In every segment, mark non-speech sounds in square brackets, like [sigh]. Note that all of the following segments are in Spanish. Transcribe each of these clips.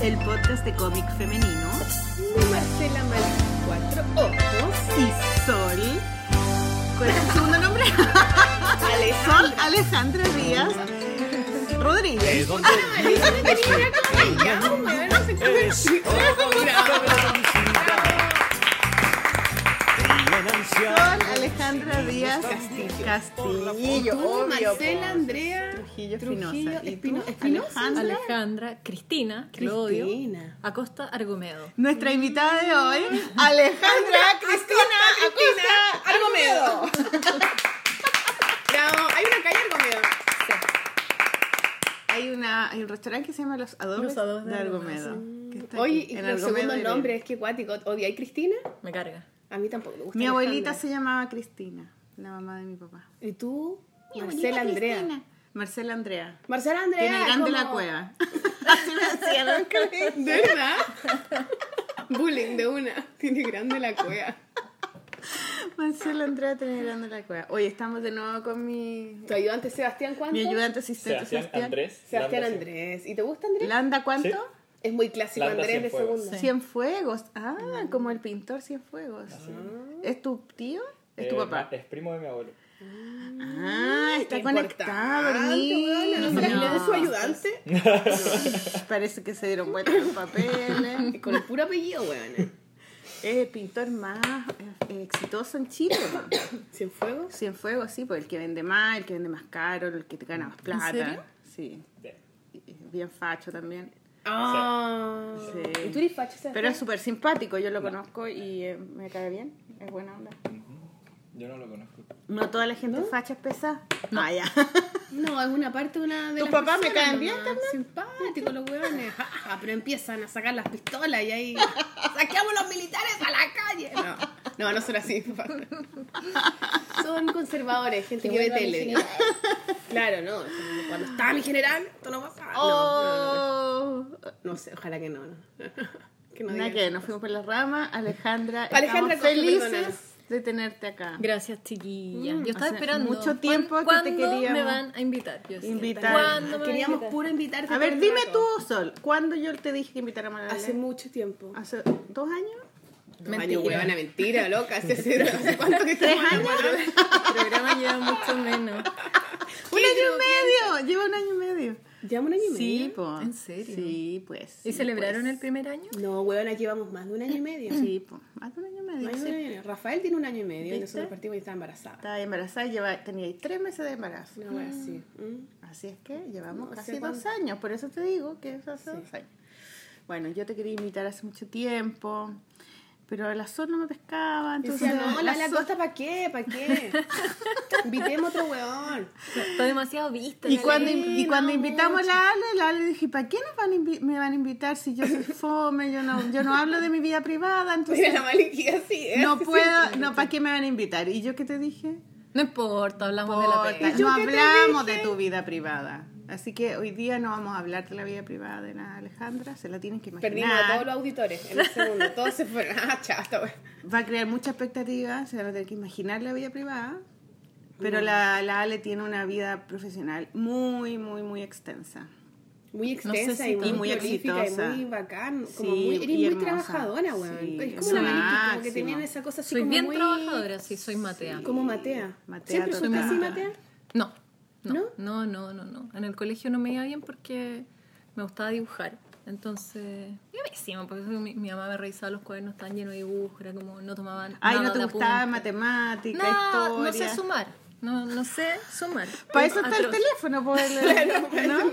el podcast de cómic femenino. Marcela Mal Cuatro Ojos. Y Sol. ¿Cuál es el segundo nombre? Sol Alejandra Díaz Rodríguez. Sol Alejandra Díaz Castillo. Tú, obvio, Marcela, po. Andrea, Trujillo Espinosa. ¿Y tú, Espino-? Alejandra? Alejandra, Cristina, que lo odio, Cristina. Acosta Argomedo. Nuestra invitada de hoy, Alejandra Cristina Acosta Argomedo. Bravo, hay una calle Argomedo. Hay, una, hay un restaurante que se llama Los Adobes, Los Adobes de Argomedo. que está Oye, y Argomedo segundos y nombres, qué cuático. ¿Odia y Cristina? Me carga. A mí tampoco me gusta. Mi abuelita se llamaba Cristina, la mamá de mi papá. ¿Y tú? Mi Marcela Andrea. Cristina. Marcela Andrea. Marcela Andrea. Tiene grande la cueva. [laughs] Así me colegio. ¿De verdad? Bullying de una. Tiene grande la cueva. Marcela Andrea tiene grande la cueva. Oye, estamos de nuevo con mi, ¿Tu ayudante Sebastián cuánto? mi ayudante asistente Sebastián Sebastián. Andrés. Sebastián Landa, Andrés. ¿Y te gusta Andrés? ¿Landa cuánto? Sí. Es muy clásico Landa Andrés de segunda. Cienfuegos. Ah, como el pintor Cienfuegos. ¿Es tu tío? ¿Es tu Eh, papá? Es primo de mi abuelo. Ah, está Qué conectado, weona. ¿No será su ayudante? [laughs] Parece que se dieron vueltas los papeles. Con el puro apellido, weón. Es el pintor más eh, exitoso en Chile. ¿no? [coughs] ¿Cienfuegos? Cienfuegos, sí, pues el que vende más, el que vende más caro, el que te gana más plata. serio? Sí. Bien. Bien facho también. Ah. Sí. ¿Y tú eres? Pero es súper simpático, yo lo conozco y eh, me cae bien. Es buena onda. Yo no lo conozco. No toda la gente facha es pesada. Ah, ya. [laughs] No, es una parte de una de ¿Tus papás me caen bien nomás. Simpáticos los. Ja, ja, pero empiezan a sacar las pistolas y ahí... [laughs] ¡Saqueamos los militares a la calle! No, no, no son así. papá. [laughs] Son conservadores, gente que ve tele. [laughs] Claro, no. Cuando estaba mi general, esto no pasaba. No, no, no. Oh. No sé, ojalá que no. no. [laughs] Que no Nada que nos fuimos por la rama. Alejandra, Alejandra, estamos felices perdónanos. de tenerte acá. Gracias, chiquilla. Mm, Yo estaba esperando. mucho tiempo que te ¿Cuándo queríamos me van a invitar? Yo invitar. ¿Cuándo me Queríamos invitar? puro invitarte. A ver, dime rato. tú, Sol, ¿cuándo yo te dije que invitáramos a la Hace mucho tiempo. ¿Hace dos años? Dos Mentira. años, huevona, mentira, loca. Hace, cuánto que ¿Tres años? El programa lleva mucho menos. [laughs] ¡Un año y medio! Lleva un año y medio. ¿Llevamos un año y medio? Sí, po. ¿En serio? Sí, pues. ¿Y sí, celebraron pues. el primer año? No, huevona, llevamos más de un año y medio. Sí, pues. Más de un año y medio. Más de sí. un año y medio. Rafael tiene un año y medio ¿Viste? nosotros partimos y estaba embarazada. Estaba embarazada, lleva, tenía tres meses de embarazo. Así. ¿Mm? Así es que llevamos No casi dos años, por eso te digo que es hace dos años. Bueno, yo te quería invitar hace mucho tiempo, pero la Sol no me pescaba, entonces... Decía, no, la, la costa, ¿para qué? ¿Para qué? [laughs] Invitemos a otro weón. Está demasiado vista. Y cuando, y cuando invitamos a la Ale, la Ale dije, ¿para qué nos van me van a invitar si yo soy fome? Yo no, yo no hablo de mi vida privada, entonces Mira la maliquía así. ¿eh? no puedo, no, ¿para qué me van a invitar? ¿Y yo qué te dije? No importa, hablamos de la pega. ¿Y yo no hablamos de tu vida privada. Así que hoy día no vamos a hablar de la vida privada de la Alejandra, se la tienen que Perdimos a imaginar. todos los auditores en el segundo. Todos se fueron. Ah, weón. Va a crear mucha expectativa, se van a tener que imaginar la vida privada. Pero la, la Ale tiene una vida profesional muy, muy, muy extensa. Muy No sé extensa si y muy, exitosa. y muy bacán. Como Sí, muy, eres y muy hermosa. trabajadora, weón. Sí, es como la Maliki, como que tenían esa cosa así Soy como bien muy... trabajadora, sí, soy matea. Como Matea. Matea ¿Siempre fuiste así, Matea? No, no, ¿No? no, no, no, no. En el colegio no me iba bien porque me gustaba dibujar. Entonces, iba pésimo, porque mi, mi mamá me revisaba los cuadernos tan llenos de dibujos, era como no tomaban Ay, nada no te de gustaba matemática, No, no sé sumar. No, no sé sumar. Para eso está el teléfono, poder ¿no?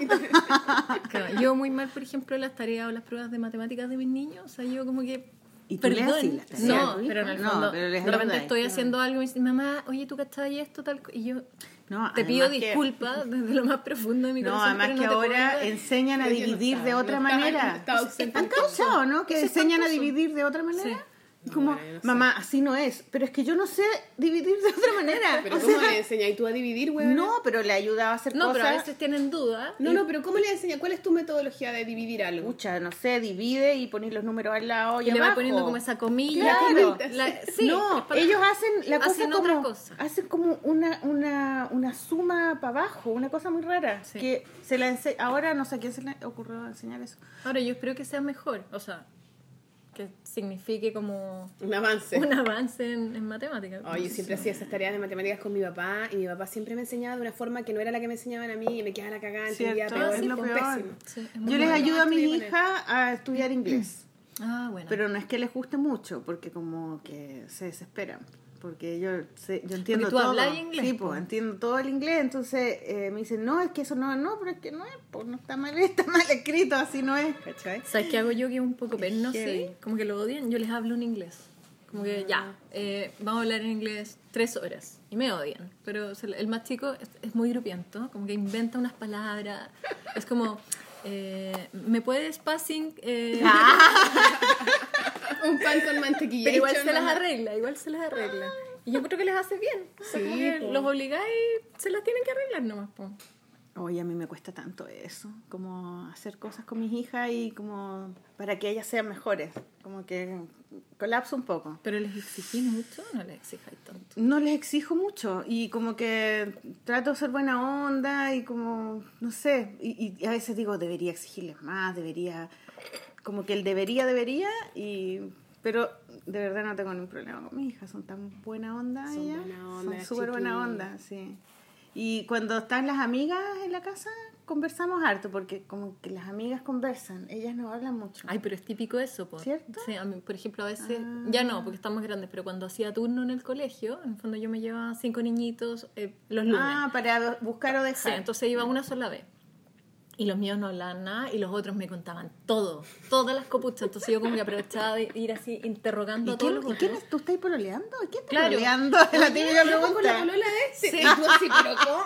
Claro, Yo muy mal, por ejemplo, las tareas o las pruebas de matemáticas de mis niños. O sea, yo como que... ¿Y tú Perdón. tareas No, pero en el No, pero les de repente estoy haciendo algo y me dice, mamá, oye, tú cachai esto, tal... co-". Y yo No, te pido además que- disculpas [laughs] desde lo más profundo de mi No, corazón. además pero que no te puedo ahora enseñan a dividir de otra manera. ¿Han cachado, no? Que enseñan a dividir de otra manera. Como, bueno, yo no sé. mamá, así no es. Pero es que yo no sé dividir de otra manera. [laughs] Pero O ¿cómo sea, le enseñas? ¿Y tú a dividir, weón? no, pero le ayudaba a hacer No, cosas. pero a veces tienen dudas. No, no, pero ¿cómo le enseñas? ¿Cuál es tu metodología de dividir algo? Pucha, no sé, divide y pones los números al lado y, Y le va poniendo como esa comilla. Claro. La- sí, no, ellos hacen la cosa hacen como, otra cosa. hacen como una, una, una suma para abajo, una cosa muy rara. Sí. Que se la ense- ahora no sé a quién se le ocurrió enseñar eso. Ahora yo espero que sea mejor, o sea, que signifique como Un avance. un avance en, en matemáticas. Oh, yo siempre hacía esas tareas de matemáticas con mi papá y mi papá siempre me enseñaba de una forma que no era la que me enseñaban a mí y me quedaba la cagada, entendía peor, Es lo peor. pésimo. Sí, es muy Yo les ayudo a mis hijas a estudiar inglés. Ah, bueno. Pero no es que les guste mucho, porque como que se desesperan. Porque yo, sé- yo entiendo Porque tú todo. hablas inglés, sí, pues entiendo todo el inglés. Entonces eh, me dicen, no, es que eso no, no, pero es que no es, pues no está mal, [laughs] está mal escrito, así no es, ¿cachai? ¿Sabes qué hago yo que es un poco perno, sí? Heavy. Como que lo odian, yo les hablo en inglés. Como que ya, eh, vamos a hablar en inglés tres horas. Y me odian. Pero o sea, el más chico es, es muy grupiento, como que inventa unas palabras. Es como, eh, ¿me puedes passing? Eh, [laughs] Un pan con mantequilla. pero igual se las arregla, igual se las arregla. Y yo creo que les hace bien. O sea, Sí, los obligáis, se las tienen que arreglar nomás. Po. Oye, a mí me cuesta tanto eso, como hacer cosas con mis hijas y como para que ellas sean mejores. Como que colapso un poco. Pero les exigís mucho o no les exijáis tanto. no les exijo mucho y como que trato de ser buena onda y como, no sé, y, y a veces digo, debería exigirles más, debería, como que el debería, debería, y pero de verdad no tengo ningún problema con mis hijas, son tan buena onda Son ellas, buena onda, son súper buena onda, sí. Y cuando están las amigas en la casa, conversamos harto, porque como que las amigas conversan, ellas no hablan mucho. Ay, pero es típico eso, po. ¿Cierto? Sí, a mí, por ejemplo, a veces, Ah. ya no, porque estamos grandes, pero cuando hacía turno en el colegio, en el fondo yo me llevaba cinco niñitos eh, los lunes. Ah, para buscar o sí, dejar. entonces iba una sola vez. Y los míos no hablaban nada y los otros me contaban todo, todas las copuchas. Entonces yo como que aprovechaba de ir así interrogando ¿Y a todos quién, los y quién otros. es? ¿Tú estás pololeando? ¿Y quién está Claro. pololeando? Es la típica Yo con la pregunta. polola de este. Y tú así, pero. [laughs]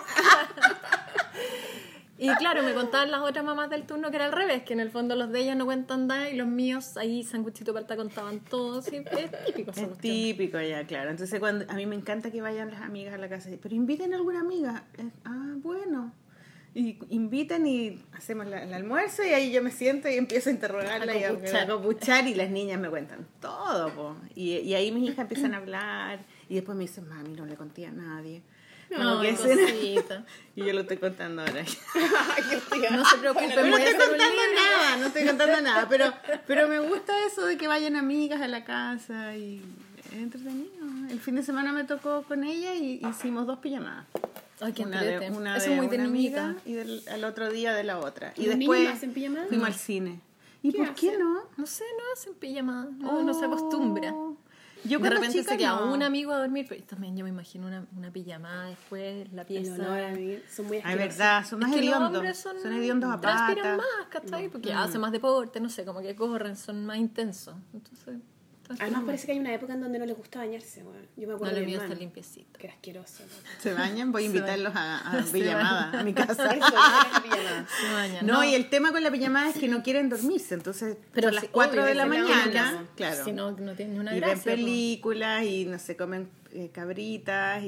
Y claro, me contaban las otras mamás del turno que era al revés, que en el fondo los de ellas no cuentan nada y los míos ahí sanguchito palta contaban todo. Sí, es típico. Es típico ya, claro. Entonces cuando a mí me encanta que vayan las amigas a la casa, pero inviten a alguna amiga. Ah, bueno. Y inviten y hacemos la- el almuerzo y ahí yo me siento y empiezo a interrogarla A y a, copuchar. a copuchar y las niñas me cuentan todo, po. Y, y ahí mis hijas empiezan a hablar y después me dicen, mami, no le conté a nadie. No, que [laughs] y yo lo estoy contando ahora. [laughs] [laughs] No se preocupen, no estoy contando nada, no estoy contando nada, pero, pero me gusta eso de que vayan amigas a la casa y es entretenido. El fin de semana me tocó con ella y hicimos dos pijamadas. Ay, qué una de, una Eso de es muy de una amiga y del, al otro día de la otra. Y ¿Los después no hacen pijamadas? fuimos No. al cine. ¿Y ¿Qué por qué no? No sé, no hacen pijamada. No, no se acostumbra. Oh. Yo de repente chica se queda no. un amigo a dormir, pero también yo me imagino una, una pijamada después, la pieza. mí, son muy Ay, asquerosos. verdad, son más es que los hediondos. hombres son, Son hediondos a transpiran pata. más, ¿cachai? Porque hacen más deporte, no sé, como que corren, son más intensos. Entonces, Además parece que hay una época en donde no les gusta bañarse, weón. Yo me no acuerdo voy a estar hermano. limpiecito. Que era asqueroso. weón. Se bañan, voy a [laughs] Se invitarlos a, a [laughs] Se pijamada, a mi casa. [laughs] Eso. Se bañan, No, y el tema con la pijamada es que no quieren dormirse, entonces Pero son las sí, 4 obvio, de la mañana, claro, Si no, no tiene ni una y gracia. ven po. películas y no sé, comen eh, cabritas y,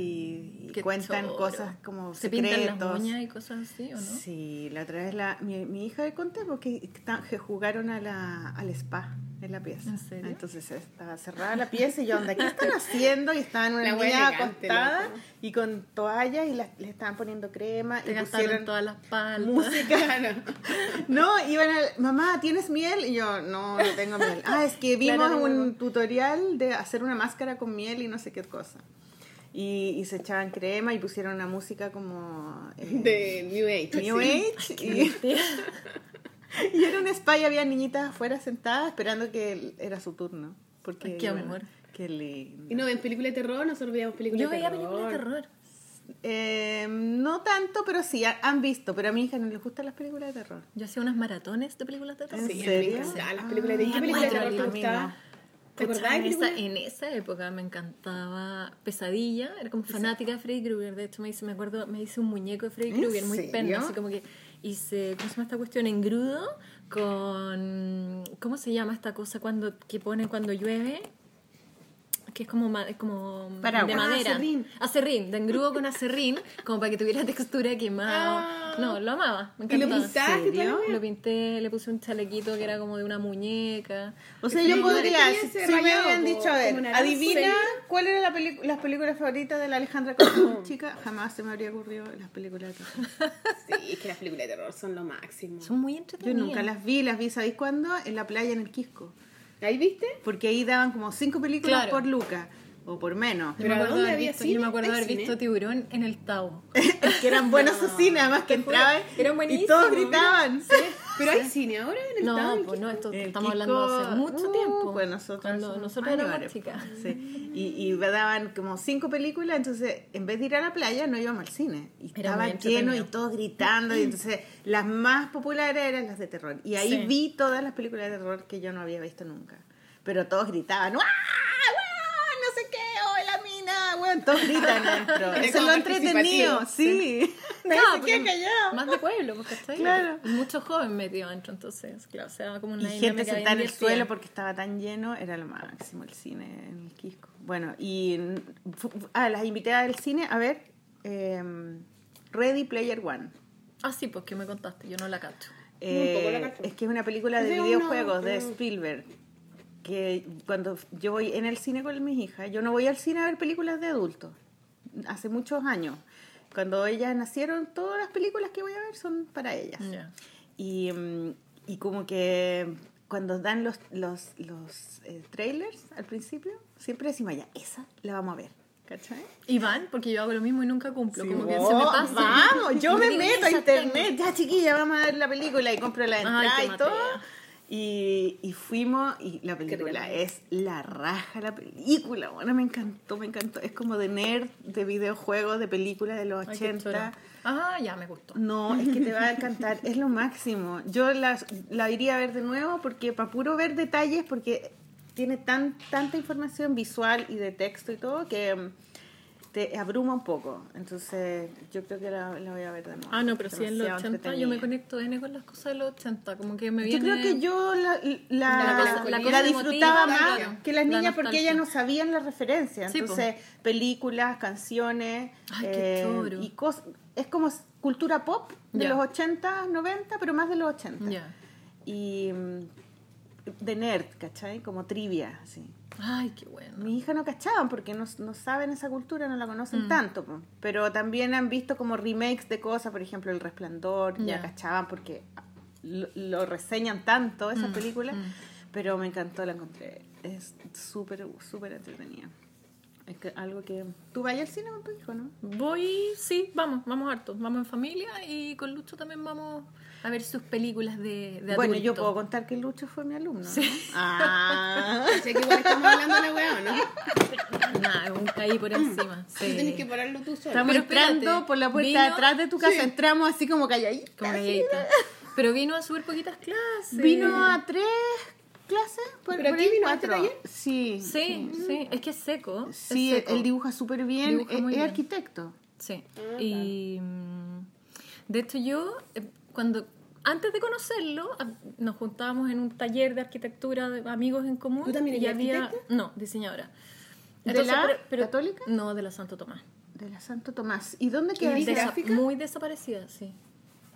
y Qué cuentan choro. cosas como Se pintan las secretos. uñas y cosas así, ¿o no? Sí, la otra vez la, mi, mi hija le conté porque está- que jugaron a la, al spa en la pieza. ¿En serio? Entonces estaba cerrada la pieza y yo, ¿qué están haciendo? Y estaban una niña elegante, acostada loco. y con toallas y las- le estaban poniendo crema Te y gastaron pusieron todas las palmas. música. [laughs] No, iban a, mamá, ¿tienes miel? Y yo, no, no tengo miel. [laughs] Ah, es que vimos Claro, un tutorial de hacer una máscara con miel y no sé qué cosa. Y, y se echaban crema y pusieron una música como... eh, De New Age. New sí. Age. [laughs] Y, [laughs] y era un spa y había niñitas afuera sentadas esperando que era su turno. Porque, Ay, qué bueno, amor. Qué lindo. Y no ven películas de terror, nosotros veíamos películas Yo de veía terror. películas de terror. Eh, no tanto, pero sí, ha- han visto. Pero a mi hija no les gustan las películas de terror. Yo hacía unas maratones de películas de terror. ¿En Sí, serio? me encantaban las películas de ¿Qué Ah, película de cuatro, terror te a mí gustaba? no. ¿Te acordás de en, esa, películas? en esa época me encantaba Pesadilla, era como fanática de Freddy Krueger. De hecho, me hice, me acuerdo, me hice un muñeco de Freddy ¿En Krueger, muy pena, así como que hice, ¿cómo se llama esta cuestión? Engrudo con, ¿cómo se llama esta cosa cuando que ponen cuando llueve? que es como, ma- es como Paraguas. de Ah, madera. acerrín. Acerrín, de engrudo con acerrín, como para que tuviera [laughs] textura quemado. Ah. No, lo amaba, me ¿Y lo encantaba. pintaste y ¿Serio? todo? Lo pinté, le puse un chalequito que era como de una muñeca. O sea, yo yo podría, si, me po, dicho, a ver, adivina cuál era la las películas favoritas de la Alejandra Cosmo, [coughs] chica, jamás se me habría ocurrido las películas de terror. [laughs] Sí, es que las películas de terror son lo máximo. Son muy Yo entretenidas. nunca las vi, las vi, ¿sabéis cuándo? En la playa en el Quisco. ¿Ahí viste? Porque ahí daban como cinco películas Claro. por Luca, o por menos. ¿Pero acuerdo dónde había visto, cine? Yo me acuerdo ¿Hay haber cine? visto Tiburón en el Tao. [laughs] que eran buenos esos cines, además que entraban Eran y buenísimos. todos gritaban. ¿Pero hay cine ahora en el No, Tao? pues no, esto El estamos Quisco, hablando hace mucho uh, tiempo. Pues nosotros, cuando somos nosotros éramos chicas. Sí. Y, y daban como cinco películas, entonces en vez de ir a la playa no íbamos al cine. Y Era estaba lleno y todos gritando. Y [clears throat] entonces las más populares eran las de terror. Y ahí Sí. vi todas las películas de terror que yo no había visto nunca. Pero todos gritaban, ¡Wow! No sé qué, ¡oh, mina! Bueno, todos gritan adentro. Eso [laughs] es lo entretenido, sí. [laughs] Nadie Claro, se queda porque callado. Más de pueblo, pues, ¿cachai? Claro. Y Mucho joven metido adentro, entonces, claro, o sea, como Y una gente dinámica bien sentada en el divertida. suelo porque estaba tan lleno, era lo máximo el cine en el Quisco. Bueno, y ah, las invité al cine a ver eh, Ready Player One. Ah, sí, pues que me contaste, yo no la cacho. Eh, poco la cacho. es que es una película de de uno, videojuegos de mm. Spielberg. Que cuando yo voy en el cine con mis hijas, yo no voy al cine a ver películas de adultos. Hace muchos años. Cuando ellas nacieron, todas las películas que voy a ver son para ellas. Ya. Y, mm, y como que cuando dan los, los, los eh, trailers al principio, siempre decimos, ya, esa la vamos a ver. ¿Cachai? Y van, porque yo hago lo mismo y nunca cumplo, como que Oh, se me pasa. Vamos, yo me [laughs] meto a internet, ya chiquilla, vamos a ver la película y compro la entrada qué y todo. matea. Y, y fuimos y la película es la raja, la película, bueno, me encantó, me encantó. Es como de nerd, de videojuegos, de películas de los Ay, qué 80. chora. Ah, ya me gustó. No, es que te va a encantar, es lo máximo. Yo la, la iría a ver de nuevo porque para puro ver detalles, porque tiene tan tanta información visual y de texto y todo que te abruma un poco. Entonces yo creo que la, la voy a ver de nuevo. Ah, no, pero sí en los Demasiado 80 yo me conecto N con las cosas de los 80, como que me Yo viene... creo que yo la, la, cosa- disfrutaba más claro. que las La niñas porque ellas no sabían las referencias. Sí. Entonces, películas, canciones Ay, eh, y cosas. Es como cultura pop de los 80, 90, pero más de los 80. Ya. Y mm, de nerd, ¿cachai? Como trivia, así. Ay, qué bueno. Mi hija no cachaban porque no, no saben esa cultura, no la Mm. conocen tanto. po. Pero también han visto como remakes de cosas, por ejemplo, El Resplandor, ya Ya. cachaban porque lo, lo reseñan tanto esa Mm, película. mm. Pero me encantó, la encontré. Es súper, súper entretenida. Es que algo que... ¿Tú vas al cine con tu hijo, no? Voy, sí, vamos, vamos harto. Vamos en familia y con Lucho también vamos a ver sus películas de, de Bueno, yo puedo contar que Lucho fue mi alumno. ¿no? [laughs] Ah. [laughs] Sé que igual estamos hablando de la weá, ¿o ¿no? [laughs] Nada, un caí por encima. Tú Sí. tenés que pararlo tú solo. Estamos Pero espérate, entrando por la puerta vino- de atrás de tu casa, entramos así como calladitas. Como calladita. Pero vino a súper poquitas clases. Vino a tres clases. Por, ¿Pero por aquí vino a este cuatro. Sí. Sí, sí, es que es seco. es Sí, seco. él dibuja súper bien. Dibuja es es bien. arquitecto. Sí. y mm, de hecho yo, eh, cuando antes de conocerlo, nos juntábamos en un taller de arquitectura de amigos en común. ¿Tú también y había, arquitecta? No, diseñadora. ¿De la católica? No, de la Santo Tomás. De la Santo Tomás. ¿Y dónde queda ¿Y esa? Gráfica? muy desaparecida, sí.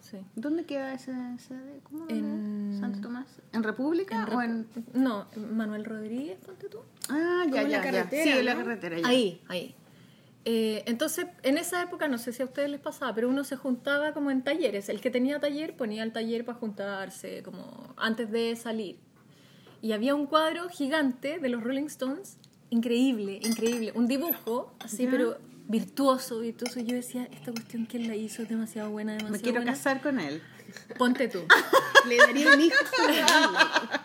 sí. ¿Dónde queda esa, esa de- ¿cómo En-? Santo Tomás? ¿En República o en...? No, Manuel Rodríguez, ponte tú. Ah, ya, la ya, ya. Sí, en la carretera, ya. Ahí, ahí. Eh, entonces, en esa época, no sé si a ustedes les pasaba, pero uno se juntaba como en talleres. El que tenía taller ponía el taller para juntarse, como antes de salir. Y había un cuadro gigante de los Rolling Stones, increíble, increíble. Un dibujo, así, Ya. pero virtuoso, virtuoso. Y yo decía, esta cuestión, ¿quién la hizo? Es demasiado buena, demasiado Me quiero buena. casar con él. Ponte tú. [laughs] Le daría un hijo.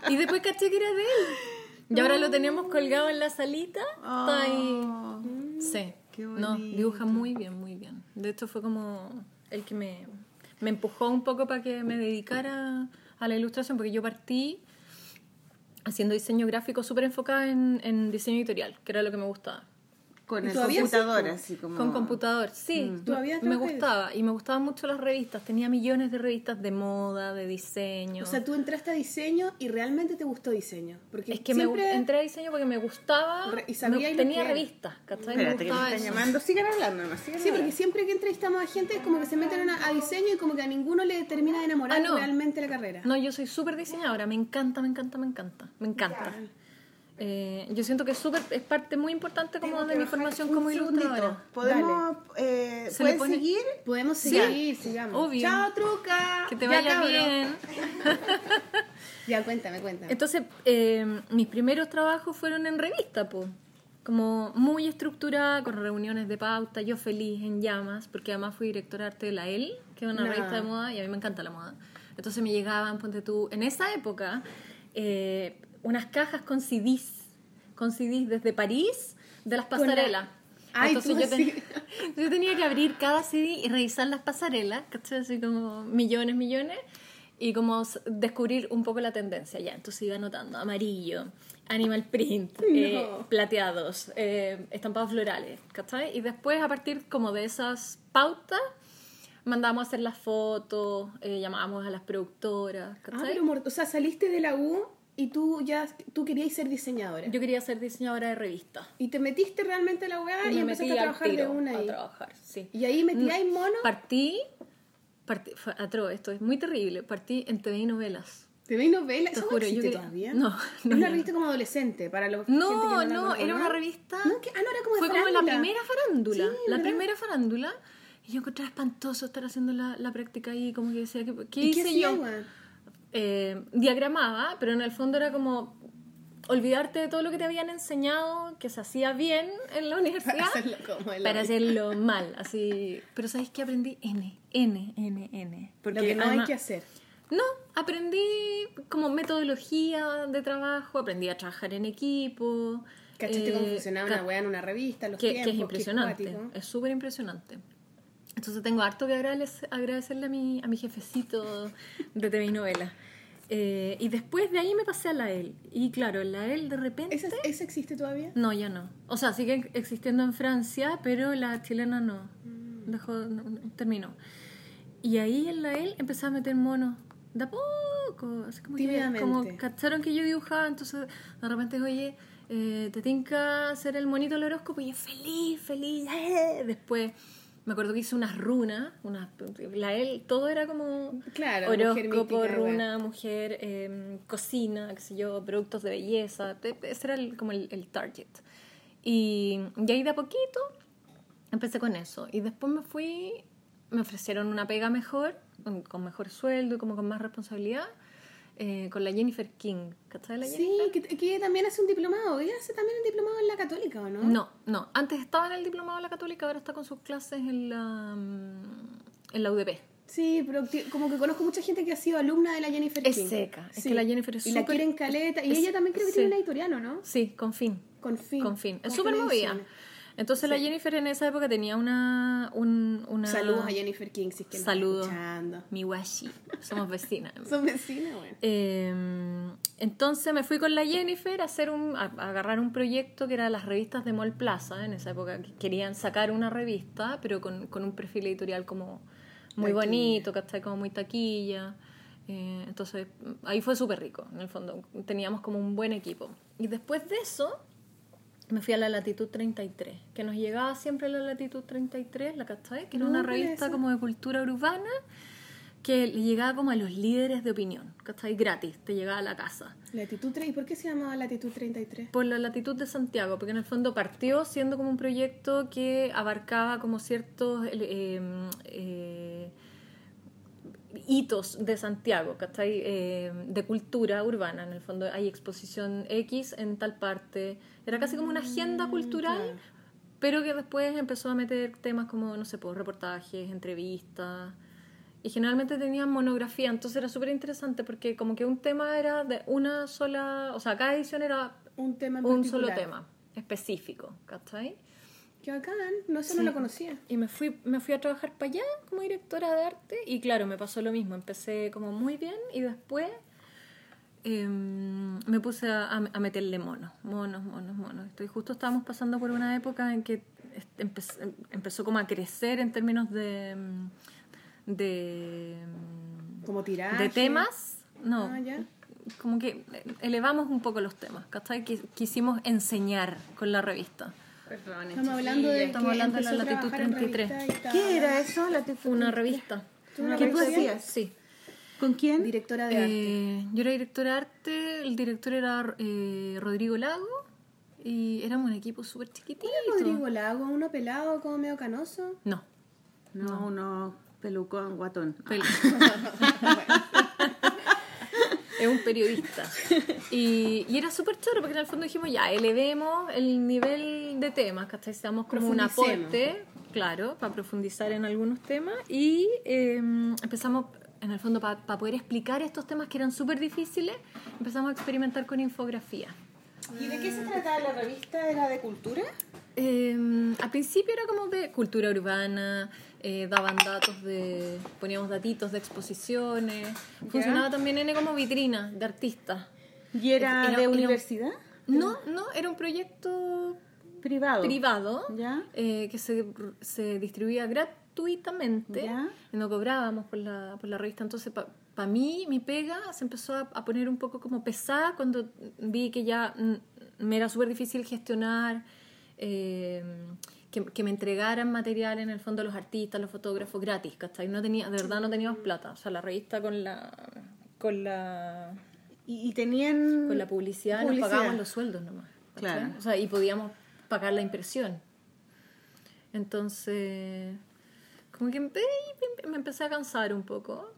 Y después caché que era de él. Y ahora lo tenemos colgado en la salita. Está ahí. Oh, Sí. Qué no, dibuja muy bien, muy bien. De hecho fue como el que me, me empujó un poco para que me dedicara a la ilustración, porque yo partí haciendo diseño gráfico súper enfocada en, en diseño editorial, que era lo que me gustaba. Con ¿Y el computador, sí, po? así como... Con computador, sí. Mm. ¿Todavía me gustaba. Y me gustaban mucho las revistas. Tenía millones de revistas de moda, de diseño. O sea, tú entraste a diseño y realmente te gustó diseño. Porque es que me siempre... entré a diseño porque me gustaba. Re- y sabía me- y lo tenía revistas, ¿cachai? Me Espérate, que me están eso. llamando. Sigan hablando, nomás, sigan Sí, porque siempre que entrevistamos a gente es como que se meten a, a diseño y como que a ninguno le termina de enamorar Ah, no. realmente la carrera. No, yo soy súper diseñadora. Me encanta, me encanta, me encanta. Me encanta. Eh, yo siento que es súper es parte muy importante como de mi formación como ilustradora. ¿Podemos, eh, Se ¿pueden pone- seguir? Podemos Sí. seguir, sigamos. Obvio. Chao, truca. Que te Ya, vaya bien. [laughs] Ya, cuéntame, cuéntame. Entonces, eh, mis primeros trabajos fueron en revista, po. Como muy estructurada, con reuniones de pauta, yo feliz, en llamas, porque además fui directora de arte de la EL, que es una No. revista de moda, y a mí me encanta la moda. Entonces me llegaban, ponte tú, en esa época, eh, unas cajas con CDs, con CDs desde París, de las pasarelas. Ay, Entonces yo, ten- [laughs] yo tenía que abrir cada CD y revisar las pasarelas, ¿cachai? Así como millones, millones, y como descubrir un poco la tendencia ya. Entonces iba anotando amarillo, animal print, eh, No. plateados, eh, estampados florales, ¿cachai? Y después a partir como de esas pautas mandábamos a hacer las fotos, eh, llamábamos a las productoras, Ah, ¿cachai? pero mor- o sea, saliste de la U y tú ya tú querías ser diseñadora. Yo quería ser diseñadora de revista. Y te metiste realmente a la weá y, me empezaste metí a trabajar de tiro una a ahí. trabajar, sí. Y ahí metíais mono. Partí, partí fue atroz, esto es muy terrible. Partí en TV y novelas. ¿Te veis novelas? ¿Eso no juro, yo existe todavía? No, Es no, una no. revista como adolescente para los No, no, conozco, era ¿no? una revista. No, que- ah, no, era como de Fue como la farándula. primera farándula. Sí, la ¿verdad? primera farándula. Y yo encontraba espantoso estar haciendo la, la práctica ahí, como que decía, ¿qué, qué ¿Y qué hice hacías, yo? Eh, diagramaba, pero en el fondo era como olvidarte de todo lo que te habían enseñado que se hacía bien en la [laughs] universidad Para hacerlo como en la para hacerlo mal, así. Pero ¿sabes qué aprendí? N, N, N, N. Lo que no hay que hacer. no, aprendí como metodología de trabajo, aprendí a trabajar en equipo. ¿Cachaste cómo eh, funcionaba una weá en una revista? Los que, que tiempos, es impresionante, es súper impresionante. Entonces tengo harto que agradecer- agradecerle a mi, a mi jefecito de TV y novela. Eh, y después de ahí me pasé a la EL. Y claro, la EL de repente... ¿Esa, ¿Esa existe todavía? No, ya no. O sea, sigue existiendo en Francia, pero la chilena no. Dejó, no- no- terminó. Y ahí en la EL empecé a meter monos. De a poco. Así como que, como cacharon que yo dibujaba, entonces de repente, oye, eh, te tinca hacer el monito del horóscopo y yo feliz, feliz. ¡eh! Después me acuerdo que hice unas runas, unas, la EL, todo era como Claro, mujer horóscopo, mística, runa, mujer, eh, cocina, qué sé yo, productos de belleza. Ese era el- como el, el target. Y, y ahí de a poquito empecé con eso. Y después me fui, me ofrecieron una pega mejor, con mejor sueldo y como con más responsabilidad, eh, con la Jennifer King. ¿Cachai la Sí, Jennifer? que, que también hace un diplomado. Ella hace también un diplomado en la católica, ¿o no? No, no. Antes estaba en el diplomado de la Católica, ahora está con sus clases en la, mm, en la UDP. Sí, pero como que conozco mucha gente que ha sido alumna de la Jennifer Es King. seca, es que la Jennifer es Y la quieren caleta. Y es- ella también creo que sí. tiene una editorial, ¿o no? Sí, con fin. Con fin. Con fin. Es súper movida. Entonces la Jennifer en esa época tenía una... un- una Saludos a Jennifer King, si es que está Saludos. Mi washi. Somos vecinas. [laughs] Son vecinas, bueno. Eh, entonces me fui con la Jennifer a hacer un, a, a agarrar un proyecto que era las revistas de Mall Plaza. En esa época que querían sacar una revista, pero con, con un perfil editorial como muy Taquilla. bonito, ¿cachai? Como muy taquilla. Eh, entonces ahí fue súper rico, en el fondo. Teníamos como un buen equipo. Y después de eso me fui a la Latitud 33, que nos llegaba siempre la Latitud 33, la ¿cachai? Que era No, una ¿cuál es revista como de cultura urbana que le llegaba como a los líderes de opinión, ¿cachai? Gratis, te llegaba a la casa. Latitud 3. ¿Y por qué se llamaba Latitud 33? Por la latitud de Santiago, porque en el fondo partió siendo como un proyecto que abarcaba como ciertos eh, eh, hitos de Santiago, ¿cachai? Eh, de cultura urbana. En el fondo hay exposición X en tal parte. Era casi como una agenda cultural, claro. pero que después empezó a meter temas como, no sé, pues, reportajes, entrevistas. Y generalmente tenían monografía, entonces era súper interesante porque como que un tema era de una sola, o sea, cada edición era Un tema en un solo tema específico, ¿cachai? Qué bacán. No, eso no Sí. lo conocía. Y me fui, me fui a trabajar para allá como directora de arte y claro, me pasó lo mismo. Empecé como muy bien y después em, me puse a, meterle monos, monos, monos, monos. Estoy, justo estábamos pasando por una época en que empe- em- empezó como a crecer en términos de... mm, de mm, Como tirar. de temas, no, Ah, ya. como que elevamos un poco los temas, ¿cachai? Quis- Quisimos enseñar con la revista. Perdón, Estamos hablando de Estamos que hablando de la latitud trabajar en 33. revista y estaba ¿Qué era eso? La Una revista. una ¿Qué hacías? Sí. ¿Con quién? Directora de arte. Eh, yo era directora de arte, el director era eh, Rodrigo Lago y éramos un equipo súper chiquitito. Rodrigo Lago, uno pelado como medio canoso. No. No, uno pelucón, guatón. Pel- [laughs] [laughs] [laughs] es un periodista. [laughs] Y, y era súper choro porque en el fondo dijimos, ya, elevemos el nivel de temas, ¿cachai? Seamos como un aporte, claro, para profundizar en algunos temas. Y eh, empezamos, en el fondo, para poder explicar estos temas que eran súper difíciles, empezamos a experimentar con infografía. ¿Y de qué se trataba la revista? ¿Era de cultura? Eh, al principio era como de cultura urbana, eh, daban datos de, poníamos datitos de exposiciones, funcionaba también en como vitrina de artistas. ¿Y era, Era- de era- universidad? No, no, era un proyecto Privado. privado Ya. eh, que se, se distribuía gratuitamente Ya. y no cobrábamos por la, por la revista. Entonces, para mí, mi pega se empezó a, a poner un poco como pesada cuando vi que ya me era súper difícil gestionar, eh, que, que me entregaran material en el fondo los artistas, los fotógrafos gratis, ¿cachai? No tenía, de verdad no teníamos plata. O sea, la revista con la... Con la ¿Y, y tenían con la publicidad, publicidad? nos pagábamos los sueldos nomás. ¿cachai? Claro. O sea, y podíamos pagar la impresión. Entonces, como que me, empecé a cansar un poco.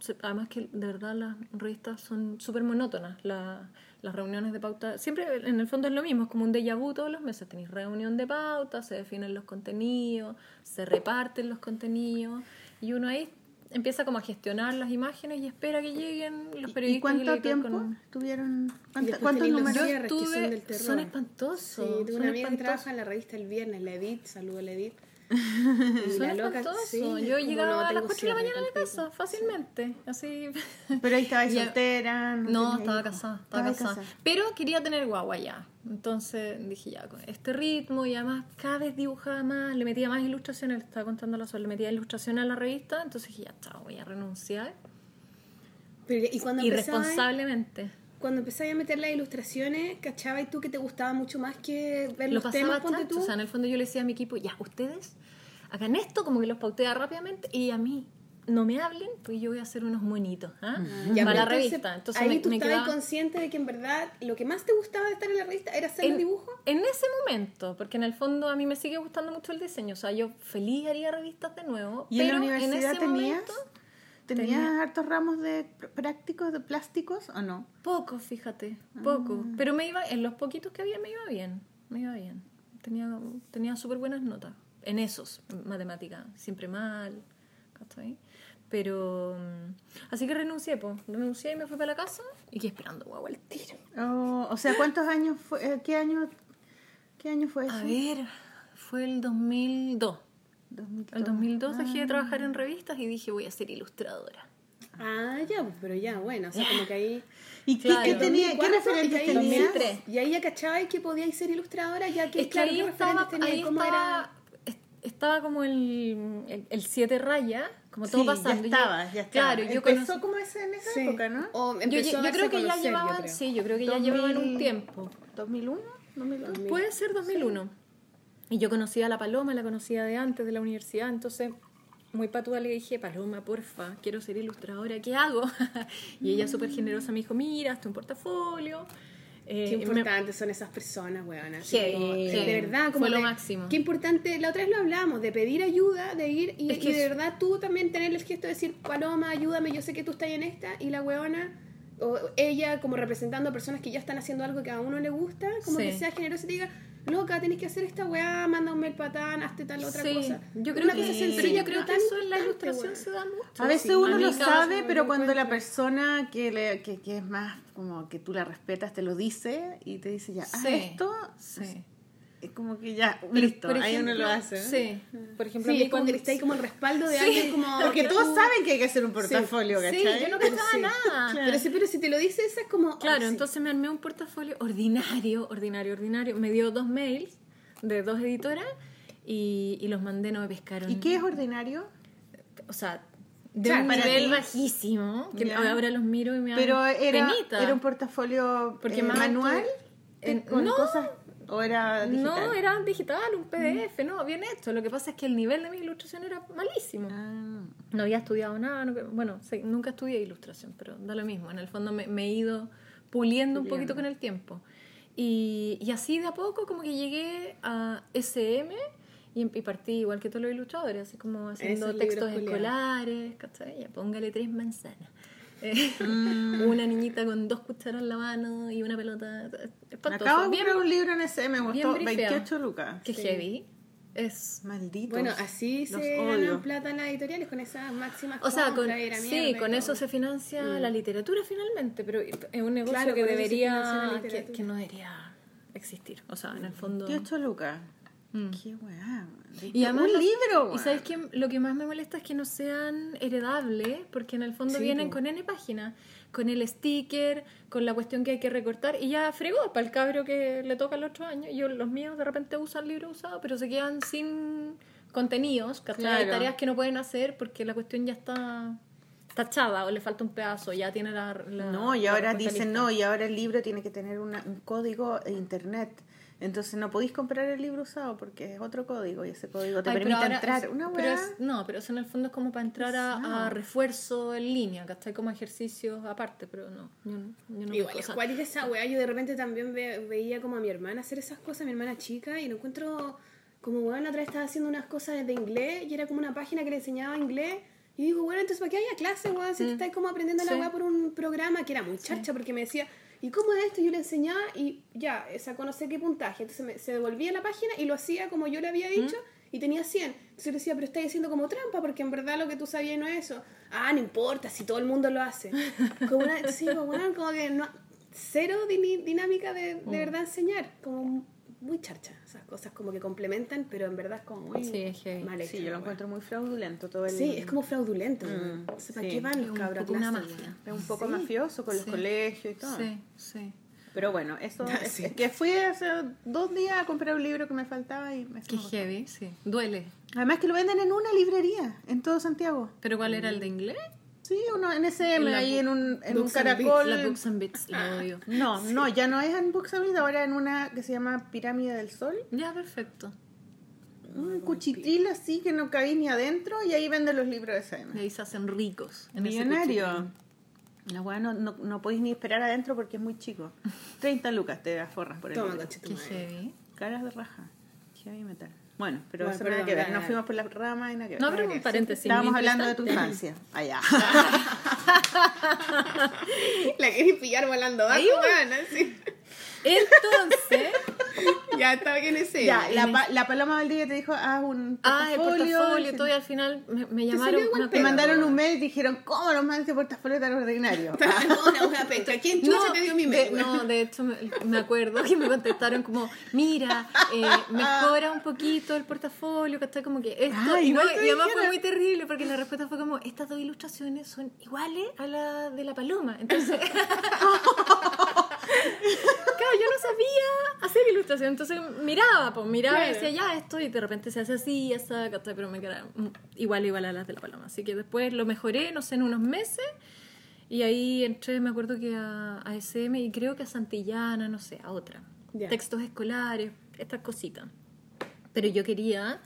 se- además que de verdad las revistas son súper monótonas. La- las reuniones de pauta, siempre en el fondo es lo mismo, es como un déjà vu todos los meses. Tenéis reunión de pauta, se definen los contenidos, se reparten los contenidos y uno ahí empieza como a gestionar las imágenes y espera que lleguen los ¿Y periodistas. cuánto le tocan- tiempo tuvieron? ¿Cuánto- después ¿Cuántos números? Yo cierres que son estuve, son espantosos. Sí, son una amiga que trabaja en la revista El Viernes, la Edith, saludo a la Edith. [laughs] Son espantosos. sí, Yo llegaba no a las tengo 4 de la mañana a la casa, fácilmente. Así. Pero ahí estabais [laughs] Ya. soltera. No, estaba casada, estaba casada. Pero quería tener guagua ya. Entonces dije ya, con este ritmo y además cada vez dibujaba más, le metía más ilustraciones, le estaba contando la sol, le metía ilustración a la revista, entonces dije ya, chao, voy a renunciar. Pero, y cuando empezabas, Irresponsablemente. Cuando empezabas a meter las ilustraciones, ¿cachabas tú que te gustaba mucho más que ver Lo los temas? Ponte tú. O sea, en el fondo yo le decía a mi equipo, ya, ustedes hagan esto, como que los pautea rápidamente, y a mí no me hablen, porque yo voy a hacer unos monitos, ¿ah? Ya, Para la pero entonces, revista. Entonces ahí me, tú me estabas quedaba- consciente de que en verdad lo que más te gustaba de estar en la revista era hacer el en, dibujo. en ese momento, porque en el fondo a mí me sigue gustando mucho el diseño, o sea, yo feliz haría revistas de nuevo, ¿Y en la pero universidad ese tenías, momento, tenías tenía- hartos ramos de pr- prácticos, de plásticos o no? poco, fíjate, poco, Ah. pero me iba, en los poquitos que había me iba bien, me iba bien, tenía, tenía súper buenas notas, en esos, en matemática, siempre mal, ¿cachai? Pero, mm, así que renuncié, pues, renuncié y me fui para la casa y quedé esperando guagua el tiro. Oh, o sea, ¿cuántos años fue? eh, ¿Qué año, qué año fue eso? A ver, fue el 2002. 2002. El 2002 dejé de trabajar en revistas y dije voy a ser ilustradora. Ah, ya, pues, pero ya, bueno, o sea, como que ahí... ¿Y qué, Claro. qué tenía, qué 2004, referentes y ahí- tenías? 2003. Y ahí ya cachabas que podíais ser ilustradora, ya que, es que claro, ahí ¿qué estaba, referentes tenías? ahí ¿Cómo estaba, es- estaba como el, el, el siete raya, como todo Sí, pasando. Ya Yo- estaba, ya estaba. Claro, yo Empezó conocí- como ese en esa Sí. época, ¿no? O yo, empezó yo darse creo que ya conocer, yo llevaban, creo. sí, yo creo que ya llevaban un 2000. tiempo. ¿2001? ¿2002? Puede ser 2001. Y yo conocía a la Paloma, la conocía de antes de la universidad, entonces muy patuda le dije, Paloma, porfa, quiero ser ilustradora, ¿qué hago? [laughs] y ella súper generosa me dijo, mira, hazte un portafolio. Eh, Qué me- importantes son esas personas, weón. como, de verdad, como Fue lo de- máximo. Qué importante, la otra vez lo hablábamos, de pedir ayuda, de ir y, Es que y de verdad tú también tener el gesto de decir, Paloma, ayúdame, yo sé que tú estás en esta, y la weona, o ella como representando a personas que ya están haciendo algo que a uno le gusta, como Sí. que sea generosa y te diga, loca, tenés que hacer esta weá, manda un mail patán, hazte tal otra Sí, cosa. yo Una creo que cosa sí, sencilla, pero yo creo que tan eso en la ilustración se da mucho. A veces Sí, uno a lo sabe, pero cuando la persona que, le, que, que es más como que tú la respetas te lo dice y te dice ya, haz Sí, esto, sí. Es como que ya, listo, ahí uno lo hace. Sí, por ejemplo, Sí, cuando- que necesitáis como el respaldo de Sí, alguien como... [laughs] Porque que todos tú- saben que hay que hacer un portafolio, Sí, ¿cachai? yo no cachaba sí. nada. Pero sí, pero si te lo dices, eso es como... Claro, sí. entonces me armé un portafolio ordinario, ordinario, ordinario. Me dio dos mails de dos editoras y, y los mandé, no me pescaron. ¿Y qué es ordinario? O sea, de Claro, un nivel ti. bajísimo, que Ya. ahora los miro y me dan Pero era, penita. era un portafolio Porque eh, manual en- con no. cosas o era digital. No, era digital, un PDF, no, bien hecho. Lo que pasa es que el nivel de mi ilustración era malísimo. Ah. No había estudiado nada, no- bueno, sí, nunca estudié ilustración, pero da lo mismo. En el fondo me, me he ido puliendo, un poquito con el tiempo. Y, y así de a poco como que llegué a SM y, y partí igual que todos los ilustradores, así como haciendo Esos textos escolares, ¿cachai? Ya, póngale tres manzanas. Eh, [laughs] Mm. Una niñita con dos cucharas en la mano y una pelota. Espantoso. acabo de comprar un libro en ese, me brifeado. 28 lucas. que heavy. Es Malditos. Bueno, así Los se ganan plata en las editoriales con esas máximas O sea, con, sí, con eso se financia la literatura finalmente, pero es un negocio Claro, que debería, que, que no debería existir. O sea, en el fondo... 28 lucas. Mm. Qué weá. Y además un los- libro, Y sabes que lo que más me molesta es que no sean heredables, porque en el fondo Sí, vienen con N páginas, con el sticker, con la cuestión que hay que recortar, y ya fregó para el cabro que le toca el otro año. Yo, los míos de repente usan libros usados, pero se quedan sin contenidos, Claro. tareas que no pueden hacer porque la cuestión ya está tachada o le falta un pedazo, ya tiene la... la- No, y ahora dicen no, y ahora el libro tiene que tener una- un código de internet. Entonces no podéis comprar el libro usado porque es otro código y ese código te Ay, permite ahora entrar. una pero es- no, pero eso en el fondo es como para entrar a, refuerzo en línea, ¿cachai? Como ejercicios aparte, pero no. Yo, no- yo no Igual es esa weá. Yo de repente también ve- veía como a mi hermana hacer esas cosas, mi hermana chica, y lo encuentro como weón. La otra vez estaba haciendo unas cosas de inglés y era como una página que le enseñaba inglés. Y digo, bueno, entonces ¿para qué haya clase, weón? Si te estás como aprendiendo la Sí. weá por un programa que era muy charcha, porque me decía, ¿y cómo es esto? Yo le enseñaba y ya, sacó no sé qué puntaje. Entonces me- se devolvía la página y lo hacía como yo le había dicho. Y tenía 100. Entonces yo le decía, pero estás haciendo como trampa, porque en verdad lo que tú sabías no es eso. Ah, no importa, si todo el mundo lo hace. [laughs] Como una, sí, como, que no, cero dinámica de, de verdad enseñar. Como muy charcha. Esas cosas como que complementan, pero en verdad es como muy Sí, es heavy. mal hecha Sí, yo lo encuentro muy fraudulento todo el. Sí, es como fraudulento. Mm, O sea, ¿Para sí. qué van los un cabros una clase, mafia. Es un poco Sí. mafioso con los colegios y todo. Sí, sí. Pero bueno, eso Ah, [laughs] es, sí. es que fui hace dos días a comprar un libro que me faltaba y me Qué heavy, sí. Duele. Además que lo venden en una librería en todo Santiago. ¿Pero cuál era el de inglés? Sí, uno en SM, En la ahí en un, en un caracol. La Books and Bits, la odio. [laughs] No, no, ya no es en Books and Bits, ahora en una que se llama Pirámide del Sol. Ya, perfecto. Un cuchitril así que no cabía ni adentro y ahí venden los libros de Y SM. ahí se hacen ricos. en ese Millonario. La weá no, no, no podéis ni esperar adentro porque es muy chico. [laughs] 30 lucas te aforras por el Toma, libro. Qué heavy. Caras de raja. Heavy metal. Bueno, pero Bueno, eso perdón, nada que ver. Nos fuimos por la rama y nada que ver. No, pero un paréntesis, Estábamos hablando de tu infancia. Allá. [laughs] [laughs] La querés pillar volando abajo, Ahí voy. weón, así. Entonces, [laughs] Ya está bien ese. ya, la, pa- la Paloma Valdivia te dijo, haz un ah, el portafolio. y- todo y al final me, llamaron. Te mandaron un mail y dijeron, ¿cómo nos mandas ese portafolio tan ordinario? [laughs] Una wea penca. ¿Quién chucha te dio mi de, mail? no, de hecho me, me acuerdo que me contestaron como, mira, eh, mejora un poquito el portafolio, que está como que esto, Ah, y, no, te y además fue muy terrible porque la respuesta fue como, estas dos ilustraciones son iguales a la de la paloma, entonces, [laughs] claro, yo no sabía hacer ilustración, entonces miraba, pues miraba y decía, ya esto, y de repente se hace así, esa, ¿cachai? pero me quedaba mm, igual, igual a las de la paloma, así que después lo mejoré, no sé, en unos meses, y ahí entré, me acuerdo que a, a SM y creo que a Santillana, no sé, a otra. Ya. Textos escolares, estas cositas. Pero yo quería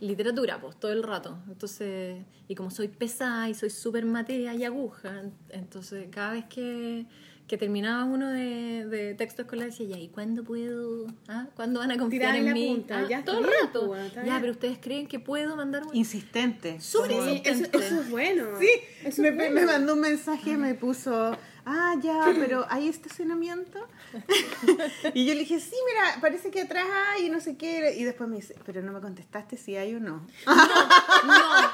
literatura, pues, todo el rato. Entonces, y como soy pesada y soy súper materia y aguja, entonces cada vez que, que terminaba uno de, de texto escolar decía, ya, ¿y cuándo puedo? ¿Ah? ¿Cuándo van a confiar Tirar en la mí? punta, Ah, ya está todo el rato. ya, bien. pero ustedes creen que puedo mandar un... Insistente. Súper eso, insistente. eso es bueno. Sí, eso me, es bueno. me mandó un mensaje, me puso, ah, ya, pero ¿hay estacionamiento? [laughs] y yo le dije, sí, mira, parece que atrás hay, no sé qué. Y después me dice, pero no me contestaste si hay o no. No, no,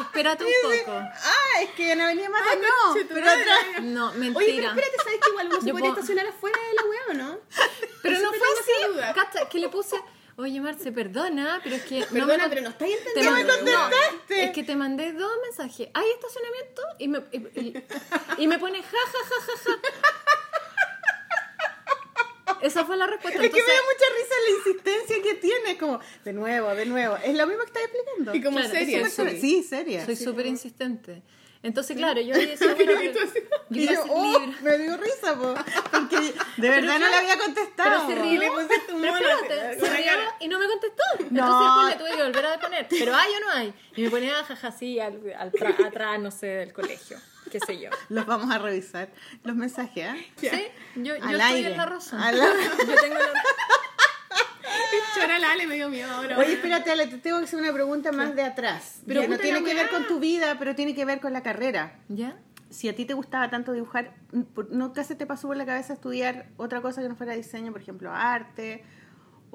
espérate un poco. Ah, es que en Avenida Mata no, pero atrás. No, Oye, pero mentira. espérate, ¿sabes que igual uno [laughs] se puede estacionar afuera de la wea o no? [laughs] Pero no fue así, cacha, que le puse, oye Marce, perdona, pero es que... no Perdona, me pero no estáis te entendiendo. mandé- No. no, es que te mandé dos mensajes. ¿Hay estacionamiento? Y me, y, y- y me pone ja, ja, ja, ja, ja. Esa fue la respuesta. Es que me Entonces, da mucha risa la insistencia que tiene, como, de nuevo, de nuevo. Es lo mismo que estás explicando. Y como Claro, seria. sí, Sí, seria. soy súper insistente. Entonces, claro, yo ahí decía, [laughs] bueno, pero- Y yo, oh, me dio risa, po, porque [laughs] de verdad no le había contestado. Pero se rió. Le pusiste un mono espérate, se rió y no me contestó. No. Entonces después le tuve que volver a poner. Pero hay o no hay. Y me ponía jaja así al, al tra- atrás, no sé, del colegio. Qué sé yo. [laughs] Los vamos a revisar. Los mensajes, ¿ah? Sí, yo, yo Al estoy aire. en la razón. Al. [laughs] Yo tengo la [laughs] Chora la Ale, me dio miedo ahora. Oye, espérate, Ale, te tengo que hacer una pregunta más de atrás. Pero que no tiene que ver con tu vida, pero tiene que ver con la carrera. ¿Ya? Si a ti te gustaba tanto dibujar, ¿nunca se te pasó por la cabeza estudiar otra cosa que no fuera diseño, por ejemplo, arte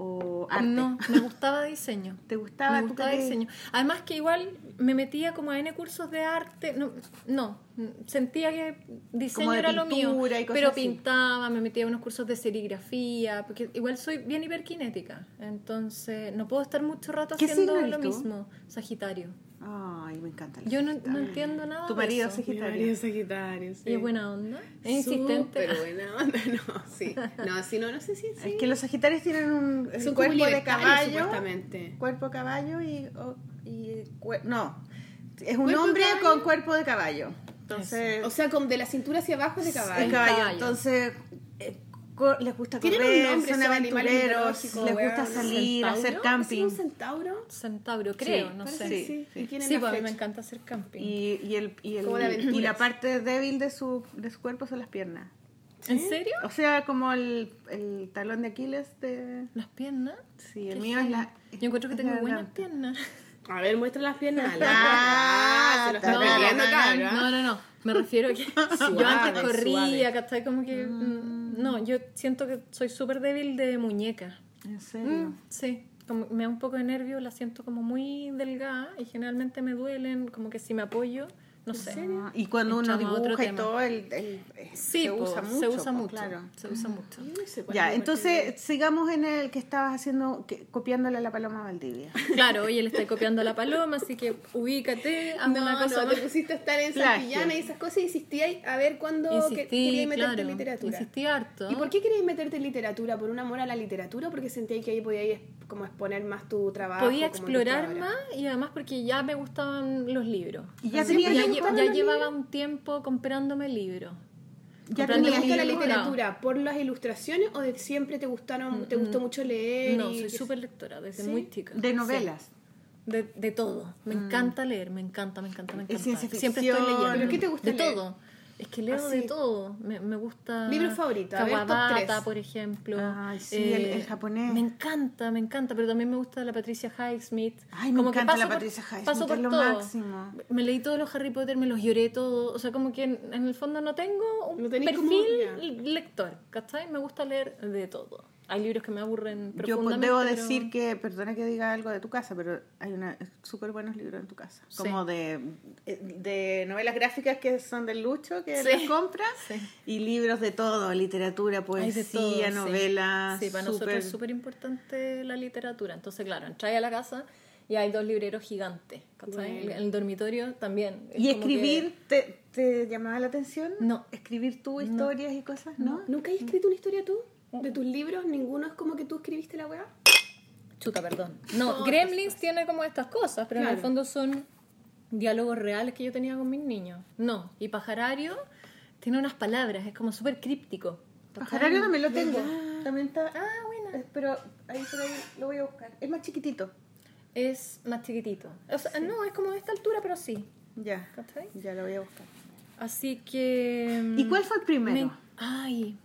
o arte? No, me gustaba diseño. ¿Te gustaba? Me ¿Tú gustaba diseño. Además que igual me metía como a N cursos de arte. No, no sentía que diseño era lo mío. pintura y cosas Pero así. pintaba, me metía a unos cursos de serigrafía, porque igual soy bien hiperkinética. Entonces no puedo estar mucho rato ¿Qué haciendo lo mismo. Sagitario. Ay, me encanta. la Yo no, Sagitario. no entiendo nada. Tu de marido eso. es Mi marido Sagitario. es Sagitario, sí. Y es buena onda. Es insistente. Pero buena onda, [laughs] no, sí. No, sí, no, no sé si sí. Es que los Sagitarios tienen un Son cuerpo de caballo. supuestamente. Cuerpo caballo y. o- y no. Es un ¿Cuerpo de hombre caballo? con cuerpo de caballo. Entonces. O sea, con de la cintura hacia abajo es de es caballo. caballo. caballo. Entonces. Eh, les gusta Tienen un correr, nombre son aventureros, les gusta salir, ¿Centauro? hacer ¿Es camping. un centauro? Centauro, creo, no sé. Sí, sí. ¿Y quién es sí pues a mí flecha? me encanta hacer camping. Y, y, el, y, el- y la parte débil de su, de su cuerpo son las piernas. ¿En serio? O sea, como el, el talón de Aquiles de... Las piernas. Sí, el mío es la... Yo encuentro que es tengo buenas piernas. A ver, muestra las piernas. [laughs] Ah, se lo está no, perdiendo, no. No, no, no. Me refiero a que [laughs] yo antes Suave, corría, suave. ¿cachai? Como que. mm, No, yo siento que soy súper débil de muñeca. ¿En serio? Mm, sí. Como me da un poco de nervio, la siento como muy delgada y generalmente me duelen, como que si me apoyo, no sé. Ah, y cuando uno dibuja y todo, el, el- eh, Sí, se po, usa mucho. se usa po, mucho. Claro. Se usa mucho. Sé cuál Ya, es, entonces sigamos en el que estabas haciendo, que, copiándole a la paloma Valdivia. [laughs] Claro, oye, le estoy copiando a la paloma, así que ubícate, haz No, una cosa. no, te pusiste a estar en. Santillana y esas cosas y insistíais a ver cuándo que- Insistí, queríais meterte claro, en literatura. insistí harto. ¿Y por qué queríais meterte en literatura? ¿Por un amor a la literatura o porque sentíais que ahí podíais como exponer más tu trabajo? Podía explorar más y además porque ya me gustaban los libros. ¿Y ya que ya, ya los llevaba un tiempo comprándome libros. Ya ¿Te Comprando tenías la libros, literatura por las ilustraciones o de siempre te gustaron, te gustó mucho leer? No, y soy súper lectora desde ¿Sí? muy chica. de novelas. Sí. De, de todo. Me encanta leer, me encanta, me encanta, me encanta. ciencia Siempre ficción. estoy leyendo. ¿Pero qué te gusta De leer? todo. Es que leo Así. de todo. Me, me gusta. ¿Libro favorito? A ver, top Kawabata, por ejemplo. Eh, Ay, sí, el- el japonés. Me encanta, me encanta. Pero también me gusta la Patricia Highsmith. Ay, me Como que encanta la paso Patricia Highsmith, Paso por es lo todo. máximo. Me leí todos los Harry Potter, me los lloré todos. O sea, como que en, en el fondo no tengo un No perfil lector. ¿Cachai? Me gusta leer de todo. Hay libros que me aburren Yo profundamente. debo pero- decir que, perdona que diga algo de tu casa, pero hay una súper buenos libros en tu casa. Sí. Como de, eh, de novelas gráficas que son del Lucho, que Sí. las compra, Sí. y libros de todo, literatura, poesía, novelas. Sí, para nosotros súper- es súper importante la literatura. Entonces, claro, entráis a la casa y hay dos libreros gigantes. ¿cachai? Bueno. En el dormitorio también. Es ¿Y escribir te, te llamaba la atención? No. ¿Escribir tú historias y cosas? ¿No? ¿Nunca has escrito una historia tú? ¿De tus libros? ¿Ninguno es como que tú escribiste la weá? Chuta, perdón. No, Gremlins tiene como estas cosas, pero en Claro. el fondo son diálogos reales que yo tenía con mis niños. No. Y Pajarario tiene unas palabras, es como súper críptico. Pajarario también lo tengo. También está. Ah, bueno. eh, Pero ahí por ahí lo voy a buscar. Es más chiquitito. Es más chiquitito. O sea, no, es como de esta altura, pero sí. Ya. ¿Cachai? Ya lo voy a buscar. Así que... ¿Y cuál fue el primero? Me- Ay,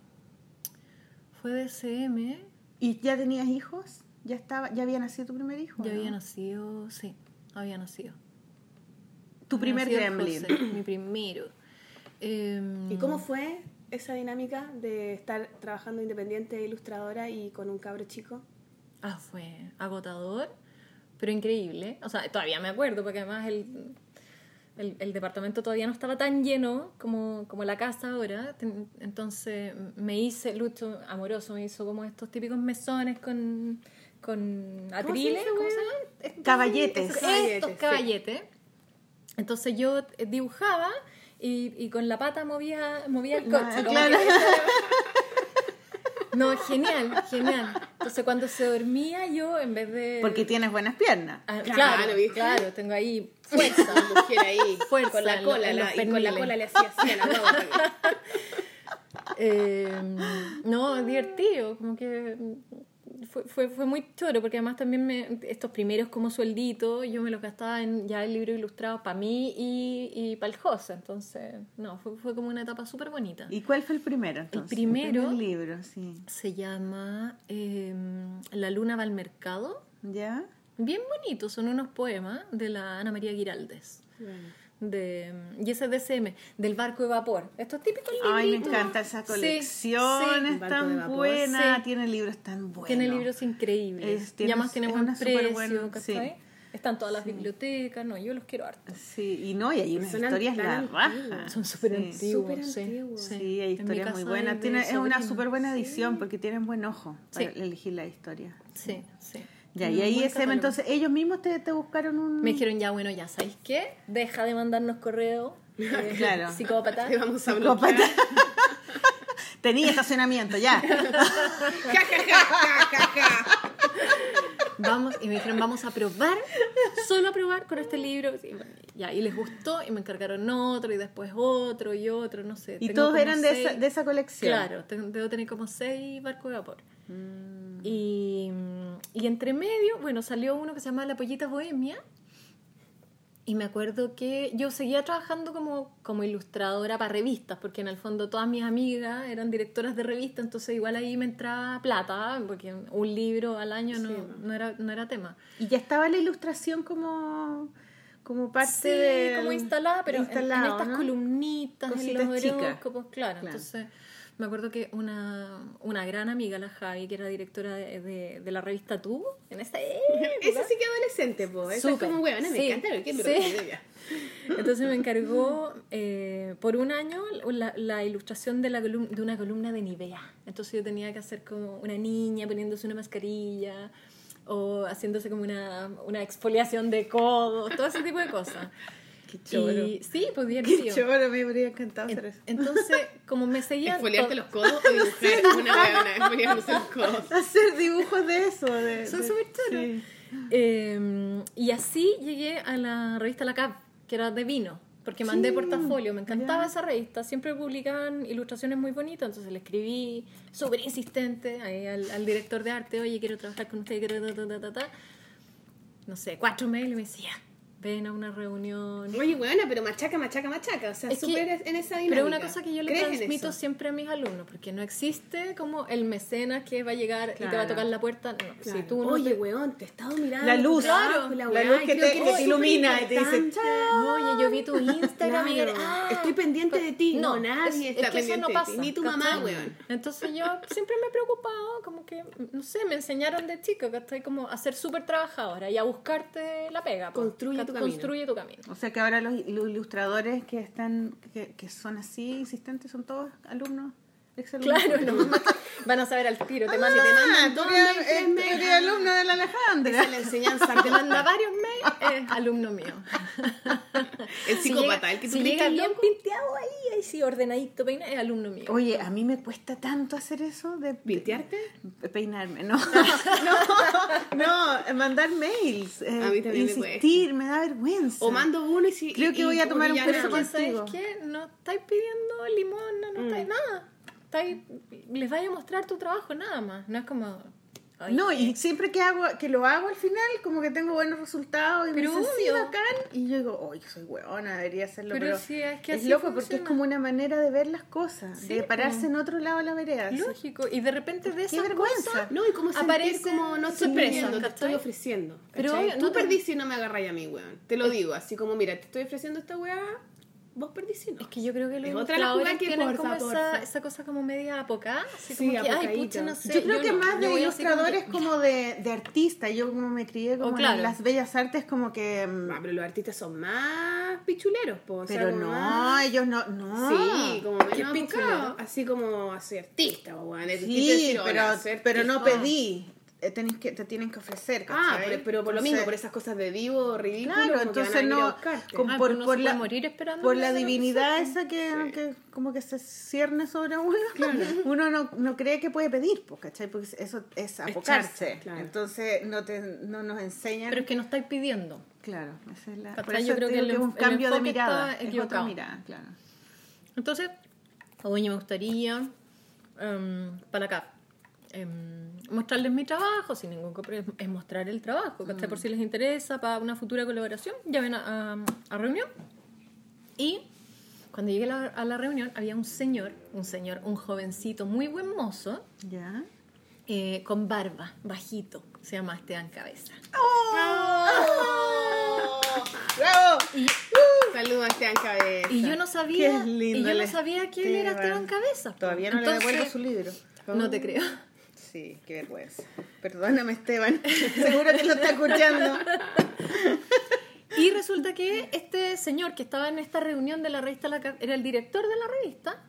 fue de CM. ¿Y ya tenías hijos? ¿Ya estaba, ya había nacido tu primer hijo? Ya no? había nacido, sí, había nacido. Tu Había primer nacido gremlin. Mi primero. [clears throat] ¿Y cómo fue esa dinámica de estar trabajando independiente de ilustradora y con un cabro chico? Ah, fue agotador, pero increíble. O sea, todavía me acuerdo, porque además el... el, el departamento todavía no estaba tan lleno como, como la casa ahora. Entonces me hice, Lucho amoroso, me hizo como estos típicos mesones con, con atriles. dice, ¿cómo se llaman? Estos- Caballetes. Estos Caballetes, sí. caballetes. Entonces yo dibujaba y, y con la pata movía, movía el coche. Ah, como claro. [laughs] [laughs] No, genial, genial. Entonces cuando se dormía yo, en vez de... Porque tienes buenas piernas. Ah, Claro, claro, ¿viste? claro, tengo ahí Fuerza, mujer ahí. [laughs] Fuerza con la cola, en la- y con la cola le hacía así a la guagua. [laughs] Eh, no, divertido, como que fue, fue, fue muy choro, porque además también me, estos primeros como suelditos yo me los gastaba en ya el libro ilustrado para mí y, y para el José, entonces, no, fue, fue como una etapa súper bonita. ¿Y cuál fue el primero entonces? primero- primer libro, sí. Se llama eh, La luna va al mercado. ¿Ya? Bien bonito, son unos poemas de la Ana María Giraldes. De, y ese es DCM, del barco de vapor. Estos típicos Ay, me encanta esa Sí, colección, sí. es Barco tan vapor, buena, sí. tiene libros tan buenos. Tiene libros increíbles. Es- y tiene- además tiene es buen una súper precio, buena- sí. Están todas las bibliotecas, no, yo los quiero harto. Sí, y no, y hay unas Son historias la raja. Son súper Sí. antiguos. Súper sí, antiguos. sí. Sí, hay historias muy buenas. Tiene, es una súper buena edición porque tienen buen ojo para Sí. elegir la historia. Sí, sí. Ya, y ahí ese, entonces ellos mismos te, te buscaron un... Me dijeron, ya, bueno, ya, ¿sabéis qué? Deja de mandarnos correo. [laughs] eh, Claro. Psicópata. [laughs] Te vamos a Psicópata. [laughs] Tenía estacionamiento, ya. Ja, ja, ja, ja, ja, ja. Vamos, y me dijeron, vamos a probar, solo a probar con este libro. Bueno, ya, y les gustó y me encargaron otro y después otro y otro, no sé. Y Tengo todos eran de esa, de esa colección. Claro, te- debo tener como seis barcos de vapor. Mm. Y, y entre medio, bueno, salió uno que se llama La Pollita Bohemia. Y me acuerdo que yo seguía trabajando como, como ilustradora para revistas, porque en el fondo todas mis amigas eran directoras de revistas, entonces igual ahí me entraba plata, porque un libro al año no, Sí. no, era, no era tema. Y ya estaba la ilustración como, como parte Sí, de... como instalada, pero en- estas ¿no? columnitas, Cositas en los chicas. horóscopos, claro. Claro. Entonces, me acuerdo que una, una gran amiga, la Javi, que era directora de, de, de la revista Tú, en esa [laughs] Esa sí que adolescente, po. Esa es como huevona, me Sí, encanta ver qué sí. pero ya. [laughs] Entonces me encargó eh, por un año la, la ilustración de, la de una columna de Nivea. Entonces yo tenía que hacer como una niña poniéndose una mascarilla o haciéndose como una, una exfoliación de codos, todo ese tipo de cosas. Qué choro. Y, sí, pues Qué divertido. choro, me habría encantado hacer eso. Entonces, como me [laughs] seguían... Exfoliarte to- los codos o dibujar [laughs] una los codos. Hacer dibujos de eso. De, Son de- súper choros. sí. Eh, y así llegué a la revista La Cap, que era de vino, porque mandé Sí, portafolio. Me encantaba esa revista, siempre publicaban ilustraciones muy bonitas, entonces le escribí súper insistente ahí al, al director de arte, oye, quiero trabajar con usted, quiero ta, ta, ta, ta, ta". No sé, cuatro mails y me decía, ven a una reunión. Oye, huevona, pero machaca, machaca, machaca. O sea, Es que- súper en esa dinámica. Pero una cosa que yo le ¿Crees en transmito siempre a mis alumnos, porque no existe como el mecenas que va a llegar y te va a Claro. tocar la puerta. No, Claro. si tú no Oye, te- weón, te he estado mirando. La luz, trabajo, la luz que te- que ilumina y te dice, importante. Oye, yo vi tu [laughs] Instagram y Claro. ah, Estoy pendiente de ti. No, No, nadie es- está es que eso no de pasa, ti. Ni tu mamá, weón. Entonces yo siempre me he preocupado, como que, no sé, me enseñaron de chico que estoy como a ser súper trabajadora y a buscarte la pega. Construye tu camino. Construye tu camino. O sea que ahora los, los ilustradores que están que, que son así insistentes son todos alumnos Claro, no, [laughs] van a saber al tiro, te Si mandan, te Ah, mandan tú dos eh, alumno de la Alejandra. Esa es la enseñanza. te manda [laughs] varios mails, es alumno mío. [laughs] El Si psicópata, llega- el que tú si llega bien loco. pinteado ahí, ahí sí, ordenadito, peinado, es alumno mío. Oye, a mí me cuesta tanto hacer eso de ¿Pintearte? peinarme, no. no, no, mandar mails, eh, A mí también me insistir, me, da vergüenza. O mando uno y si. Creo que y- voy a tomar un curso contigo. ¿sabes qué? No estáis pidiendo limón, no, no Mm. estáis nada. Estáis, les vais a mostrar tu trabajo nada más. No es como. "Ay, No, y siempre que hago que lo hago al final, como que tengo buenos resultados y Pero me dicen, sí, bacán. Y yo digo, oh, soy hueona, debería hacerlo. Pero Pero, sí, es que es así loco porque es funciona. como una manera de ver las cosas, Sí, de pararse en otro lado de la vereda. Lógico. Y de repente de esas vergüenza. cosas No, y como sentir aparecen como no estoy pidiendo, te estoy ofreciendo. Pero ¿cachai? Tú no te- si no me agarráis a mí, weón. Te lo digo, así como, mira, te estoy ofreciendo esta weá, vos perdís si no. Es que yo creo que los Es otra la jugada ilustradores que tienen porfa, como esa, porfa. esa cosa como media apocada, así Sí, como que, ay, apocadito. pucha, no sé. Yo creo que no, más de así como que- ilustradores como de, de artista. Yo como me crié como Oh, claro. en las bellas artes como que... mm, Ah, pero los artistas son más pichuleros, po, o sea, pero como no, más- ellos no... no. Sí, como ¿Qué menos pichulero? así como así artista, Sí, pero, "Hola, soy pero no artista". pedí. Eh, tenés que, te tienen que ofrecer, Ah, ¿cachai? pero, pero por lo mismo, por esas cosas de vivo, ridículo, Claro, entonces a a no, Ah, por, no la, puede morir esperando por la divinidad esa que, que como que se cierne sobre uno, [laughs] uno no, no cree que puede pedir, pues, ¿cachai? Porque eso es apocarse. Claro. Entonces no, te, no nos enseñan. Pero es que no estáis pidiendo. Claro, esa es la, por eso Yo creo que es un cambio de mirada. Es otra mirada, claro. Entonces, oye, me gustaría em, para acá em, mostrarles mi trabajo, sin ningún compre- es mostrar el trabajo. Por si les interesa para una futura colaboración, ya ven a, a- a reunión. Y cuando llegué a la, a la reunión había un señor, un señor, un jovencito muy buen mozo, Ya. eh, con barba, bajito, se llama Esteban Cabeza. ¡Bravo! Y, Saludos a Esteban Cabeza. y yo no sabía, y yo no sabía que él era Esteban. Cabeza. Todavía no Entonces, le devuelvo su libro. No te creo. Sí, qué vergüenza. Perdóname, Esteban. [laughs] Seguro que lo está escuchando. [laughs] Y resulta que este señor que estaba en esta reunión de la revista La era el director de la revista.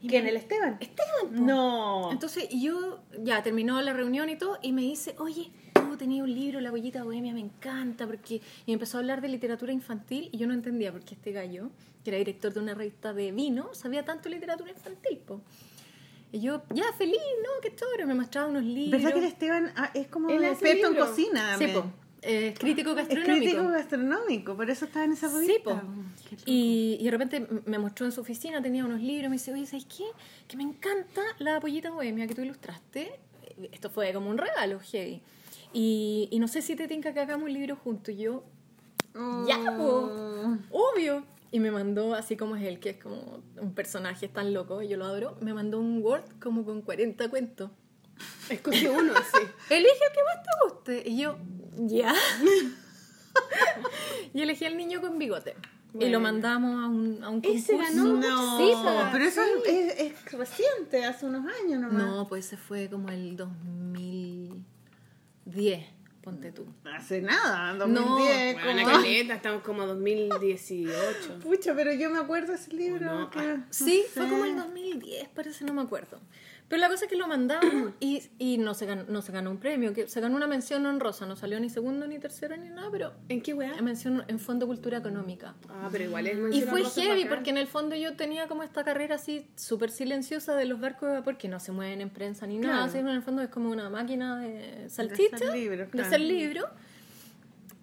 ¿Quién? ¿El Esteban? Esteban, po. No. Entonces yo ya terminó la reunión y todo y me dice, oye, tú tenías un libro, La Bollita Bohemia, me encanta, porque... Y empezó a hablar de literatura infantil y yo no entendía por qué este gallo, que era director de una revista de vino, sabía tanto literatura infantil, po. Y yo, ya, feliz, ¿no? Qué choro, me mostraba unos libros. ¿Verdad que el Esteban ah, es como hace experto en cocina? Sí. Eh, crítico [laughs] Es gastronómico. crítico gastronómico, por eso estaba en esa Sí, revista. po. Y, y de repente me mostró en su oficina, tenía unos libros, me dice, oye, ¿sabes qué? Que me encanta la pollita bohemia que tú ilustraste. Eh, Esto fue como un regalo, heavy. Y, y no sé si te tinca que hagamos un libro juntos. Y yo, ya, po, obvio. Y me mandó, así como es él, que es como un personaje tan loco, y yo lo adoro, me mandó un Word como con 40 cuentos. Escoge uno, sí. [laughs] Elige el que más te guste. Y yo, ya. [laughs] y elegí al niño con bigote. Y lo mandamos a un, a un Ese concurso. ganó. No, Sí, pero eso es, es reciente, hace unos años nomás. No, pues ese fue como el 2010, ponte tú. Hace nada, 2010. No, Bueno, como- caleta, estamos como 2018. Pucha, pero yo me acuerdo ese libro. No, que- ah, Sí, no fue sé. como el 2010, parece, no me acuerdo. Pero la cosa es que lo mandamos [clears throat] y, y no, se ganó, no se ganó un premio, que se ganó una mención honrosa, no salió ni segundo, ni tercero, ni nada, pero ¿En qué weá? mención en Fondo Cultura Económica. Ah, pero igual es Y mención fue honrosa heavy bacán. porque en el fondo yo tenía como esta carrera así súper silenciosa de los barcos de vapor que no se mueven en prensa ni nada. Así, en el fondo es como una máquina de salchicha, hacer libros, de hacer libro.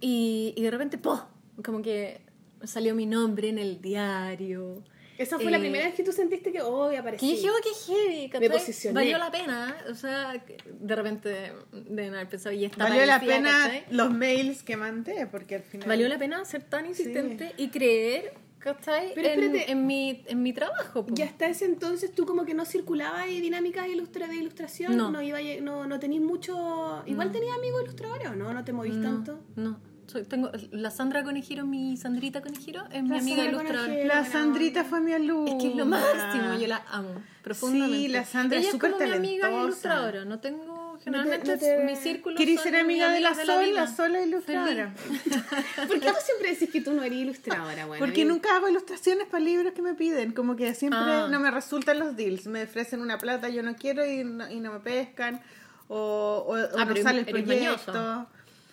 Y, y de repente, ¡po! Como que salió mi nombre en el diario. Esa fue la Eh, primera vez que tú sentiste que, oh, aparecí. Que yo dije, qué heavy, posicioné. Valió la pena, o sea, de repente deben haber pensado, y esta Valió la pena ¿cachai? los mails que mandé, porque al final. Valió la pena ser tan insistente y creer, ¿cachai? Pero en, espérate. en mi, en mi trabajo. po. Y hasta ese entonces tú como que no circulabas y dinámicas ilustra de ilustración, No. no, iba, no, no tenías mucho... Igual tenías amigos ilustradores, ¿o no? ¿No te movís no, tanto? No, Soy- tengo, la Sandra Conejero, mi Sandrita Conejero, es mi La amiga ilustradora. La Sandrita fue mi alumna. Es que es lo máximo, yo la amo profundamente. Sí, la Sandra es Ella súper como mi amiga talentosa. ilustradora, no tengo, generalmente no te- mi círculo ¿Querés son ser amiga de la Sol? vida. La Sol es ilustradora. [laughs] ¿Por qué tú siempre decís que tú no eres ilustradora, bueno? Porque nunca hago ilustraciones para libros que me piden. Como que siempre Ah. no me resultan los deals. Me ofrecen una plata, yo no quiero y no, y no me pescan. O, o, o Ah, no pero sale el proyecto.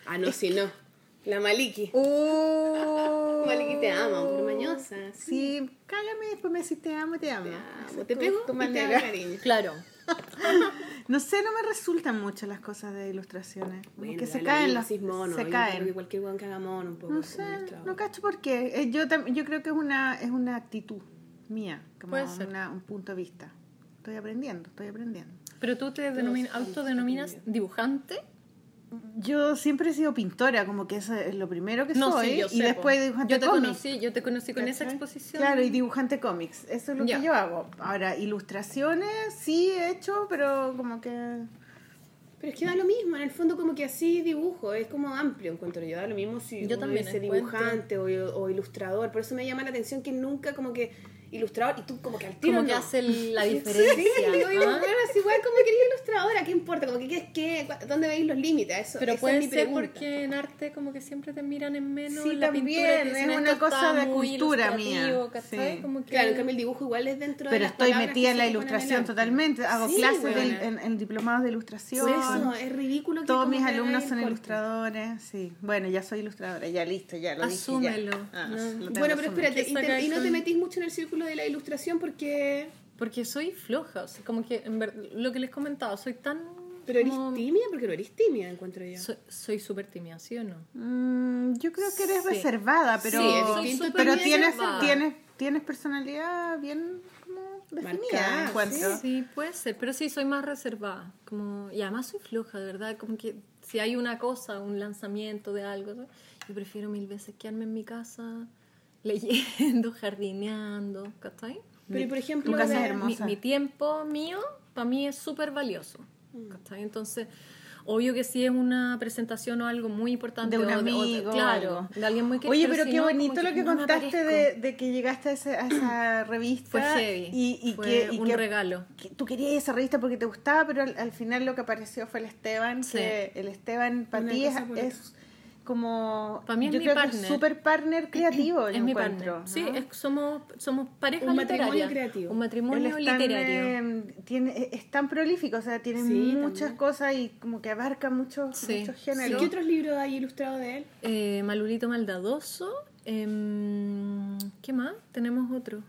Ah, no, si no. La Maliki. Oh. [laughs] Maliki te ama, por mañosa. Sí. Sí, cállame y después me decís te amo, te amo. Te amo. Te tu- pego tu te manera. cariño. [laughs] Claro. [laughs] No sé, no me resultan mucho las cosas de ilustraciones. Como Bueno, que se caen mono, se caen. que cualquier weón que haga mono un poco No sé, no cacho por qué. Eh, Yo, yo creo que es una, es una actitud mía, como Puede ser. una- un punto de vista. Estoy aprendiendo, estoy aprendiendo. Pero tú te denomina- autodenominas dibujante. Yo siempre he sido pintora, como que eso es lo primero que No, soy. sí, yo y sé, después po. dibujante yo te cómics. conocí, yo te conocí con esa exposición. Claro, y dibujante cómics. Eso es lo que yo hago. Ahora, ilustraciones sí he hecho, pero como que Pero es que da lo mismo, en el fondo como que así dibujo, es como amplio encuentro yo, da lo mismo si Yo uno también encuentro. dibujante o, o ilustrador, por eso me llama la atención que nunca como que ilustrador y tú como que al tiro Como que hace la [laughs] Sí, diferencia. yo [laughs] digo, ¿ah? es igual como quería ilustradora, ¿qué importa? Como que, ¿qué, qué, ¿dónde veis los límites? Eso, Pero puede es mi ser pregunta. porque en arte como que siempre te miran en menos Sí, la también, pintura. que es una "Esto cosa de cultura mía". ilustrativo", ¿cachai? Sí. Como que... Claro, en cambio el dibujo igual es dentro de Pero estoy metida que en la ilustración totalmente. Hago Sí, clases en, en diplomados de ilustración. Eso, es ridículo que Todos mis que alumnos son ilustradores, sí. Bueno, ya soy ilustradora, ya listo, ya lo Asúmelo. dije. ya. Ah, No. lo tengo Bueno, que pero espérate, Que y, no te metís mucho en el círculo de la ilustración porque... Porque soy floja, o sea, como que en ver- lo que les comentaba, soy tan... Pero eres como- tímida, porque no eres tímida, encuentro yo. Soy- Soy súper tímida, ¿sí o no? Mm, yo creo que eres Sí. reservada, pero, Sí, distinto pero tienes, reservada. tienes, tienes personalidad bien como definida, Marcada, encuentro. Sí, puede ser, pero sí, soy más reservada. Como, y además soy floja, de verdad. Como que si hay una cosa, un lanzamiento de algo, yo prefiero mil veces quedarme en mi casa leyendo, [laughs] jardineando, ¿cachai? Pero, y por ejemplo, tu casa de-. Mi, mi tiempo mío, para mí es súper valioso. Mm. ¿cachai? Entonces, obvio que si es una presentación o algo muy importante. De un o o amigo, claro, de alguien muy querido. Oye, pero si qué bonito lo que no contaste de, de que llegaste a, ese- a esa [clears throat] revista. Fue heavy. Y, y Fue que, y un que- regalo. que tú querías esa revista porque te gustaba, pero al, al final lo que apareció fue el Esteban. Sí. Que el Esteban para ti es como. Pa' mí es yo mi creo que partner. es súper partner creativo. es mi encuentro, partner. Sí, ¿no? es- somos, somos pareja Un matrimonio literaria. creativo. Un matrimonio es tan, literario. eh, tiene, es tan prolífico, o sea, tiene Sí, muchas también. cosas y como que abarca muchos, Sí. muchos ¿Y géneros. qué otros libros hay ilustrados de él? Eh, Malurito Maldadoso. em, ¿Qué más? Tenemos otro.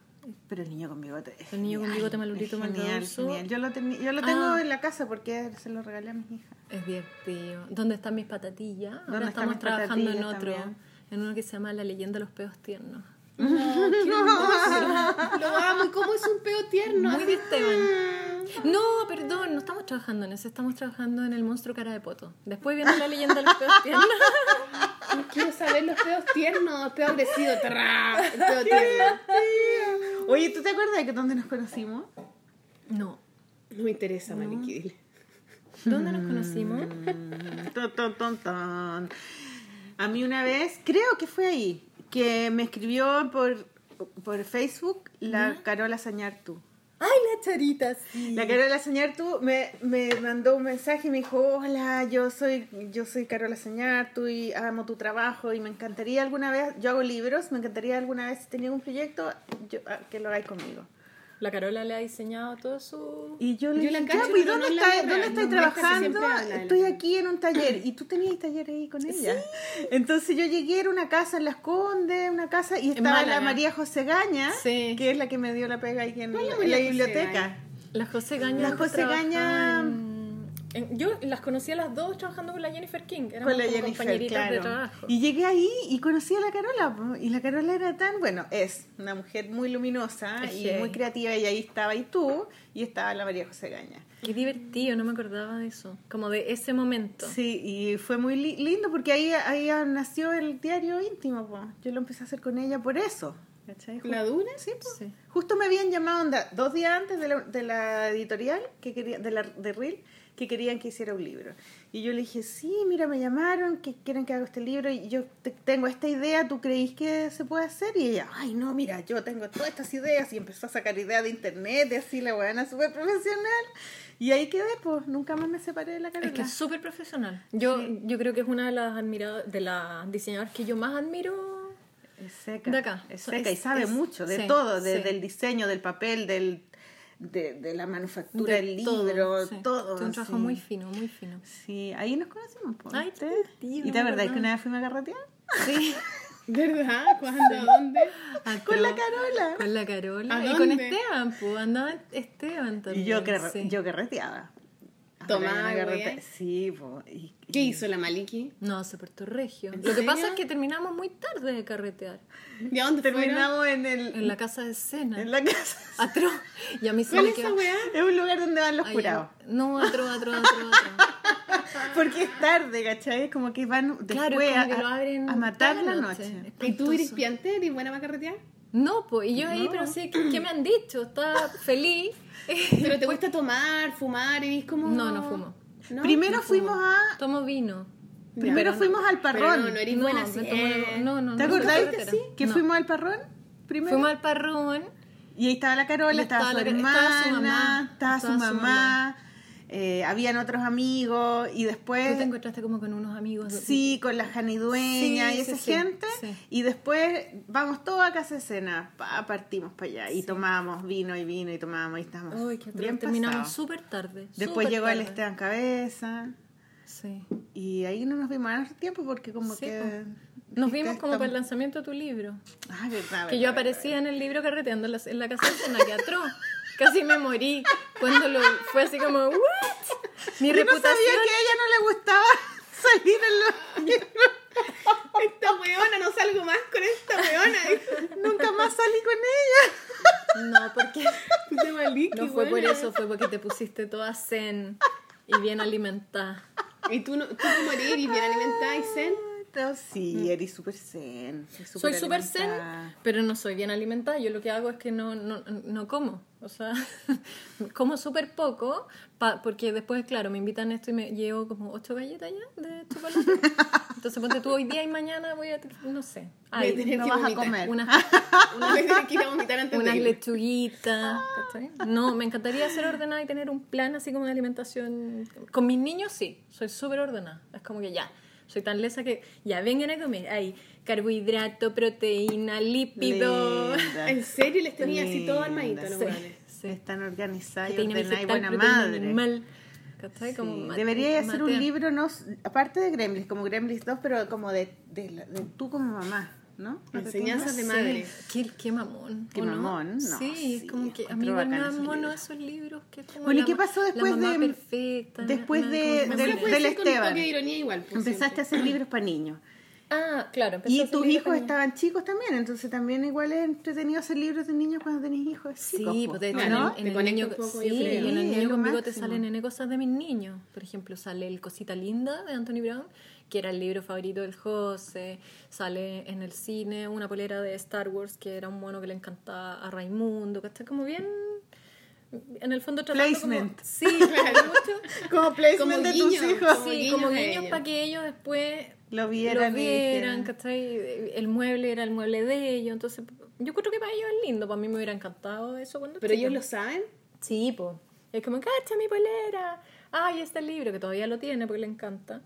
Pero el niño con bigote. es El niño con genial, bigote malurito genial. Yo lo, yo lo tengo Ah. en la casa porque se lo regalé a mis hijas. Es divertido. ¿Dónde están mis patatillas? ¿Dónde Ahora estamos trabajando en otro. también? En uno que se llama La leyenda de los peos tiernos. No, qué [laughs] hermoso. Lo amo. ¿Y cómo es un peo tierno? Muy de Esteban. No, perdón, no estamos trabajando en ese, estamos trabajando en el monstruo cara de poto. Después viene la leyenda de los peos tiernos. Quiero saber los peos tiernos, peo agresivo, el peo tierno. Oye, ¿tú te acuerdas de que dónde nos conocimos? No. No me interesa, Maliki, dile. ¿Dónde nos conocimos? Mm, ton, ton, ton, ton. A mí una vez, creo que fue ahí, que me escribió por, por Facebook la Carola Sañartu. ¡Ay, la charita! Sí. La Carola Sañartu me, me mandó un mensaje y me dijo, hola, yo soy, yo soy Carola Sañartu y amo tu trabajo y me encantaría alguna vez, yo hago libros, me encantaría alguna vez si tenía un proyecto yo- ah, que lo hagáis conmigo. La Carola le ha diseñado todo su... Y yo le Yo dije, ya, pues, ¿y pero ¿dónde, no la está, veo, ¿dónde no estáis muestra si trabajando? Estoy aquí en un taller. Y tú tenías taller ahí con ella. Entonces yo llegué, era una casa en Las Condes, una casa, y estaba la. María José Gaña, Sí. que es la que me dio la pega ahí en, ¿Cuál es la, María en la biblioteca. La José Gaña. La José Gaña- yo las conocí a las dos trabajando con la Jennifer King. Éramos Con la Jennifer, compañeritas de claro. trabajo. Y llegué ahí y conocí a la Carola. Y la Carola era tan, bueno, es una mujer muy luminosa Es y muy creativa. Y ahí estaba y tú, y estaba la María José Gaña. Qué divertido, no me acordaba de eso. Como de ese momento. Sí, y fue muy li- lindo porque ahí, ahí nació el diario íntimo. po. Yo lo empecé a hacer con ella por eso. ¿cachai? ¿La Duna? Sí. Sí. Justo me habían llamado onda, dos días antes de la, de la editorial, que quería, de, la, de Reel, que querían que hiciera un libro. Y yo le dije, sí, mira, me llamaron, que quieren que haga este libro, y yo te- tengo esta idea, ¿tú creís que se puede hacer? Y ella, ay, no, mira, yo tengo todas estas ideas, y empezó a sacar ideas de internet, y así, la buena súper profesional. Y ahí quedé, pues, nunca más me separé de la Carola. Es que es súper profesional. Yo, yo creo que es una de las admirado- de las diseñadoras que yo más admiro. Es seca. De acá. Es seca y es- sabe es- mucho de sí, todo, de- sí. del diseño, del papel, del, de, de la manufactura de del todo, libro, sí. todo. Tiene un trabajo sí. muy fino, muy fino. Sí, ahí nos conocimos. po, Ay, ¿viste? qué divertido, ¿Y no te acordás que una vez fuimos a carretear? Sí. [laughs] ¿Verdad? ¿Cuándo? ¿Dónde? Con la Carola. Con la Carola. ¿A y con? Esteban, pues andaba Esteban también. Y yo, carre- sí. yo carreteaba. Carrete- Sí, po, y- y- ¿Qué hizo la Maliki? No, se Puerto Regio. ¿En Lo que pasa es que terminamos muy tarde de carretear. ¿Y a dónde fueron? Terminamos en, el, En la casa de escena. en la casa. Atro. Y a mí se ¿Cuál me es esa quedó- weá? Es un lugar donde van los Ay, jurados. No, atro, atro, atro, atro. [laughs] Porque es tarde, ¿cachai? Es como que van después Claro, a, que lo abren a matar la noche. ¿Y tú eres piante? ¿Eres buena para carretear? No, pues, y yo ahí, No. pero sí, ¿qué, qué [clears throat] me han dicho? Estaba feliz. [laughs] ¿Pero te gusta tomar, fumar? ¿Eres como...? No, no fumo. No, Primero no fuimos a. Tomo vino. Primero no. fuimos al parrón. no, no eres No, buena así. eh. no, no, ¿Te no soy acordáis que sí? Que No. fuimos al parrón primero. Fuimos al parrón. Y ahí estaba la Carola, Y estaba, estaba su hermana, estaba su mamá, estaba su estaba su mamá, eh, habían otros amigos y Tú después... te encontraste como con unos amigos. Sí, con la janidueña Sí, y esa sí, gente. sí. Y después vamos todos a casa de cena. Pa, partimos para allá. Y tomábamos vino y vino y tomábamos y estábamos Uy, qué bien. Terminamos súper tarde. Después llegó el. Esteban Cabeza. Sí. Y ahí no nos vimos más tiempo porque como que... Nos vimos como para el lanzamiento de tu libro. Ah, verdad, Que yo verdad, aparecía en el libro carreteando en la, en la casa de cena, que atroz. [laughs] Casi me morí cuando lo fue así como, ¿what? Mi Yo no reputación. sabía que a ella no le gustaba [laughs] salir en los Esta weona, no salgo más con esta weona. Nunca más salí con ella. No, porque [laughs] no fue por eso, fue porque te pusiste toda zen y bien alimentada. Y tú, no, tú como eres bien alimentada y zen. Sí, eres súper zen. Soy súper zen, pero no soy bien alimentada. Yo lo que hago es que no, no, no como. O sea, [laughs] como súper poco, pa- porque después, claro, me invitan a esto y me llevo como ocho galletas ya de chocolate. [laughs] Entonces, ponte tú hoy día y mañana voy a, no sé, Voy a tener no que vas a vomitar. comer. unas, [laughs] que a vomitar antes unas de lechuguitas. No, me encantaría ser ordenada y tener un plan así como de alimentación. Con mis niños sí, soy súper ordenada. Es como que ya, soy tan lesa que ya vengan a comer. Hay carbohidrato, proteína, lípido. Linda. [laughs] En serio les tenía así todo armadito, Linda. los Sí, sí. Están Proteína ordenadas y buena madre. Sí, Como Debería hacer un libro, no, aparte de Gremlins, como Gremlins 2, pero como de, de, la- de tú como mamá, ¿no? ¿No te Enseñanzas de Sí, madre. Qué, qué mamón. Qué ¿o no? mamón, no, Sí, sí, es como que a mí me bacán dan esos mono libros. esos libros que es como Bueno, ¿y qué pasó después la mamá de- perfecta, después me- de- del- del con Esteban. toque de ironía igual. pues, Empezaste a hacer libros para niños. Ah, claro. Y tus hijos con- estaban chicos también, entonces también igual es entretenido hacer libros de niños cuando tenés hijos Sí, chicos. pues po, de hecho Claro, en, te en el niño, poco, sí, en el Sí, niño lo con bigote máximo. salen N cosas de mis niños. Por ejemplo, sale el Cosita Linda de Anthony Brown, que era el libro favorito del José. Sale en el cine una polera de Star Wars, que era un mono que le encantaba a Raimundo, que está como bien... En el fondo tratando como- Placement. Sí, [laughs] claro. mucho. Como placement Como de tus hijos. como Sí, como ellos. para que ellos después Lo vieran. lo vieran, ¿cachai? El mueble era el mueble de ellos, entonces yo creo que para ellos es lindo, para mí me hubiera encantado eso cuando Pero ellos lo saben. Sí, pues. Es como, cacha mi polera. Ay, este libro, que todavía lo tiene porque le encanta.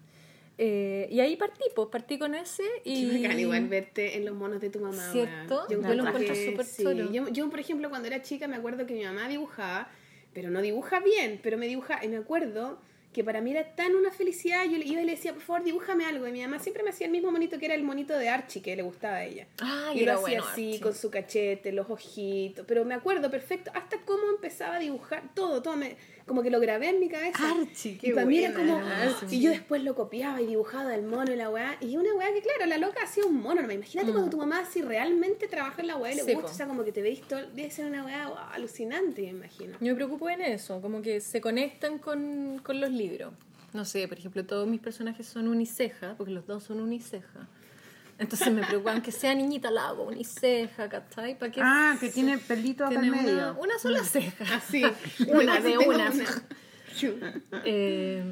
Eh, y ahí partí, pues partí con ese [laughs] y... Qué bacán igual verte en los monos de tu mamá. ¿Cierto? Yo lo encuentro encuentro que súper sí. choro. Yo, yo, por ejemplo, cuando era chica me acuerdo que mi mamá dibujaba, pero no dibuja bien, pero me dibuja, y me acuerdo que para mí era tan una felicidad, yo le iba y le decía, por favor, dibújame algo, y mi mamá siempre me hacía el mismo monito que era el monito de Archie, que le gustaba a ella. Ay, y lo hacía bueno, así, Archie. con su cachete, los ojitos, pero me acuerdo perfecto hasta cómo empezaba a dibujar, todo, todo, me, como que lo grabé en mi cabeza. Archie, qué y para mí era como, Archie. y yo después lo copiaba y dibujaba el mono y la weá. Y una weá que, claro, la loca hacía un mono. ¿no? Imagínate cuando tu mamá si realmente trabaja en la weá y le Mm. Gusta. O sea, como que te veis todo. Debe ser una weá wow, alucinante, me imagino. Yo me preocupo en eso, como que se conectan con, con los libros. No sé, por ejemplo, todos mis personajes son uniceja, porque los dos son uniceja. Entonces me preocupan que sea niñita la hago uniceja, ¿cachai? ¿Para que Ah, que tiene pelito acá en tiene medio. una, una sola ceja? Así. [laughs] Una de una. Eh,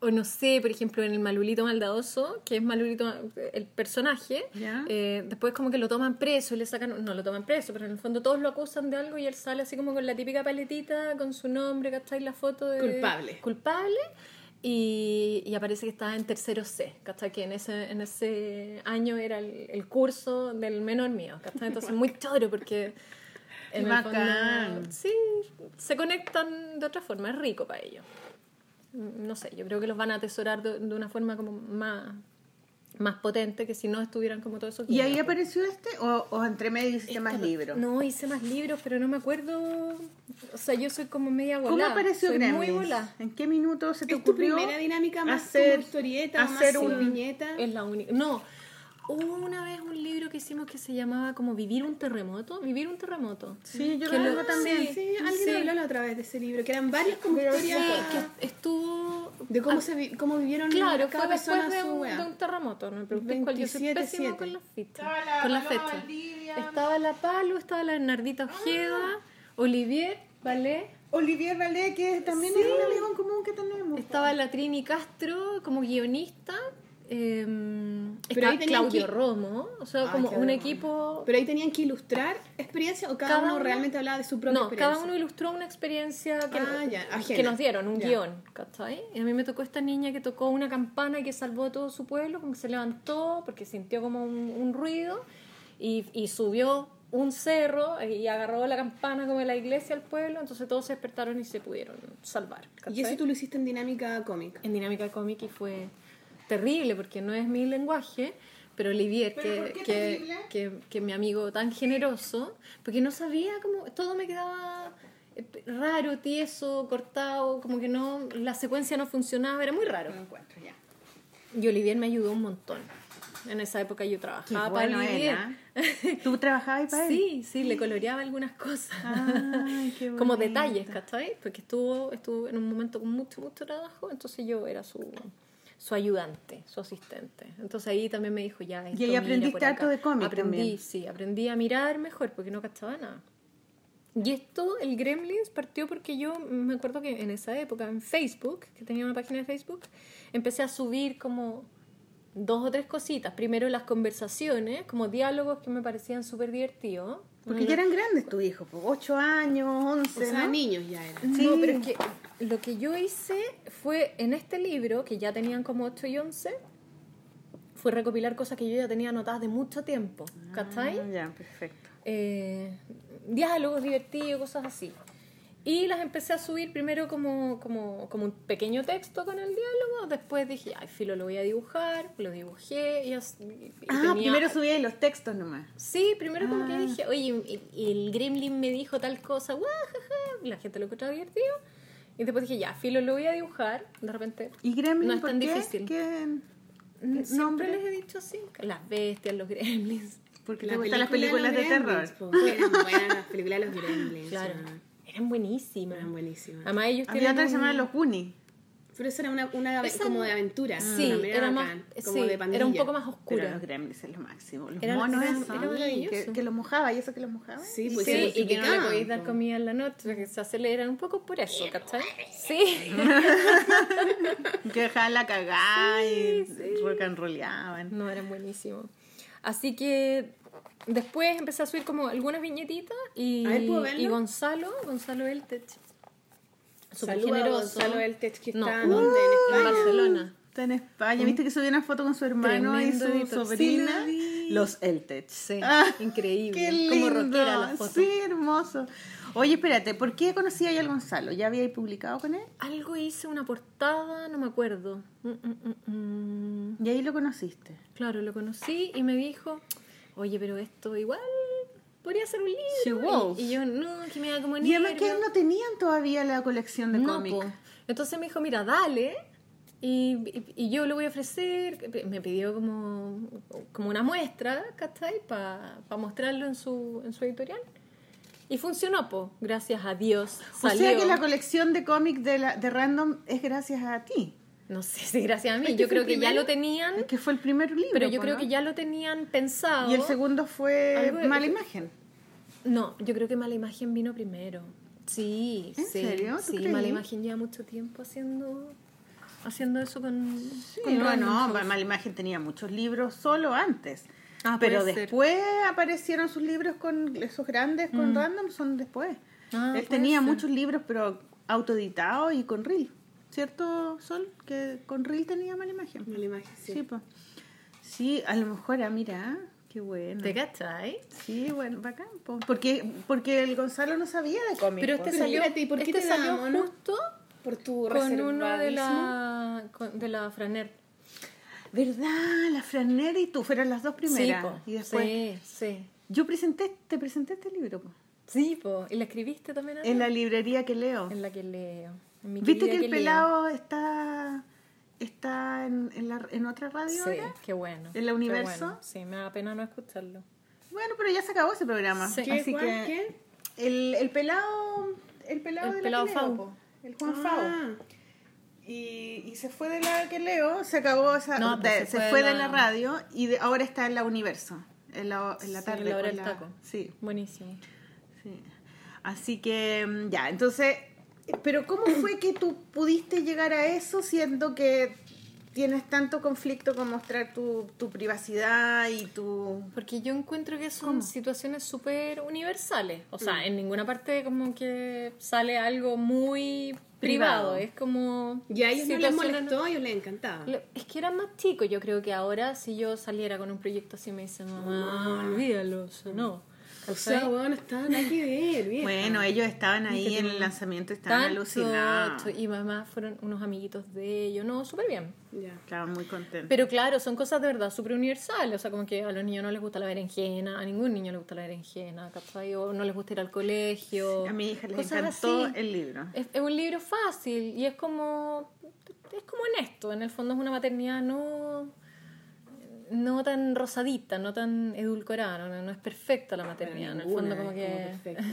o no sé, por ejemplo, en el Malulito Maldadoso, que es Malulito el personaje, eh, después como que lo toman preso y le sacan, no lo toman preso, pero en el fondo todos lo acusan de algo y él sale así como con la típica paletita, con su nombre, ¿cachai? La foto de... Culpable. Culpable. Y, y aparece que estaba en tercero C, ¿cachai? Que en ese, en ese año era el, el curso del menor mío, ¿cachai? Entonces muy choro porque... [laughs] En el Bacán. fondo, sí, se conectan de otra forma, es rico para ellos. No sé, yo creo que los van a atesorar de, de una forma como más, más potente que si no estuvieran como todos esos ¿Y ahí apareció este? ¿O, o entre medio hiciste más Estaba- libros? No, hice más libros, pero no me acuerdo. O sea, yo soy como media ¿Cómo volada. apareció soy muy volada. ¿En qué minuto se te ¿Es tu ocurrió primera dinámica más hacer, como historieta, hacer más un... viñeta? Es la única. No, hubo una vez un libro que hicimos que se llamaba como Vivir un terremoto. Vivir un terremoto. Sí, yo Que lo tengo también. Sí, alguien Sí. habló la otra vez de ese libro, que eran varias como Sí, historias que estuvo. de cómo, ah, se vi- cómo vivieron Claro, cada fue después persona de su un, de un terremoto. No me preguntes cuál, yo soy 27, pésima 7. con las fichas. Estaba la Con la Paloma fecha. Valdivia. Estaba la Palo, estaba la Bernardita Ojeda, Olivier, Valé, Olivier Valé, que también es un amigo en común que tenemos. Estaba la Trini Castro como guionista. Eh, Pero ahí tenían Claudio que- Romo. O sea, Ah, como Claudio un Romo. equipo. Pero ahí tenían que ilustrar experiencia o cada, Cada uno, uno- realmente hablaba de su propia No, experiencia. cada uno ilustró una experiencia que, Ah, ya, que nos dieron, un Ya. guion, ¿cachai? Y a mí me tocó esta niña que tocó una campana y que salvó a todo su pueblo, como que se levantó porque sintió como un, un ruido y, y subió un cerro y agarró la campana como de la iglesia al pueblo, entonces todos se despertaron y se pudieron salvar. Y eso tú lo hiciste en dinámica cómic. en dinámica cómic y fue terrible porque no es mi lenguaje, pero Olivier, ¿Pero que, que, que, que mi amigo tan generoso, porque no sabía cómo, todo me quedaba eh, raro, tieso, cortado, como que no, la secuencia no funcionaba, era muy raro. Lo encuentro ya. Y Olivier me ayudó un montón. En esa época yo trabajaba bueno para él, Olivier. ¿ah? [laughs] ¿Tú trabajabas ahí para él? Sí, sí, le coloreaba algunas cosas. Ay, qué [laughs] como detalles, ¿cachai? Porque estuvo, estuvo en un momento con mucho, mucho trabajo, entonces yo era su, su ayudante, su asistente. Entonces ahí también me dijo, ya, esto ahí mira aprendiste harto de cómic Aprendí, también. sí, aprendí a mirar mejor porque no cachaba nada. Y esto, el Gremlins, partió porque yo me acuerdo que en esa época, en Facebook, que tenía una página de Facebook, empecé a subir como dos o tres cositas. Primero las conversaciones, como diálogos que me parecían súper divertidos. Porque ya eran grandes tus hijos, pues, 8 años, 11, O sea, ¿no? niños ya eran. Sí. No, pero es que lo que yo hice fue en este libro, que ya tenían como 8 y 11, fue recopilar cosas que yo ya tenía anotadas de mucho tiempo, ¿cachai? Ah, ya, perfecto. Eh, diálogos divertidos, cosas así. Y las empecé a subir primero como, como, como un pequeño texto con el diálogo, después dije, ay, filo, lo voy a dibujar, lo dibujé y, Ah, tenía- primero subí los textos nomás. Sí, primero como Ah. que dije, oye, y- y el gremlin me dijo tal cosa, guajaja, la gente lo encontraba divertido. Y después dije, ya, filo, lo voy a dibujar. De repente, ¿Y Gremlin No es tan qué? difícil. ¿Qué siempre nombre? les he dicho así, las bestias, los gremlins. Porque La te gustan las película películas de terror. Gremlins, po. [laughs] Eran buenas las películas de los Gremlins. Claro, eran buenísimas. Eran buenísimas. Además ellos Había tienen otra que se llamaba Los Goonies. Pero eso era una, una Esa como no- de aventura. Sí, también era más, bacán, como sí, de pandilla. era un poco más Pero oscura. los Gremlins es lo máximo. Los Era- monos era- esos, era maravilloso. que, que los mojaba. ¿Y eso que los mojaba? Sí, Sí, pues y sí, que no le podéis dar comida en la noche, que se aceleran un poco por eso, ¿cachai? Sí. [laughs] Que dejaban la cagada y sí. rock and rollaban. No, eran buenísimos. Así que después empecé a subir como algunas viñetitas y, y Gonzalo, Gonzalo Eltech, súper generoso. Gonzalo Eltech, que No, está uh, en en España. Barcelona. Está en España. ¿Viste que subió una foto con su hermano y su editor. sobrina? Sí. Los Eltech. Sí, Ah, [laughs] increíble. Qué Como lindo. rockera la foto. Sí, hermoso. Oye, espérate, ¿por qué conocí ahí al Gonzalo? ¿Ya habíais publicado con él? Algo hice, una portada, no me acuerdo. Mm, mm, mm. Y ahí lo conociste. Claro, lo conocí y me dijo, oye, pero esto igual podría ser un libro. She. Y, y yo, no, que me da como Y además que nervio". no tenían todavía la colección de No, cómics. Entonces me dijo, mira, dale. Y, y- y yo lo voy a ofrecer. Me pidió como, como una muestra, ¿cachai? Para mostrarlo en su, en su editorial. Y funcionó, po. Gracias a Dios. O Salió. sea que la colección de cómics de, la, de Random es gracias a ti. No sé si gracias a mí. ¿Es que Yo creo que ya primero? lo tenían. Es que fue el primer libro. Pero yo po, creo ¿no? que ya lo tenían pensado. Y el segundo fue Mala Imagen. No, yo creo que Mala Imagen vino primero. Sí, ¿En sí. serio? ¿Tú Sí, creí? Mala Imagen lleva mucho tiempo haciendo haciendo eso con, Sí, con no, no, House. Mala Imagen tenía muchos libros solo antes. Ah, pero ser. después aparecieron sus libros con esos grandes con Random, son después. Ah, Él tenía ser. muchos libros, pero autoeditados y con reel. ¿Cierto, Sol? Que con reel tenía mala imagen. Mala imagen, sí. Sí, pues. Sí, a lo mejor, ah, mira, qué bueno. ¿Te cachai? Sí, bueno, bacán. po. Porque, porque el Gonzalo no sabía de cómics. Pero este Pero salió, ¿y por qué este te salió damos, no? justo Por tu con uno de la, con- de la Franer. ¿Verdad? La Franer y tú fueron las dos primeras. sí, po. y después. sí, sí. Yo presenté, te presenté este libro, po. Sí, po. ¿Y la escribiste también ahora? En la librería que leo. En la que leo. En mi ¿Viste que el leo. pelado está, está en, en, la, en otra radio Sí, ahora? qué bueno. ¿En la Universo? bueno. Sí, me da pena no escucharlo. Bueno, pero ya se acabó ese programa. Sí. ¿Qué, Así Juan? que ¿Qué? El, el pelado, el pelado El de pelado la que leo, Fau. po. el Juan Ah. Fau. Y, y se fue de la que leo, se acabó esa, No, pues de- se se, fue fue de de la- la radio y de- ahora está en la Universo, en la, en la Sí, tarde. la hora con del la- taco. Sí, Buenísimo. sí. Así que mm, ya, entonces Pero ¿cómo fue que tú pudiste llegar a eso siendo que tienes tanto conflicto con mostrar tu, tu privacidad y tu... Porque yo encuentro que son situaciones súper universales. O sea, en ninguna parte como que sale algo muy privado. Privado. Es como... Y a ellos no les molestó, a ellos les encantaba. Es que eran más chicos, yo creo que ahora si yo saliera con un proyecto así me dicen, mamá, olvídalo, o sea, no. O sea, bueno, está nada que ver. Bueno, ellos estaban ahí en el lanzamiento, estaban Tanto, alucinados. Y mamá fueron unos amiguitos de ellos, no, súper bien. Ya. Estaban muy contentos. Pero claro, son cosas de verdad súper universales. O sea, como que a los niños no les gusta la berenjena, a ningún niño le gusta la berenjena, ¿cachai? O no les gusta ir al colegio. a mi hija le cosas encantó así. el libro. Es, es un libro fácil y es como es como honesto en el fondo es una maternidad no no tan rosadita no tan edulcorada no, no es perfecta la maternidad en el fondo como es que perfecta.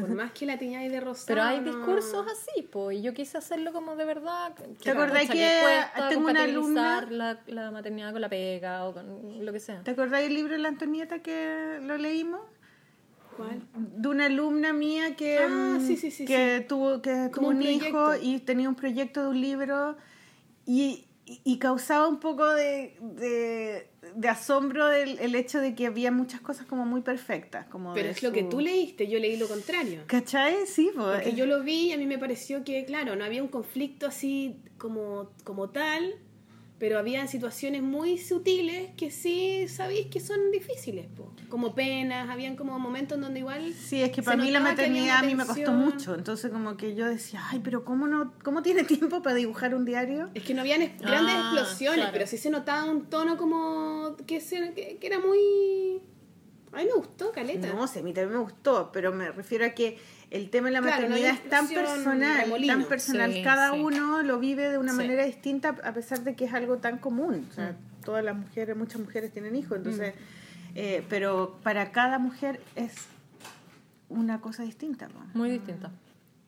Por más que la tiñáis de rosado. pero hay no. discursos así pues y yo quise hacerlo como de verdad ¿Te acordás pucha, que tengo una alumna- la, la maternidad con la pega o con lo que sea ¿Te acordás del libro de la Antonieta que lo leímos? ¿Cuál? De una alumna mía que, Ah, mm, sí, sí, sí, que tuvo, que Como tuvo un un hijo y tenía un proyecto de un libro y, y- causaba un poco de, de, de asombro el, el hecho de que había muchas cosas como muy perfectas. Como Pero es lo que su- tú leíste, yo leí lo contrario. ¿Cachai? Sí, pues. Porque yo lo vi y a mí me pareció que, claro, no había un conflicto así como, como tal, pero había situaciones muy sutiles que sí sabéis que son difíciles, po. como penas, habían como momentos donde igual... Sí, es que para mí la maternidad a mí me costó mucho. Entonces como que yo decía, ay, pero ¿cómo no cómo tiene [laughs] tiempo para dibujar un diario? Es que no habían es- grandes Ah, explosiones, claro. pero sí se notaba un tono como que, se- que, que era muy... A mí me gustó, Caleta. No sé, a mí también me gustó, pero me refiero a que el tema de la Claro, no hay maternidad es tan personal, remolino. tan personal, Sí, cada sí. uno lo vive de una Sí. manera distinta a pesar de que es algo tan común. O Mm. sea, todas las mujeres, muchas mujeres tienen hijos, entonces, eh, pero para cada mujer es una cosa distinta, muy distinta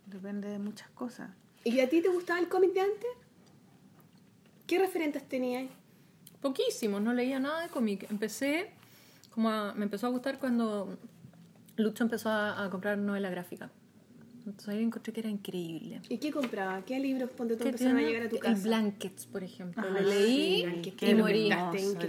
depende de muchas cosas. ¿Y a ti te gustaba el cómic de antes? ¿Qué referentes tenías? Poquísimo, no leía nada de cómic. Empecé, como a- me empezó a gustar cuando Lucho empezó a, a comprar novela gráfica. Entonces ahí encontré que era increíble. ¿Y qué compraba? ¿Qué libros cuando tú ¿Qué empezaron a llegar a tu El casa? Blankets, por ejemplo. Ah, Lo sí, leí Blankets, y morí.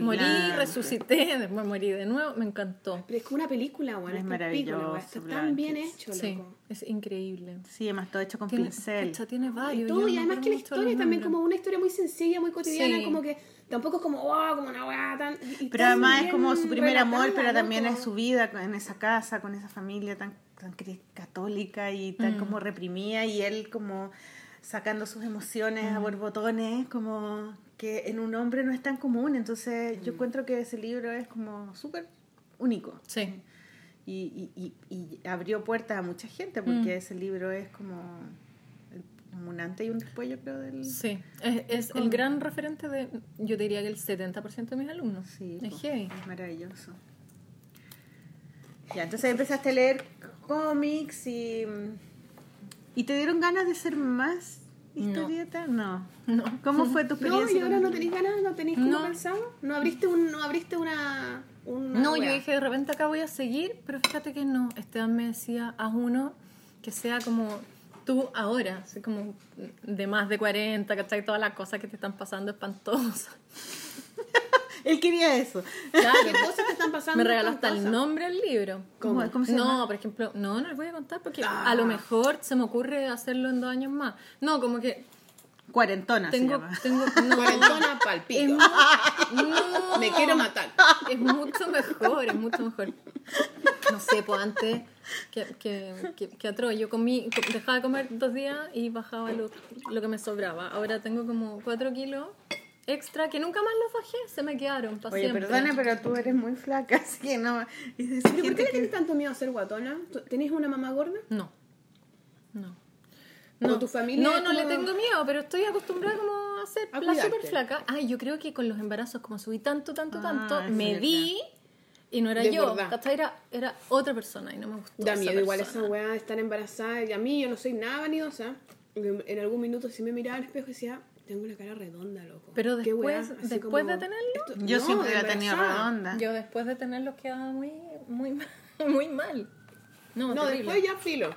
Morí, resucité, [laughs] después morí de nuevo. Me encantó. Pero es como una película, bueno, Es es maravilloso, Está tan bien hecho, Sí, loco. es increíble. Sí, además todo hecho con Tiene, pincel. pucha, tiene Y varios. todo, yo y además que la historia los también como una historia muy sencilla, muy cotidiana, Sí. como que tampoco es como, wow, como una weá tan... y Pero además es como su primer amor, pero también es su vida en esa casa, con esa familia tan, tan católica y tan Mm. como reprimida y él como sacando sus emociones a borbotones, como que en un hombre no es tan común. Entonces yo encuentro que ese libro es como súper único. Sí. Y, y, y, y abrió puertas a mucha gente porque ese libro es como, un antes y un después, yo creo, del... Sí, es, es el gran referente de, yo diría que el 70% de mis alumnos. Sí, es es maravilloso. Ya, entonces empezaste a leer cómics y, y te dieron ganas de ser más No. historieta? No. No. ¿Cómo fue tu [laughs] No, experiencia? y ahora no tenéis ganas, no tenéis como No. pensado. ¿No abriste, un, no abriste una, una No, yo dije, de repente acá voy a seguir, pero fíjate que no. Esteban me decía, haz uno que sea como tú ahora, así como de más de 40, ¿cachai? Todas las cosas que te están pasando espantosas. Él quería eso. Claro. ¿Qué cosas te están pasando? Me regaló hasta el nombre del libro. ¿Cómo, cómo se no, llama? por ejemplo, no, no les voy a contar porque Ah. a lo mejor se me ocurre hacerlo en dos años más. No, como que Cuarentona se tengo, llama. tengo, [laughs] no, Cuarentona es palpito. mu- no, [laughs] Me quiero matar. es mucho mejor, es mucho mejor. No sé, pues antes que, que, que, que atroz. Yo comí, co- dejaba de comer dos días y bajaba lo, lo que me sobraba. Ahora tengo como cuatro kilos extra que nunca más los bajé, se me quedaron para Oye, siempre. perdona, pero tú eres muy flaca, [laughs] así que no. ¿Pero por qué le que- tienes tanto miedo a ser guatona? ¿Tú- ¿Tenés una mamá gorda? No, no. ¿O tu familia No, no le como- tengo miedo, pero estoy acostumbrada como a ser A la súper flaca. Ay, yo creo que con los embarazos, como subí tanto, tanto, Ah, tanto, me vi y no era De yo. ¿cachai? Era, era otra persona y no me gustó. Da esa miedo igual persona. esa weá de estar embarazada. Y a mí yo no soy nada vanidosa. En en algún minuto sí me miraba al espejo y decía, tengo una cara redonda, loco. Pero después- después como- de tenerlo, Esto- Yo no, siempre he tenido redonda. Yo después de tenerlos quedaba muy, muy, mal- [laughs] muy mal. No, No, después ya filo.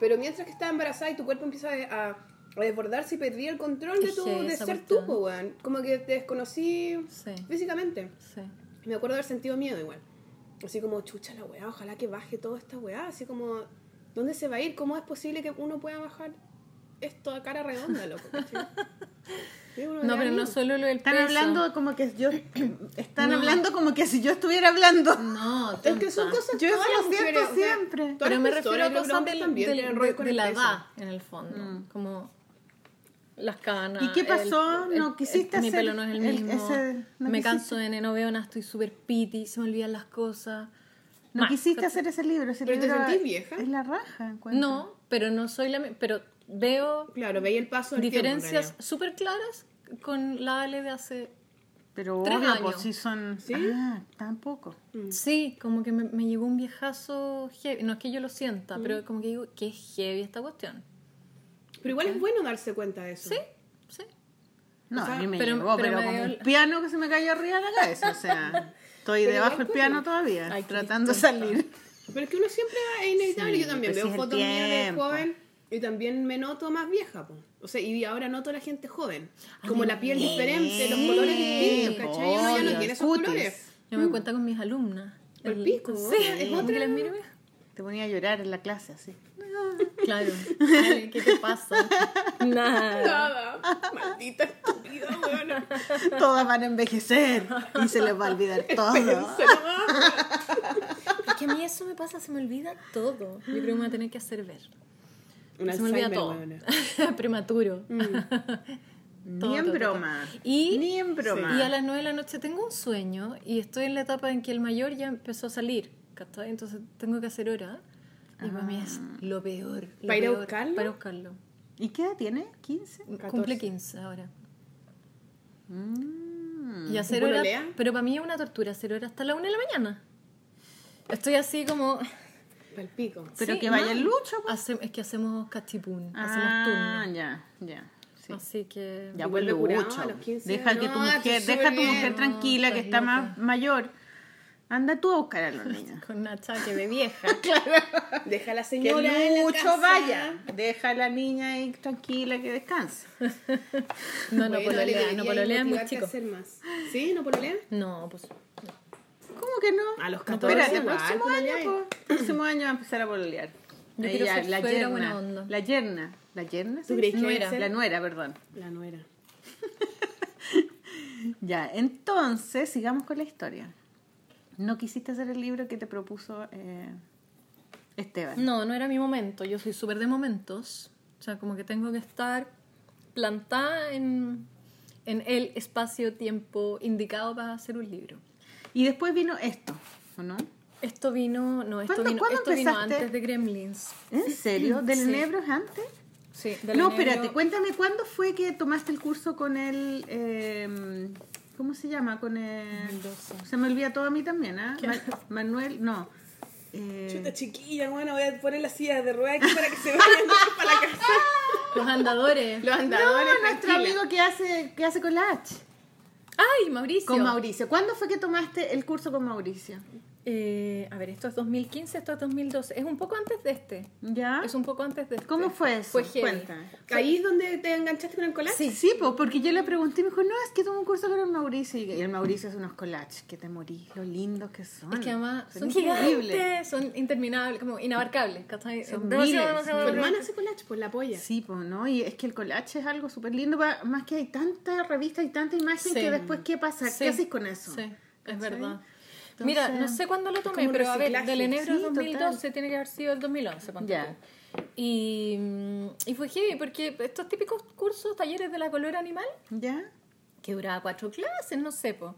Pero mientras que estás embarazada y tu cuerpo empieza a, a desbordarse y perdía el control de, tu, que de ser tú, weón. Como que te desconocí Sí. físicamente. Sí. Me acuerdo haber sentido miedo igual. Así como, chucha la weá, ojalá que baje toda esta weá. Así como, ¿dónde se va a ir? ¿Cómo es posible que uno pueda bajar esto a cara redonda, loco? [laughs] No, pero no solo lo del Están peso. hablando como que yo. [clears throat] Están No. hablando como que si yo estuviera hablando. No, Es que son tonta. cosas Yo todas eso las lo siento mujeres, o sea, siempre. Pero me refiero a cosas del- también del- de, la edad, en el fondo. Como las canas. ¿Y qué pasó? el- ¿No el- quisiste Mi hacer pelo no es el el- mismo. ese- no me quisiste? canso de nene, no veo nada, estoy súper piti, se me olvidan las cosas. No Más, quisiste hacer ese libro. Ese ¿Pero te sentís vieja? Es la raja. No, pero no soy la... mi- Pero veo Claro, veía el paso diferencias súper claras con la Ale de hace... Pero Tres obvio, años. pues si son. ¿Sí? Ah, tampoco. Sí, como que me, me llegó un viejazo heavy. No es que yo lo sienta, Mm. pero como que digo, qué heavy esta cuestión. Pero igual es bueno darse cuenta de eso. Sí, sí. No, O sea, a mí me pero- llegó, pero pero, me como dio un el- piano que se me cayó arriba de la cabeza. O sea, [laughs] estoy Pero debajo del piano todavía, Ay, qué tratando de salir. Pero es que uno siempre es inevitable. Sí, Yo también pues veo sí fotos mías de joven y también me noto más vieja. po. O sea, y ahora noto a la gente joven. Como la piel diferente, los colores distintos, ¿cachai? Y uno ya no tiene esos cutis. colores. Yo me cuento con mis alumnas. El pico, Sí, es otra- que les miro Te ponía a llorar en la clase así. Claro. [laughs] Ay, ¿Qué te pasa? Nada. Nada. Maldita estúpida, weona. Todas van a envejecer y se les va a olvidar [laughs] todo. Es que a mí eso me pasa, se me olvida todo. Yo creo que me voy a tener que hacer ver. Un se me olvida todo. [laughs] Prematuro. [laughs] Todo, Ni en todo, todo. broma. Y, Ni en broma. y a las 9 de la noche tengo un sueño y estoy en la etapa en que el mayor ya empezó a salir. ¿cachai? Entonces tengo que hacer hora. Y para mí es lo peor. lo ¿Para ir a buscarlo? Para ir a buscarlo. ¿Y qué edad tiene? ¿15? Cumple 15 ahora. Mm. Y hacer ¿Y hora. Pero para mí es una tortura hacer hora hasta la 1 de la mañana. Estoy así como. Pero Sí, que vaya el lucho. pues. Hace- es que hacemos cachipún, Ah, hacemos turno. ya, ya. sí. Así que. Ya pues vuelve los 15 Deja que tu. Ah, mujer, está deja a tu mujer bien. tranquila No, que está loca. más mayor. Anda tú a buscar a los [laughs] niños. Con una chaque de vieja. [laughs] Deja a la Que señora en la Lucho casa. vaya. Deja a la niña ahí tranquila que descanse. [laughs] No, no Bueno, no pololea es muy hacer más. ¿Sí? ¿No pololea? No, pues. ¿Cómo que no? A los No, 14 Espérate, igual, próximo año, próximo año va a empezar a pololear. Yo Ahí quiero ya, ser la yerna. buena onda. La yerna. ¿La yerna? ¿Tú sí? crees que Nuera. La nuera, perdón. La nuera. [laughs] Ya, entonces sigamos con la historia. ¿No quisiste hacer el libro que te propuso eh, Esteban? No, no era mi momento. Yo soy súper de momentos. O sea, como que tengo que estar plantada en, en el espacio-tiempo indicado para hacer un libro. Y después vino esto, ¿o no? Esto vino, no, esto ¿Cuándo- vino, cuándo esto vino antes de Gremlins. ¿En serio? ¿Del Sí. Nebro es antes? Sí, de la No, Negro- espérate, cuéntame, ¿cuándo fue que tomaste el curso con el... eh, ¿Cómo se llama? Con el... Mendoza. Se me olvida todo a mí también, ¿ah? Ma- Manuel, no. Eh, Chuta chiquilla, bueno, voy a poner las sillas de ruedas aquí para que se vayan [laughs] para la casa. Los andadores. Los no, andadores, nuestro tranquila. amigo que hace, que hace collage. ¡Ay, Mauricio! Con Mauricio. ¿Cuándo fue que tomaste el curso con Mauricio? Eh, a ver, esto es 2015, esto es 2012. Es un poco antes de este. ¿Ya? Es un poco antes de este. ¿Cómo fue eso? Fue heavy. ¿Ahí es donde te enganchaste con el collage? Sí, sí, po, porque yo le pregunté y me dijo, no, es que tomé un curso con el Mauricio. Y el Mauricio hace unos collages que te morís, lo lindos que son. Es que además son increíbles. gigantes, son interminables, como inabarcables. ¿cachai? Son Demasiado, miles, demasiado Tu hermana hace collage, pues la apoya. Sí, pues, ¿no? Y es que el collage es algo súper lindo, más que hay tanta revista y tanta imagen Sí. que después, ¿qué pasa? Sí. ¿Qué haces con eso? Sí, es ¿Cachai? verdad. Entonces, Mira, no sé cuándo lo tomé, pero a ver, del enebro Sí, del 2012 total. tiene que haber sido el 2011. ponte Ya. tú. Y, mm, y fue heavy, porque estos típicos cursos, talleres de la color animal, ¿Ya? que duraba cuatro clases, no sé, po.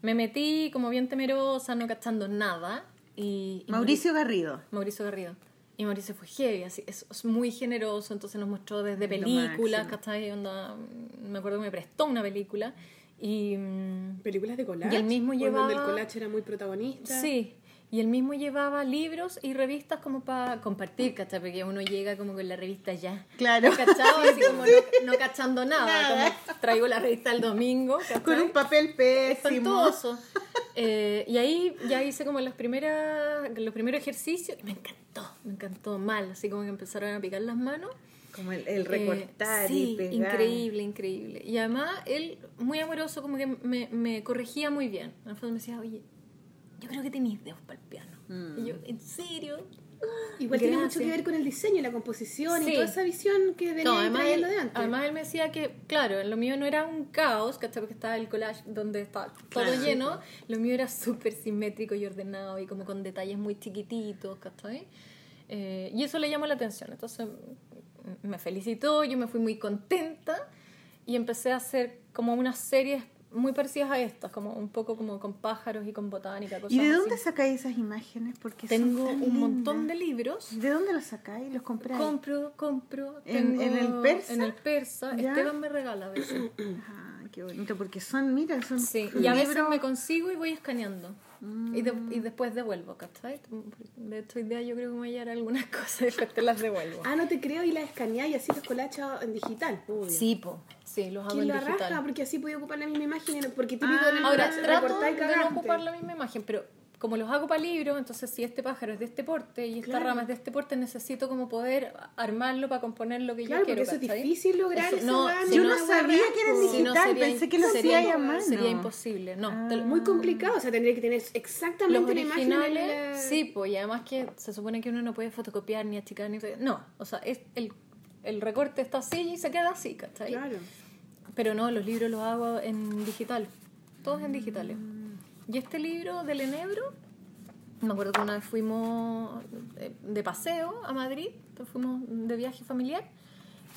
Me metí como bien temerosa, no cachando nada. Y, y Mauricio Garrido. Mauricio Garrido. Y Mauricio fue heavy, así, es, es muy generoso, entonces nos mostró desde películas. ¿cachai? Onda, me acuerdo que me prestó una película y... mm, Películas de collage. Y el mismo llevaba- Donde el collage era muy protagonista. Sí, y él mismo llevaba libros y revistas como para compartir, ¿cachai? Porque uno llega como con la revista ya. Claro. ¿Cachado? Así como no, no cachando nada, Nada. como traigo la revista el domingo, ¿cachai? Con un papel pésimo. espantoso. Eh, y ahí ya hice como las primeras, los primeros ejercicios y me encantó, me encantó mal, así como que empezaron a picar las manos. Como el, el Eh, recortar sí, y pegar. increíble, increíble. Y además él, muy amoroso, como que me, me corregía muy bien. En el fondo me decía, oye, yo creo que tenéis dedos para el piano. Mm. Y yo, ¿en serio? Igual tiene mucho Gracias. que ver con el diseño, la composición Sí. y toda esa visión que venía No, además él, trayendo de antes. además él me decía que, claro, lo mío no era un caos, ¿cachai? Porque estaba el collage donde estaba todo lleno. Lo mío era súper simétrico y ordenado y como con detalles muy chiquititos, ¿cachai? Eh, y eso le llamó la atención. Entonces me felicitó, yo me fui muy contenta y empecé a hacer como unas series muy parecidas a estas, como un poco como con pájaros y con botánica, cosas ¿Y de así. dónde sacáis esas imágenes? Porque Tengo un montón de libros. ¿De dónde los sacáis? ¿Los compráis? Compro, compro. ¿En- tengo- en el persa? En el persa. ¿Ya? Esteban me regala a veces. Ah, qué bonito, porque son, mira, son Sí, y a veces libros- me consigo y voy escaneando. Y, de- y después devuelvo, ¿cachai? De hecho, hoy día yo creo que me voy a llevar algunas [laughs] cosas y después te las devuelvo. Ah, no te creo y la escaneás y así los colachas en digital. Obvio. Sí, po. Sí, los hago ¿Quién en la raja? digital. Porque así podía ocupar la misma imagen. Porque típico Ah, en el Ahora, trato de no ocupar la misma imagen, pero como los hago para libros, entonces si este pájaro es de este porte y esta Claro. rama es de este porte, necesito como poder armarlo para componer lo que Claro, yo quiero. porque eso es difícil lograr Eso- no, si Yo no sabía que era digital. Si no, sería pensé que lo hacía a mano. Sería imposible, no. lo- Muy complicado, o sea, tendría que tener exactamente Los imagen originales, la- sí, pues, y además que se supone que uno no puede fotocopiar ni achicar ni... No, o sea, es el, el recorte está así y se queda así, ¿cachai? Claro. Pero no, los libros los hago en digital, todos en digitales. Y este libro del Enebro, me acuerdo que una vez fuimos eh, de paseo a Madrid, fuimos de viaje familiar,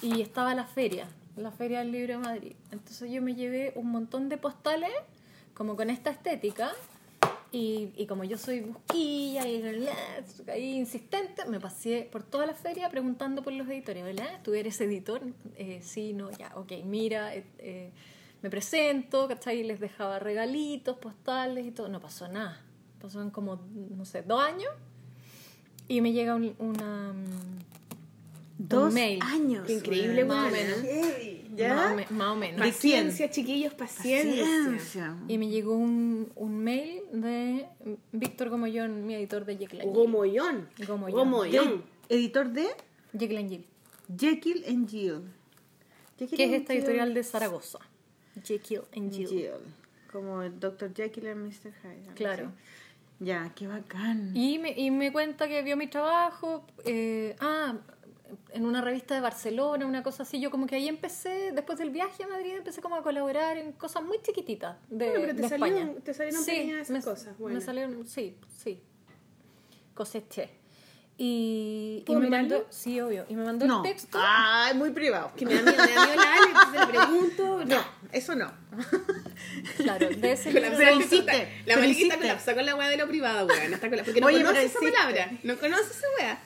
y estaba la feria, la feria del libro de Madrid. Entonces yo me llevé un montón de postales, como con esta estética, y, y como yo soy busquilla y ahí insistente, me pasé por toda la feria preguntando por los editores, ¿verdad? ¿Tú eres editor? Eh, sí, no, ya, ok, mira, eh, eh, me presento, ¿cachai? Y les dejaba regalitos, postales y todo. No pasó nada. Pasaron como, no sé, dos años y me llega un, una, mm, Dos un mail. años. Qué increíble, Más o menos. Ey, Más o, ¿Ya? me- más o menos. ¿De quién? Paciencia, chiquillos, paciencia. Paciencia. Y me llegó un, un mail de Víctor Gomollón, mi editor de Jekyll and Jill. Gomollón. Gomollón. Gomollón. De- editor de Jekyll and Jill. Jekyll and Jill. Jekyll Que es esta Jill. editorial de Zaragoza. Jekyll and Jill. Jill. Como el Dr. Jekyll and Mr. Hyde. Claro. así. Ya, qué bacán. Y me, y me cuenta que vio mi trabajo. eh, ah, en una revista de Barcelona, una cosa así. Yo como que ahí empecé, después del viaje a Madrid, empecé como a colaborar en cosas muy chiquititas de, Bueno, pero te de salieron- España. te salieron Sí, pequeñas esas me- cosas, Me bueno. salieron, sí, sí. Coseché. Y, y ¿Puedo me mandó, sí, obvio, y me mandó no. el texto. Ah, muy privado. Que me da miedo, me da miedo la Ale, entonces le pregunto. [laughs] No, eso no. Claro, de ese Con la libro- Felicite, La colapsa con la weá de lo privado, weón. Está colapsa- Porque no Oye, conoce esa existe. palabra. No conoce esa weá.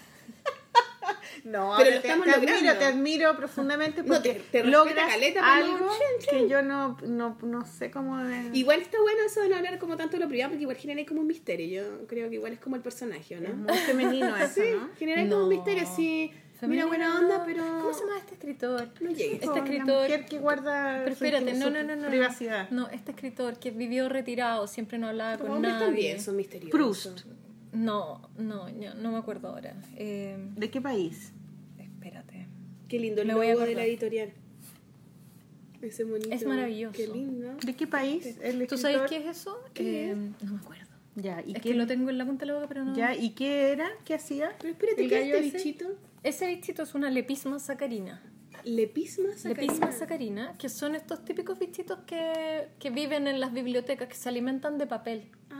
No, Pero lo te, estamos te logrando. admiro, te admiro profundamente No, porque te- te respeta logras caleta, pero algo chin, que yo no, no, no sé cómo de... Igual está bueno eso de no hablar como tanto de lo privado, porque igual genera como un misterio. Yo creo que igual es como el personaje, ¿o Es ¿no? muy femenino [laughs] eso, Sí, ¿no? genera como No. un misterio así. Mira, buena onda, pero. ¿Cómo se llama este escritor? No llegue. Este escritor- mujer que guarda Pero espérate, su no, no, no, no. privacidad. No, este escritor que vivió retirado, siempre no hablaba Los con nadie. también son misteriosos. Proust. No, no, yo no me acuerdo ahora. Eh, ¿De qué país? espérate. Qué lindo el Me voy a logo de la editorial. Ese monito. Es maravilloso. Qué lindo. ¿De qué país? El ¿Tú sabes qué es eso? ¿Qué Eh, No me acuerdo. Ya, ¿y Es qué que lo tengo en la punta de la boca, pero no. Ya, ¿y qué era? ¿Qué hacía? Pero espérate, ¿El ¿qué es este ese? bichito? Ese bichito es una lepisma sacarina. Lepisma sacarina. Lepisma sacarina, que son estos típicos bichitos que, que viven en las bibliotecas, que se alimentan de papel. Ay,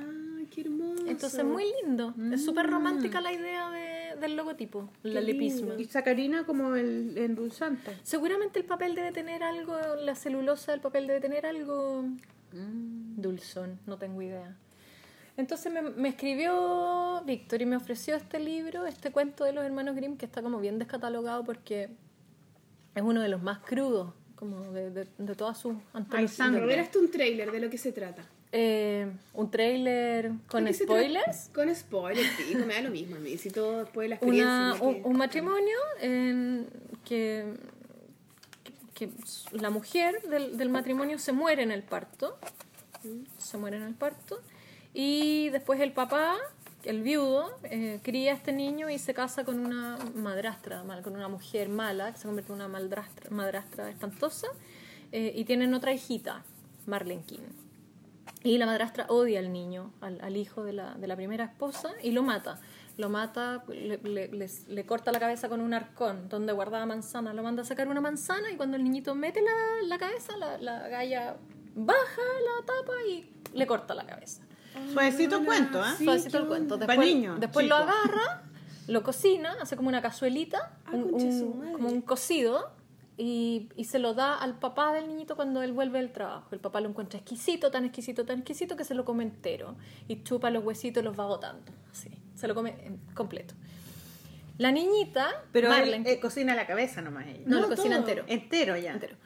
qué hermoso. Entonces, muy lindo. Es súper romántica la idea de- del logotipo, la Qué lepisma. Y sacarina como el endulzante. Seguramente el papel debe tener algo, la celulosa del papel debe tener algo dulzón, no tengo idea. Entonces me, me escribió Víctor y me ofreció este libro, este cuento de los hermanos Grimm, que está como bien descatalogado porque es uno de los más crudos, como de, de, de todas sus antologías. sangre. A ver, hazte un trailer de lo que se trata. Eh, un trailer con ¿De qué se spoilers. Con spoilers, sí, me da lo mismo a mí. Si todo después de la experiencia. Una- ¿no? un, Que- un matrimonio en que, que la mujer del, del matrimonio se muere en el parto, se muere en el parto, Y después el papá, el viudo, eh, cría a este niño y se casa con una madrastra, con una mujer mala, que se convierte en una madrastra, madrastra espantosa, eh, y tienen otra hijita, Marlene King. Y la madrastra odia al niño, al, al hijo de la, de la primera esposa, y lo mata. Lo mata, le, le- les- le corta la cabeza con un arcón donde guardaba manzana. Lo manda a sacar una manzana y cuando el niñito mete la, la cabeza, la, la galla baja la tapa y le corta la cabeza. Suavecito cuento, ¿ah? Sí, Suavecito el cuento. Después, niños, después lo agarra, lo cocina, hace como una cazuelita, Ah, un- un- como un cocido, y, y se lo da al papá del niñito cuando él vuelve del trabajo. El papá lo encuentra exquisito, tan exquisito, tan exquisito que se lo come entero. Y chupa los huesitos y los va botando. Así, se lo come completo. La niñita, Pero él Marlene, eh, cocina la cabeza nomás ella. no, no, lo cocina entero. Entero ya. Entero.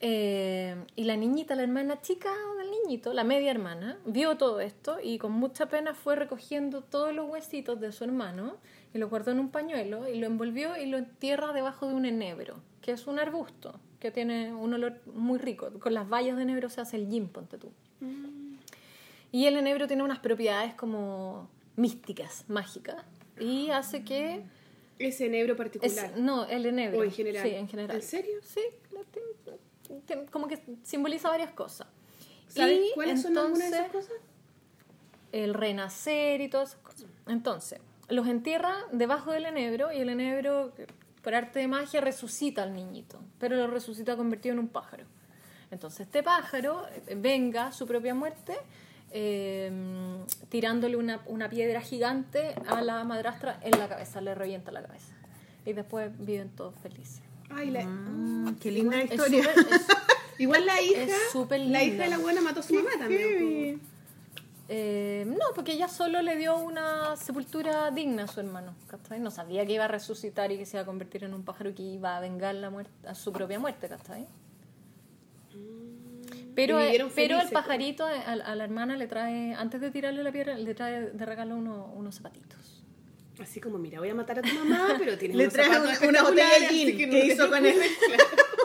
Eh, y la niñita, la hermana chica del niñito, la media hermana, vio todo esto y con mucha pena fue recogiendo todos los huesitos de su hermano y lo guardó en un pañuelo y lo envolvió y lo entierra debajo de un enebro, que es un arbusto que tiene un olor muy rico. Con las bayas de enebro se hace el gin, ponte tú. Y el enebro tiene unas propiedades como místicas, mágicas, y hace que... Ese enebro es- particular. no, el enebro. O en general. Sí, en general. ¿En serio? Sí, como que simboliza varias cosas. ¿Sabes Y cuáles son algunas de esas entonces, cosas? El renacer y todas esas cosas. Entonces, los entierra debajo del enebro y el enebro, por arte de magia, resucita al niñito, pero lo resucita convertido en un pájaro. Entonces, este pájaro eh, venga a su propia muerte eh, tirándole una, una piedra gigante a la madrastra en la cabeza, le revienta la cabeza. Y después viven todos felices. Ay, la- Mm, qué linda Es historia. es- [laughs] Igual la hija, súper la hija de la buena mató a su mamá también. Eh, no, porque ella solo le dio una sepultura digna a su hermano. ¿cachai? No sabía que iba a resucitar y que se iba a convertir en un pájaro que iba a vengar la muerte, a su propia muerte. ¿cachai? Pero, Y eh, pero el felices, pajarito a, a la hermana le trae, antes de tirarle la piedra, le trae de regalo uno- unos zapatitos. Así como, mira, voy a matar a tu mamá, pero tienes Le unos trae zapatos una, [laughs] [laughs] una botella de gin que, hizo con él.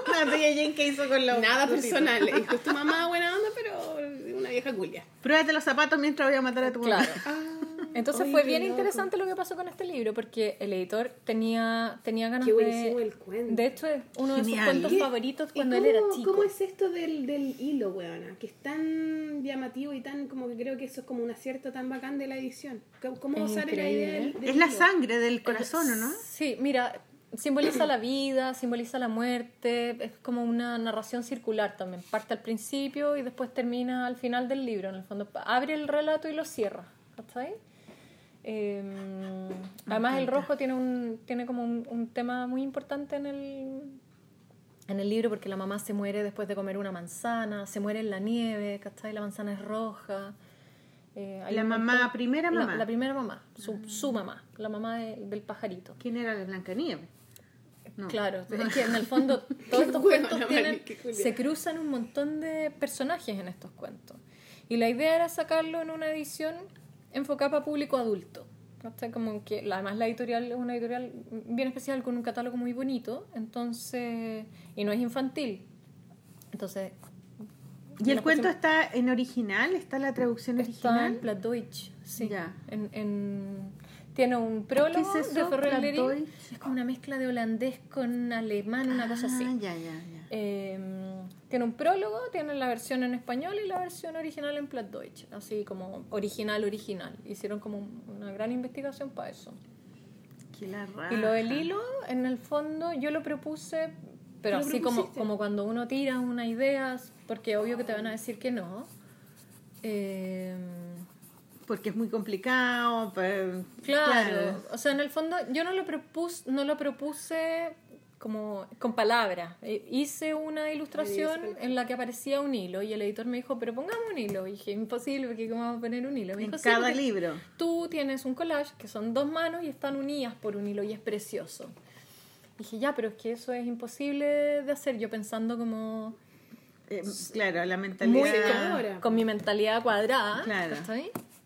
una botella de gin que hizo con los Nada personal. [laughs] Dijo, tu mamá buena onda, pero vieja culia. Pruébate los zapatos mientras voy a matar a tu mamá. Claro. Entonces Oye, fue bien loco. interesante lo que pasó con este libro, porque el editor tenía, tenía ganas Qué de... buenísimo el cuento. De hecho, es uno de sus Genial. cuentos ¿Qué- favoritos cuando él cómo- era chico. ¿Cómo es esto del, del hilo, weona? Que es tan llamativo y tan, como que creo que eso es como un acierto tan bacán de la edición. ¿Cómo, cómo sale la idea del, del Es la hilo? sangre del corazón, ¿o no? Sí, mira, simboliza la vida, simboliza la muerte, es como una narración circular también. Parte al principio y después termina al final del libro, en el fondo. Abre el relato y lo cierra. ¿Cachai? Eh, además el rojo tiene un tiene como un, un tema muy importante en el en el libro porque la mamá se muere después de comer una manzana, se muere en la nieve, ¿cachai? La manzana es roja. Eh, La mamá, montón- primera la- mamá. La, primera mamá, su, su mamá, la mamá de- del pajarito. ¿Quién era la Blancanieves? No. Claro, es que en el fondo [laughs] todos estos huevona, cuentos tienen, se cruzan un montón de personajes en estos cuentos. Y la idea era sacarlo en una edición enfocada para público adulto. ¿cachai? Como que, la- además la editorial es una editorial bien especial con un catálogo muy bonito, entonces y no es infantil. Entonces ¿Y el cuento está en original? ¿Está la traducción Está original? en Plattdeutsch, sí. Ya. En, en- tiene un prólogo ¿Qué es de eso. Plattdeutsch? Es como una mezcla de holandés con alemán, una cosa así. Ah, ya, ya, ya. Eh, tiene un prólogo, tiene la versión en español y la versión original en Plattdeutsch, así como original, original. Hicieron como un- una gran investigación para eso. Qué la Y lo del raja. hilo, en el fondo, yo lo propuse, pero ¿Tú lo así como, como cuando uno tira una idea, porque obvio que te van a decir que no. Eh, Porque es muy complicado. pues, Claro, o sea, en el fondo yo no lo propuse, no lo propuse como con palabras. Eh, Hice una ilustración en la que aparecía un hilo y el editor me dijo, pero pongamos un hilo. Y dije, imposible, porque ¿cómo vamos a poner un hilo? Me En dijo, "Sí, cada libro. Tú tienes un collage que son dos manos y están unidas por un hilo y es precioso. Dije, ya, pero es que eso es imposible de hacer. Yo pensando como Eh, claro, la muy mentalidad. Ahora. con, con mi mentalidad cuadrada, Claro.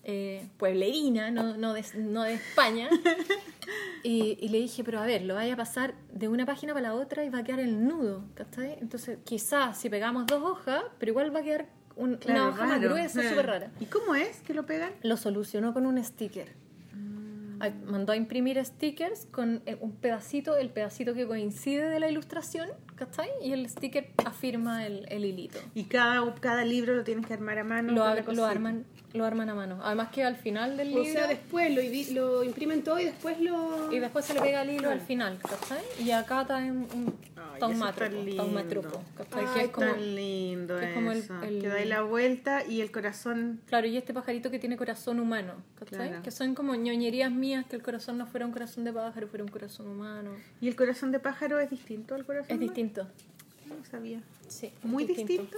Eh, pueblerina, no, no, de, no de España. [laughs] y, y le dije, pero a ver, lo vaya a pasar de una página para la otra y va a quedar el nudo, ¿cachai? Entonces, quizás si pegamos dos hojas, pero igual va a quedar un- Claro, una hoja más gruesa, súper rara. ¿Y cómo es que lo pegan? Lo solucionó con un sticker. Mandó a imprimir stickers con eh, un pedacito, el pedacito que coincide de la ilustración, ¿cachai? Y el sticker afirma el, el hilito. Y cada, cada libro lo tienes que armar a mano. Lo, ar- lo, arman, lo arman a mano. Además que al final del O libro... sea, después lo, lo imprimen todo y después lo... Y después se le pega el hilo al final, ¿cachai? Y acá está un, un lindo. ¿cachai? Ay, que es como... tan lindo que es como el- el- Que dais la vuelta y el corazón... Claro, y este pajarito que tiene corazón humano, ¿cachai? Claro. Que son como ñoñerías mías, que el corazón no fuera un corazón de pájaro, fuera un corazón humano. ¿Y el corazón de pájaro es distinto al corazón? Es humano? distinto. No sabía. Sí, ¿Muy distinto?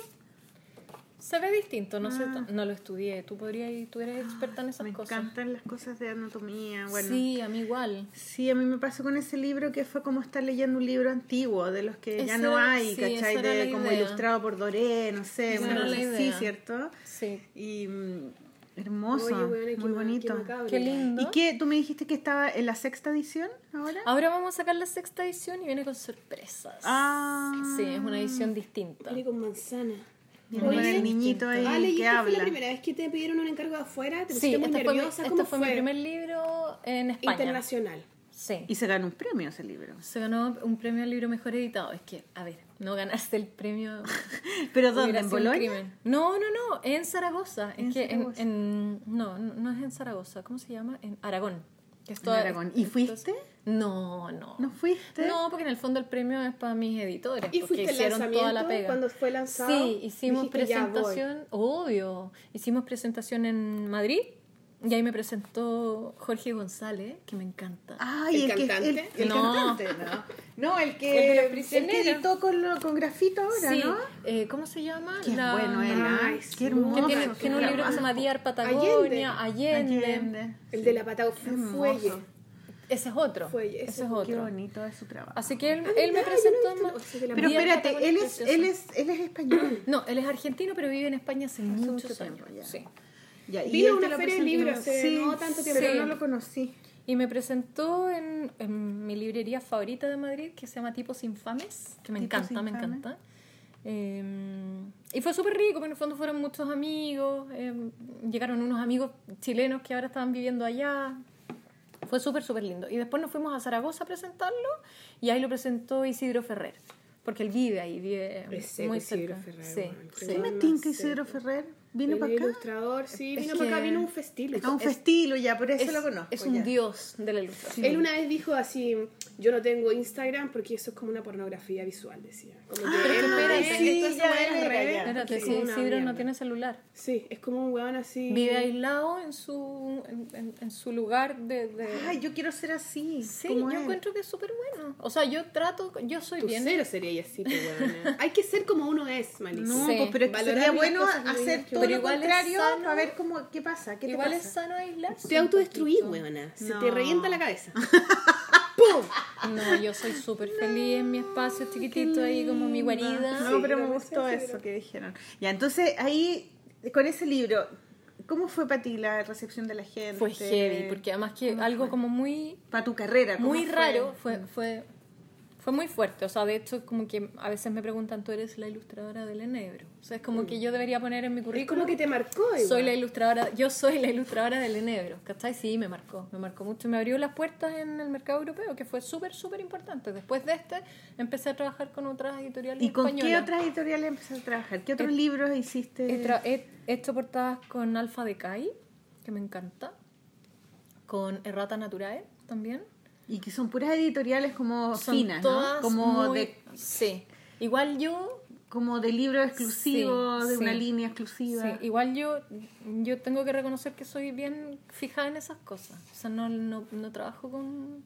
Se ve distinto, no sé, Ah. no lo estudié. Tú podrías, tú eres experta en esas Me cosas. encantan las cosas de anatomía. Bueno, Sí, a mí igual. Sí, a mí me pasó con ese libro que fue como estar leyendo un libro antiguo, de los que ya no era- hay, sí, ¿cachai? De, como idea. ilustrado por Doré, no sé, Esa una era cosa la así, idea. ¿cierto? Sí. Y mm, hermoso, Oye, muy bonito. qué. Qué lindo. ¿Y qué? ¿Tú me dijiste que estaba en la sexta edición ahora? Ahora vamos a sacar la sexta edición y viene con sorpresas. Ah. Sí, es una edición distinta. Viene con manzana. Viene Oye, con el niñito ahí Ale, ¿y que esta fue habla. la primera vez que te pidieron un encargo de afuera? ¿Te Sí, pusiste muy este fue, mi, nerviosa? este ¿Cómo fue mi primer libro en España. Internacional. Sí. Y se ganó un premio ese libro. Se ganó un premio al libro mejor editado. Es que, a ver, no ganaste el premio. [laughs] ¿Pero dónde? ¿En Bolonia? No, no, no, en Zaragoza. En es que en, Zaragoza. en- no, no es en Zaragoza. ¿Cómo se llama? En Aragón. Que es En toda- Aragón. ¿Y fuiste? No, no. ¿No fuiste? No, porque en el fondo el premio es para mis editores. ¿Y porque hicieron toda la pega. cuando fue lanzado? Sí, hicimos presentación, obvio. Hicimos presentación en Madrid y ahí me presentó Jorge González, que me encanta. Ay, ¿El el, que cantante? El, el No. cantante, no. No, el El que, de los el que editó con, lo- con grafito ahora, sí, ¿no? eh, ¿cómo se llama? Qué La- bueno él. Qué hermoso. Que tiene, un libro que se llama. Diar Patagonia, Allende. Allende. El de la pata fue Hermoso. fuelle. Ese es otro. Fuelle, ese ese es Qué otro. bonito es su trabajo. Así que él, Ah, él me presentó no Pero Diar espérate, Patagonia él es él es, él es español. No, él es argentino, pero vive en España hace mucho años. tiempo ya. Sí. Ya, y Vino a una feria de libros hace Sí, no tanto tiempo. Pero Sí. no lo conocí. Y me presentó en, en mi librería favorita de Madrid, que se llama Tipos Infames, que me Tipos encanta, me encanta. Eh, y fue súper rico, porque en el fondo fueron muchos amigos, eh, llegaron unos amigos chilenos que ahora estaban viviendo allá. Fue súper, súper lindo. Y después nos fuimos a Zaragoza a presentarlo, y ahí lo presentó Isidro Ferrer, porque él vive ahí, vive Es muy Isidro cerca. Ferrer, Sí, weón. sí. ¿Qué me tinca. Isidro Ferrer? ¿Vino para acá? ilustrador, sí, Es vino para acá, vino un festival. A un festilo ya, por eso Es, lo conozco. es un ya. dios de la ilustración. Él una vez dijo así, yo no tengo Instagram porque eso es como una pornografía visual, decía. Como que pero él espérate, es, sí, esto es ya una era, ya. Espérate, es como una Isidro no tiene celular. Sí, es como un weón así. Vive aislado en su, en, en- en su lugar de... de- Ay, yo quiero ser así. sí, como yo él. encuentro que es súper bueno. O sea, yo trato, yo soy Tu bien... cero sería así, pues, weona. [laughs] Hay que ser como uno es, Malisa. No, Sí. pues, pero es que sería bueno hacer que todo Pero lo igual es contrario sano. para ver cómo, qué pasa. ¿Qué te Igual pasa? es sano aislarse. Te autodestruís, weona. Se No. te revienta la cabeza. [laughs] ¡Pum! No, yo soy súper feliz en mi espacio chiquitito ahí como mi guarida. No, Sí, pero me gustó eso que dijeron. Ya, entonces ahí, con ese libro, ¿cómo fue para ti la recepción de la gente? Fue heavy, porque además que ¿Cómo algo fue? como muy Para tu carrera, ¿cómo muy fue? raro fue, fue, fue muy fuerte. O sea, de hecho, como que a veces me preguntan, tú eres la ilustradora del Enebro. O sea, es como que yo debería poner en mi Es currículum. como que te marcó, igual. Soy la ilustradora, yo soy la ilustradora del Enebro, ¿cachai? Sí, me marcó, me marcó mucho. Me abrió las puertas en el mercado europeo, que fue súper, súper importante. Después de este, empecé a trabajar con otras editoriales ¿Y con qué españolas. otras editoriales empezaste a trabajar? ¿Qué otros He- libros hiciste? He, hecho portadas con Alfa Decay, que me encanta, con Errata Naturae también. Y que son puras editoriales como Son finas, todas ¿no? Como muy- de Sí. Igual yo como de libros exclusivos, Sí, de una línea exclusiva. Sí, igual yo, yo tengo que reconocer que soy bien fijada en esas cosas. O sea, no, no, no trabajo con,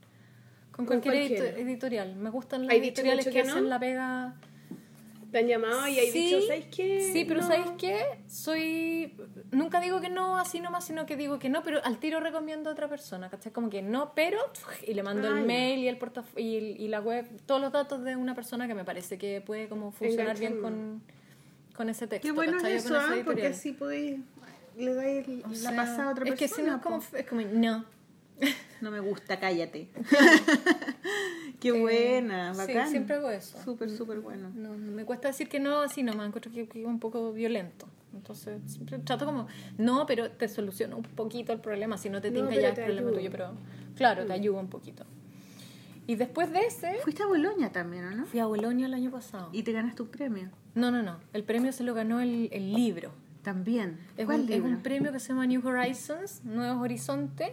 con, Con cualquier editorial. Me gustan las ¿Hay dicho editoriales que, que no? hacen la pega. Te han llamado y hay sí, dicho, ¿sabes qué? Sí, pero No. ¿sabéis qué? Soy. Nunca digo que no así nomás, sino que digo que no, pero al tiro recomiendo a otra persona, ¿cachai? Como que no, pero. Y le mando el mail y el portaf- y, el- y la web, todos los datos de una persona que me parece que puede como funcionar bien con, con ese texto. Qué bueno ¿cachai? es eso, ¿ah? porque así podéis le dais la sea, pasada a otra es persona. que si no es como, es como no. No me gusta, cállate. [laughs] Qué buena, Sí, bacán. siempre hago eso. Súper, súper bueno. No, no me cuesta decir que no, así nomás, encuentro que, que es un poco violento. Entonces, siempre trato como, no, pero te soluciono un poquito el problema, si no te No, tinca pero ya es problema ayudo. tuyo, pero claro, te ayudo un poquito. Y después de ese, Fuiste a Boloña también, ¿o no? fui a Bolonia el año pasado. Y te ganas tu premio. No, no, no, el premio se lo ganó el, el libro. También. Es ¿Cuál un, es libro? un premio que se llama New Horizons, Nuevos Horizontes,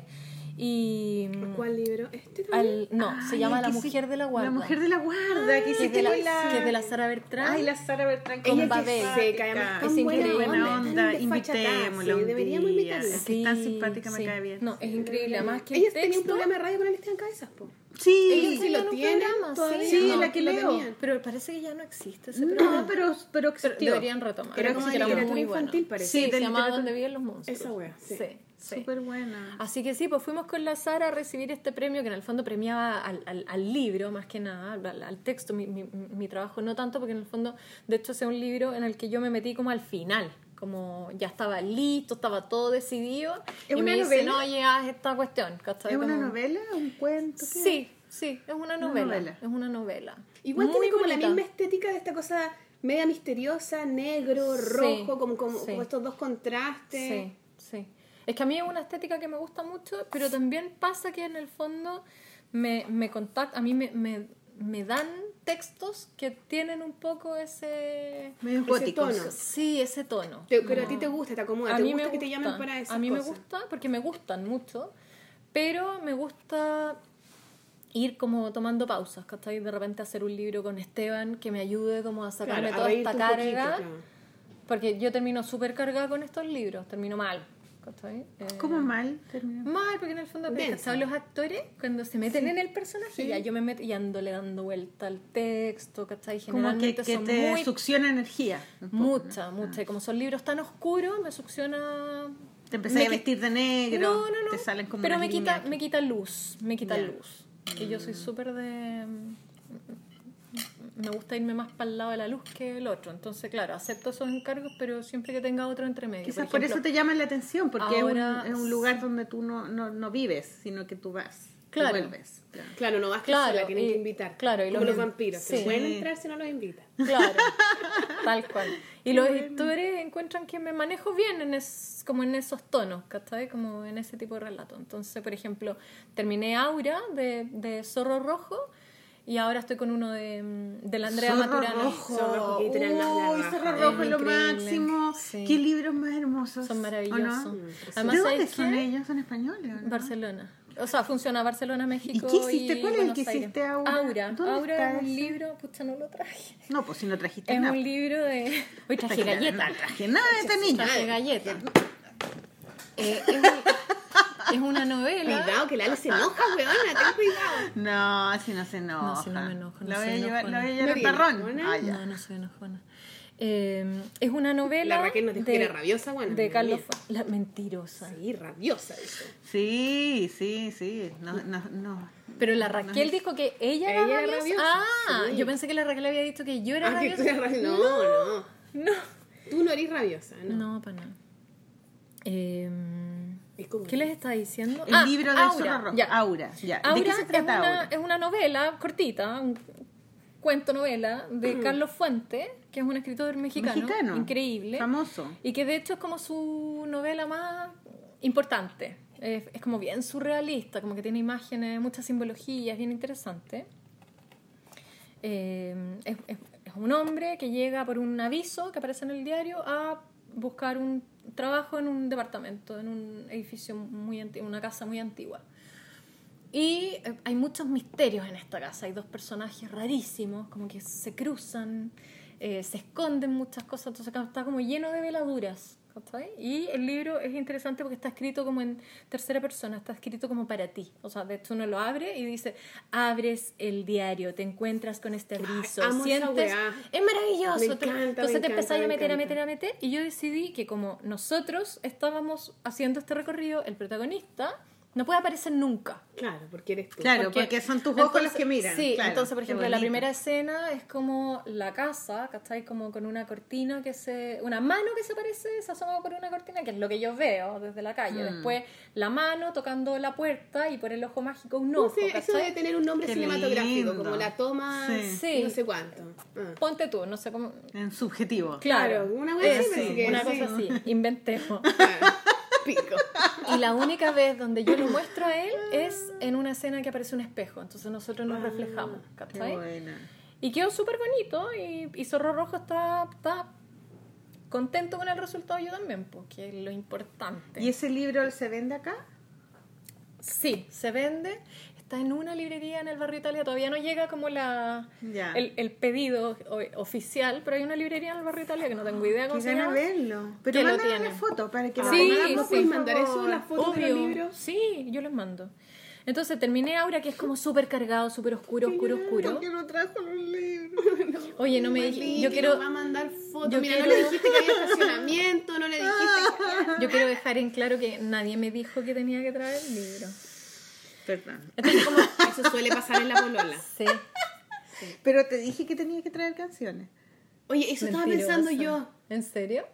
y... ¿Cuál libro? ¿Este también? al- no, se Ay, llama La que sí- Mujer de la Guarda. La mujer de la guarda, que es de la, la... que es de la Sara Bertrand. Ay, la Sara Bertrand Con ella Babel. que seca, además, es increíble. buena onda, invitémosla sí, deberíamos invitarla. Es que es tan Sí, simpática, me sí. cae bien. No, es increíble. Además que el Ellos tenían un programa de radio con el en Cabezas, po. Sí, Ellos sí lo tienen programa, sí, No, la que lo leo. tenían. Pero parece que ya no existe ese No, programa. pero, pero Pero existió. deberían retomar. Era como que era literatura muy infantil, bueno. parece. Sí, Sí, se de llamaba Donde viven los monstruos. Esa wea, sí. Sí, sí. Súper buena. Así que sí, pues fuimos con la Sara a recibir este premio que en el fondo premiaba al, al, al libro más que nada, al, al texto, mi, mi, mi trabajo no tanto porque en el fondo, de hecho, es un libro en el que yo me metí como al final, como ya estaba listo, estaba todo decidido ¿Es y me una dicen, novela? oye, haz esta cuestión. ¿cachai? ¿Es una Como- novela? ¿Un cuento? ¿Qué? Sí, sí, es una novela. novela. Es una novela. Igual Muy tiene como la bonita. misma estética de esta cosa media misteriosa, negro, Sí, rojo, como, como, sí. como estos dos contrastes. Sí, sí. Es que a mí es una estética que me gusta mucho, pero también pasa que en el fondo me, me contacta, a mí me, me, me dan textos que tienen un poco ese... Medio Ese tono. Sí, ese tono. Te- pero a ti te gusta, te acomoda, A te mí gusta me que te llamen para esas A mí cosas. me gusta porque me gustan mucho, pero me gusta ir como tomando pausas, ¿cachai? De repente hacer un libro con Esteban que me ayude como a sacarme Claro, toda esta poquito, carga. claro. Porque yo termino súper cargada con estos libros, termino mal, ¿cachai? Eh, ¿Cómo mal? terminó? Mal, porque en el fondo. ¿sabes? Los actores, cuando se meten en el personaje, ya yo me meto y ando le dando vuelta al texto, ¿cachai? Como que, Generalmente que son te muy... succiona energía. poco, Mucha, mucha. Y como son libros tan oscuros, me succiona... Te empecé me a vestir de negro. No, no, no. Te salen como Pero me quita, me quita luz, me quita luz. Que yo soy súper de... Me gusta irme más para el lado de la luz que el otro. Entonces, claro, acepto esos encargos, pero siempre que tenga otro entre medio. Quizás por, por, eso te llama la atención, porque ahora- es, un, es un lugar donde tú no, no, no vives, sino que tú vas. y Claro. vuelves. Claro. Claro, no vas Claro, sola, tienen y- que invitar. claro, y como los- los vampiros, sí. que pueden entrar si no los invitan. Claro, [laughs] tal cual. Y los editores encuentran que me manejo bien en es, como en esos tonos, ¿cachai? Como en ese tipo de relato. Entonces, por ejemplo, terminé Aura de, de Zorro Rojo y ahora estoy con uno de, mm, de la Andrea Zorro Maturana. Rojo. Zorro Rojo, que editorial más la Uy, raja. Zorro Es Rojo es lo increíble. máximo. Sí. Qué libros más hermosos. Son ¿o maravillosos. no? Además, ¿De dónde ¿sabes son ellos? ¿Son españoles? o no? Barcelona. O sea, funciona Barcelona, México. qué hiciste? ¿Cuál es el que hiciste, Aura? Aura. ¿Dónde Aura está es un ese? libro, pucha, no lo traje. No, pues si no trajiste Es nada. un libro de. Hoy traje galleta. No traje nada de esta niña. Traje galleta. Eh, es, un- es una novela. Cuidado, que la Ale se enoja, weona, ten cuidado. No, si no se enoja. No, si no me enojo, no la voy soy a llevar, enojona. la voy a llevar ¿No al parrón. enojona? Ah. No, no soy enojona. Eh, es una novela. La Raquel nos dijo que era rabiosa, bueno, De Carlos. La mentirosa. Sí, rabiosa eso. Sí, sí, sí. No, no, no. Pero la Raquel dijo que ella era Ella era rabiosa. rabiosa, Ah, sí. yo pensé que la Raquel había dicho que yo era Ah, que tú rabiosa. eres rabiosa. No, no. No. Tú no eres rabiosa, ¿no? No, para nada. Eh, Es como- ¿Qué les estaba diciendo? El Ah, libro de Aura, Zorro Rojo. ya. Aura, ya. ¿De Aura qué se trata es una, Aura? es una novela cortita, un cuento novela de Carlos Fuente, que es un escritor mexicano, Mexicano. increíble. Famoso. Y que de hecho es como su novela más importante. Es, es como bien surrealista, como que tiene imágenes, mucha simbología, es bien interesante. Eh, es, es- es un hombre que llega por un aviso que aparece en el diario a buscar un trabajo en un departamento, en un edificio muy antiguo, una casa muy antigua. Y eh, hay muchos misterios en esta casa. Hay dos personajes rarísimos, como que se cruzan, eh, se esconden muchas cosas. Entonces está como lleno de veladuras. ¿Cachai? Y el libro es interesante porque está escrito como en tercera persona, está escrito como para ti. O sea, de hecho uno lo abre y dice, abres el diario, te encuentras con este esa sientes... Es maravilloso. Me Te- encanta, me Entonces te me a meter, a meter, a meter. Y yo decidí que como nosotros estábamos haciendo este recorrido, el protagonista no puede aparecer nunca. Claro, porque eres tú. Claro, porque, son tus ojos los que miran. Sí, claro, entonces, por ejemplo, la primera escena es como la casa, ¿cachai? Como con una cortina que se. Una mano que se aparece, se asoma por una cortina, que es lo que yo veo desde la calle. Mm. Después, la mano tocando la puerta y por el ojo mágico un No ojo. sé, eso debe tener un nombre Qué cinematográfico, lindo. como la toma Sí. Sí. no sé cuánto. Ah. Ponte tú, no sé cómo. En subjetivo. Claro, Claro, una Eh, sí, que una sí. cosa así, inventemos. Ah, Pico. Y la única vez donde yo lo muestro a él es en una escena que aparece un espejo. Entonces nosotros nos reflejamos, Qué ¿cachai? buena. Y quedó súper bonito y, y Zorro Rojo está, está contento con el resultado yo también, porque es lo importante. ¿Y ese libro se vende acá? Sí, se vende. Está en una librería en el barrio Italia. Todavía no llega como la el, el pedido oficial, pero hay una librería en el barrio Italia que no tengo idea cómo se llama. verlo. Pero Que lo tiene. la foto para que Sí, pongamos, ¿No por puedes mandar eso, las fotos de los Obvio. libros? Sí, yo les mando. Entonces terminé ahora que es como súper cargado, súper oscuro, oscuro, oscuro. ¿Por qué no trajo los libros? [laughs] Oye, no me dije, yo quiero, va a mandar fotos. yo Mira, quiero- no le dijiste que había estacionamiento, no le dijiste [laughs] que... yo quiero dejar en claro que nadie me dijo que tenía que traer el libro. Perdón. Entonces como, Eso suele pasar en la polola. sí, Pero te dije que tenía que traer canciones. Oye, eso estaba pensando yo. ¿En serio?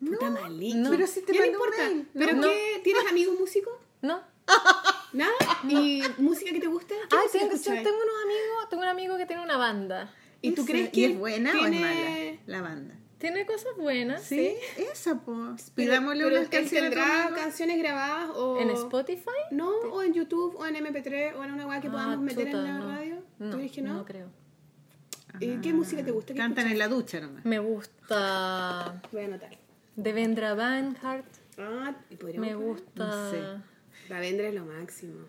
Puta malito. no. Pero si te ¿Qué le mandé un importa? mail. ¿Pero No. qué? ¿Tienes amigos músicos? ¿No? ¿Nada? ¿Y música que te guste? ¿Qué Ah, tengo, escucháis? tengo unos amigos, tengo un amigo que tiene una banda. ¿Y tú crees ¿Y que es buena o tiene- es mala la banda? Tiene cosas buenas, Sí, esa pues. Pero- Pidámosle pero unas él canciones tendrá canciones grabadas o... En Spotify. No, o en YouTube, o en MP3, o en una weá que Ah, podamos meter chuta, en la no. radio. No, ¿Tú que no? no creo. ¿Y qué música te gusta? ¿Qué Cantan escuchas? en la ducha nomás. Me gusta Voy a anotar. Devendra Banhart. Ah, y Me gusta. No sé. Lavendra es lo máximo.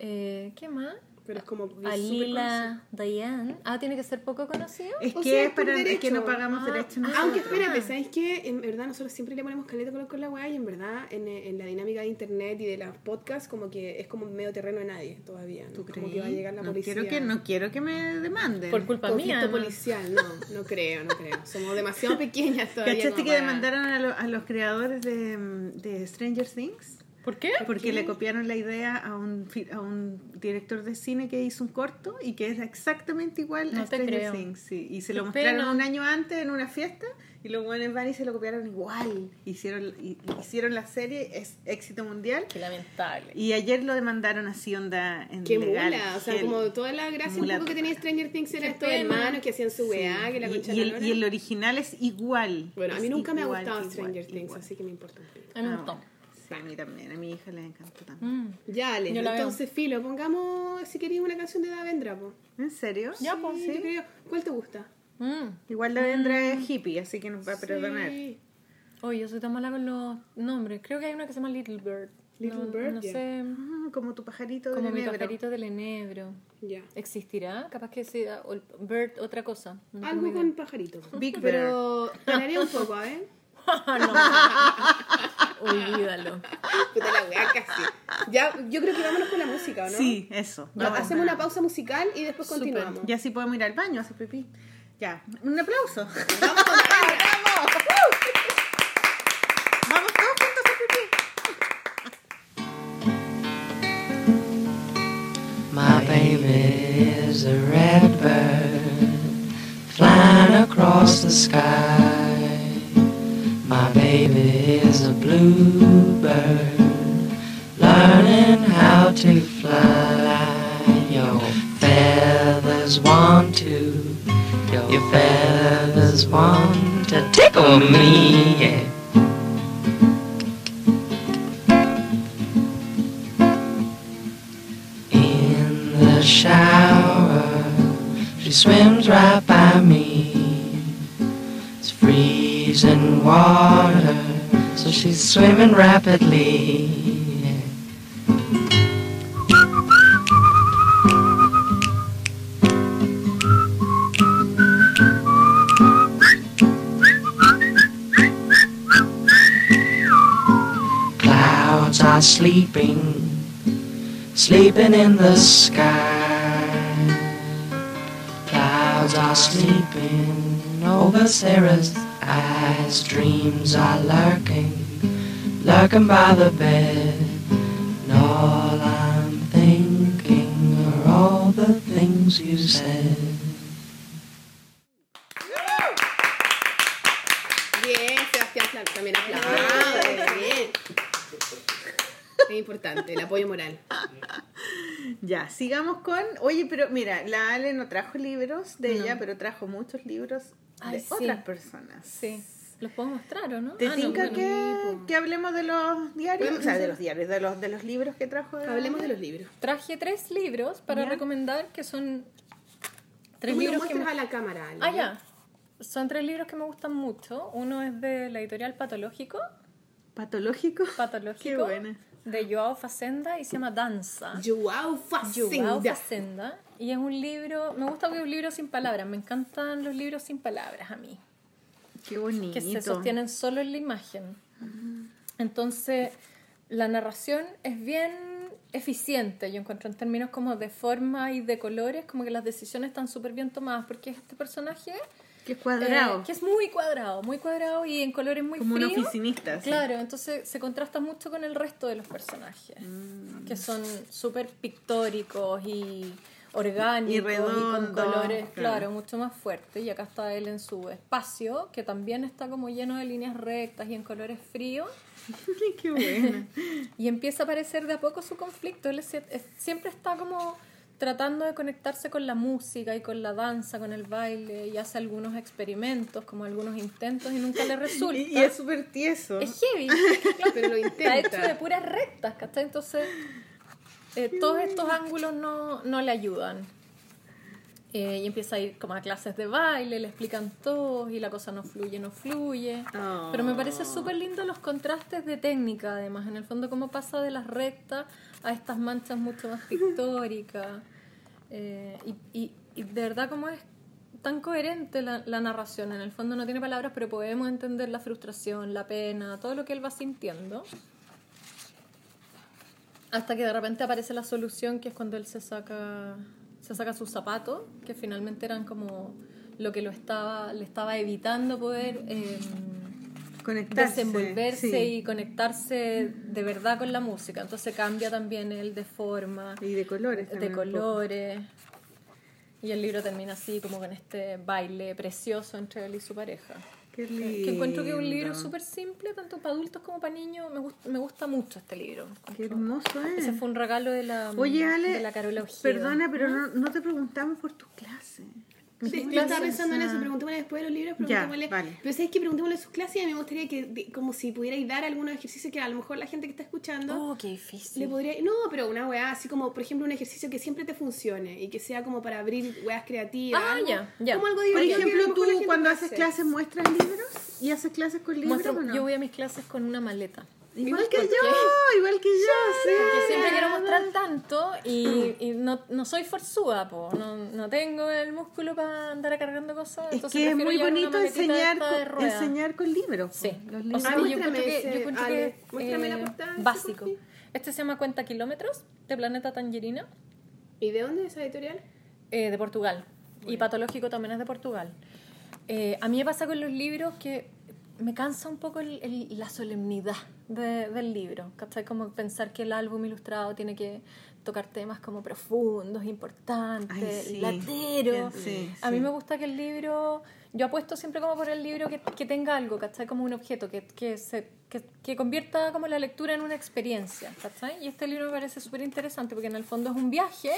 eh, ¿Qué más? Pero es como... súper Alila Diane. Ah, tiene que ser poco conocido. Es O que sea, es para es que no pagamos Ah, derechos ah, nosotros. Aunque espérate, ¿sabéis qué? En verdad nosotros siempre le ponemos caleta color con la weá y en verdad en, en la dinámica de internet y de los podcasts como que es como medio terreno de nadie todavía. ¿no? ¿Tú como crees? que va a llegar la no policía. Quiero que, no quiero que me demanden. Por culpa Conflicto mía. ¿no? policial, no, no creo, no creo. Somos demasiado [laughs] pequeñas todavía. ¿Cachaste como que para- demandaron a, lo- a los creadores de, de Stranger Things? ¿Por qué? Porque le copiaron la idea a un, fi- a un director de cine que hizo un corto y que es exactamente igual No a te Stranger creo. Things. sí. Y se lo Qué mostraron pena. un año antes en una fiesta y los buenos van y se lo copiaron igual. Hicieron, y- hicieron la serie, es éxito mundial. Qué lamentable. Y ayer lo demandaron así onda en Qué legal. mula, o sea, como toda la gracia un poco que tenía Stranger Things era estos hermanos que hacían su weá, que la y, concha y de el, y el original es igual. Bueno, a mí nunca me ha gustado igual, Stranger Things, igual. así que me importa un poquito. A mí me Ah, gustó. Sí, a mí también. A mi hija le encantó también. Mm. Ya, Ale, entonces, Filo, pongamos, si queréis, una canción de Davendra, po. ¿En serio? Ya, Sí, pues, yo creo. ¿Cuál te gusta? Mm. Igual la vendrá es hippie, así que nos va a perdonar. Sí. Oye, yo soy tan mala con los nombres. Creo que hay una que se llama Little Bird. Little no, Bird, No ya. sé. Ah, como tu pajarito Como de mi enebro. pajarito del enebro. Ya. ¿Existirá? Capaz que sea Bird otra cosa. No Algo con pajarito. Big Pero tararía [laughs] un poco, ¿eh? [laughs] Olvídalo. [laughs] Puta la weá, casi. Ya, yo creo que vámonos con la música, ¿o no? Sí, eso. Ya, Vamos. hacemos una pausa musical y después continuamos. Ya sí podemos ir al baño a hacer pipí. Ya, un aplauso. Vamos con [laughs] Davendra. Vamos todos juntos a hacer pipí. My baby is a red bird flying across the sky. Your feathers want to tickle me. In the shower. She swims right by me. It's freezing water, so she's swimming rapidly. sleeping in the sky. Clouds are sleeping over Sarah's eyes. Dreams are lurking, lurking by the bed. And all I'm thinking are all the things you said. Bien, Sebastián Clark, también aplausos. Bien. Es importante, el apoyo moral. Ya, sigamos con. Oye, pero mira, la Ale no trajo libros de ella, pero trajo muchos libros Ay, de sí. otras personas. Sí. ¿Los puedo mostrar o no? ¿Te Ah, no, tinca bueno. que, que hablemos de los diarios? O sea, de los diarios, de los, de los libros que trajo. de- Hablemos de los libros. Traje tres libros para Ya. recomendar que son tres Tú me lo libros que me... a la cámara. Ale. Ah, ya. Son tres libros que me gustan mucho. Uno es de la editorial Patológico, ¿Patológico? [laughs] Qué Patológico buena. De Joao Facenda y se llama Danza. Joao Joao Facenda. Facenda. Y es un libro, me gusta que es un libro sin palabras, me encantan los libros sin palabras a mí, Qué bonito. que se sostienen solo en la imagen. Entonces, la narración es bien eficiente, yo encuentro en términos como de forma y de colores, como que las decisiones están súper bien tomadas, porque este personaje Qué cuadrado. eh, que es muy cuadrado, muy cuadrado y en colores muy Como un oficinista. sí. Claro, entonces se contrasta mucho con el resto de los personajes, Mm. que son súper pictóricos y orgánicos Y y, con colores, claro. claro. mucho más fuertes. Y acá está él en su espacio, que también está como lleno de líneas rectas y en colores fríos. [laughs] Qué buena. [laughs] Y empieza a aparecer de a poco su conflicto. Él es- es- siempre está como tratando de conectarse con la música y con la danza, con el baile, y hace algunos experimentos, como algunos intentos, y nunca le resulta. [laughs] Y, y es súper tieso. Es heavy. [laughs] Pero lo Está hecho de intenta. puras rectas, ¿cachai? Entonces, eh, todos estos ángulos no, no le ayudan. Eh, y empieza a ir como a clases de baile, le explican todo y la cosa no fluye, no fluye. Oh. Pero me parece súper lindo los contrastes de técnica, además, en el fondo, cómo pasa de las rectas a estas manchas mucho más pictóricas. Eh, y, y, de verdad, cómo es tan coherente la, la narración. En el fondo no tiene palabras, pero podemos entender la frustración, la pena, todo lo que él va sintiendo. Hasta que de repente aparece la solución, que es cuando él se saca, se saca sus zapatos, que finalmente eran como lo que lo estaba, le estaba evitando poder eh, Conectarse. desenvolverse sí. y conectarse de verdad con la música. Entonces cambia también él de forma, Y de colores. de también colores. Y el libro termina así, como con este baile precioso entre él y su pareja. Qué lindo. Que encuentro que es un libro súper simple, tanto para adultos como para niños. Me, gusta me gusta mucho este libro. Qué hermoso es. Ese fue un regalo de la, Oye, Ale, de la Carola Ojeda. perdona, pero no, no te preguntamos por tus clases. Sí, ¿Cómo yo estaba pensando en eso, preguntémosle después de los libros, Ya, preguntémosle. vale. Pero sabes que preguntémosle sus clases y a mí me gustaría que, de- como si pudierais dar algunos ejercicios que a lo mejor la gente que está escuchando Oh, qué difícil. le podría. No, pero una weá así como, por ejemplo, un ejercicio que siempre te funcione y que sea como para abrir weas creativas. Ah, algo- ya, ya. Como algo Por divertido. lo ejemplo, tú cuando haces clases muestras libros y haces clases con libros. Muestro- ¿o no? Yo voy a mis clases con una maleta. Igual que yo, igual que yo, sí. Porque siempre quiero mostrar tanto y, y no, no soy forzuda, po. No, no tengo el músculo para andar cargando cosas. Es entonces que es muy bonito enseñar con, enseñar con libros. Sí, Los o libros. sea, Ah, yo encuentro que, ese, yo Ale. que, la eh, portada, básico. Este se llama Cuenta Kilómetros, de Planeta Tangerina, ¿Y de dónde es esa editorial? eh, de Portugal. Y Patológico también es de Portugal. Eh, a mí me pasa con los libros que me cansa un poco el- el- la solemnidad de- del libro. ¿cachai? Como pensar que el álbum ilustrado tiene que tocar temas como profundos, importantes, Ay, sí. lateros. Sí, A mí me gusta que el libro, yo apuesto siempre como por el libro que, que tenga algo, ¿cachai? Como un objeto, que, que, se, que, que convierta como la lectura en una experiencia, ¿cachai? Y este libro me parece súper interesante porque en el fondo es un viaje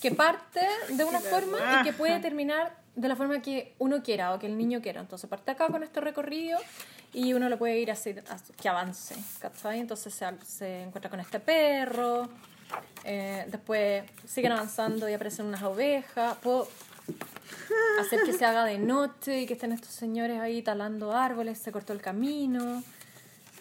que parte de una forma y que puede terminar de la forma que uno quiera o que el niño quiera. Entonces parte acá con este recorrido y uno lo puede ir así, así- que avance, ¿cachai? Entonces se, se encuentra con este perro, eh, después siguen avanzando y aparecen unas ovejas. Puedo hacer que se haga de noche y que estén estos señores ahí talando árboles, se cortó el camino.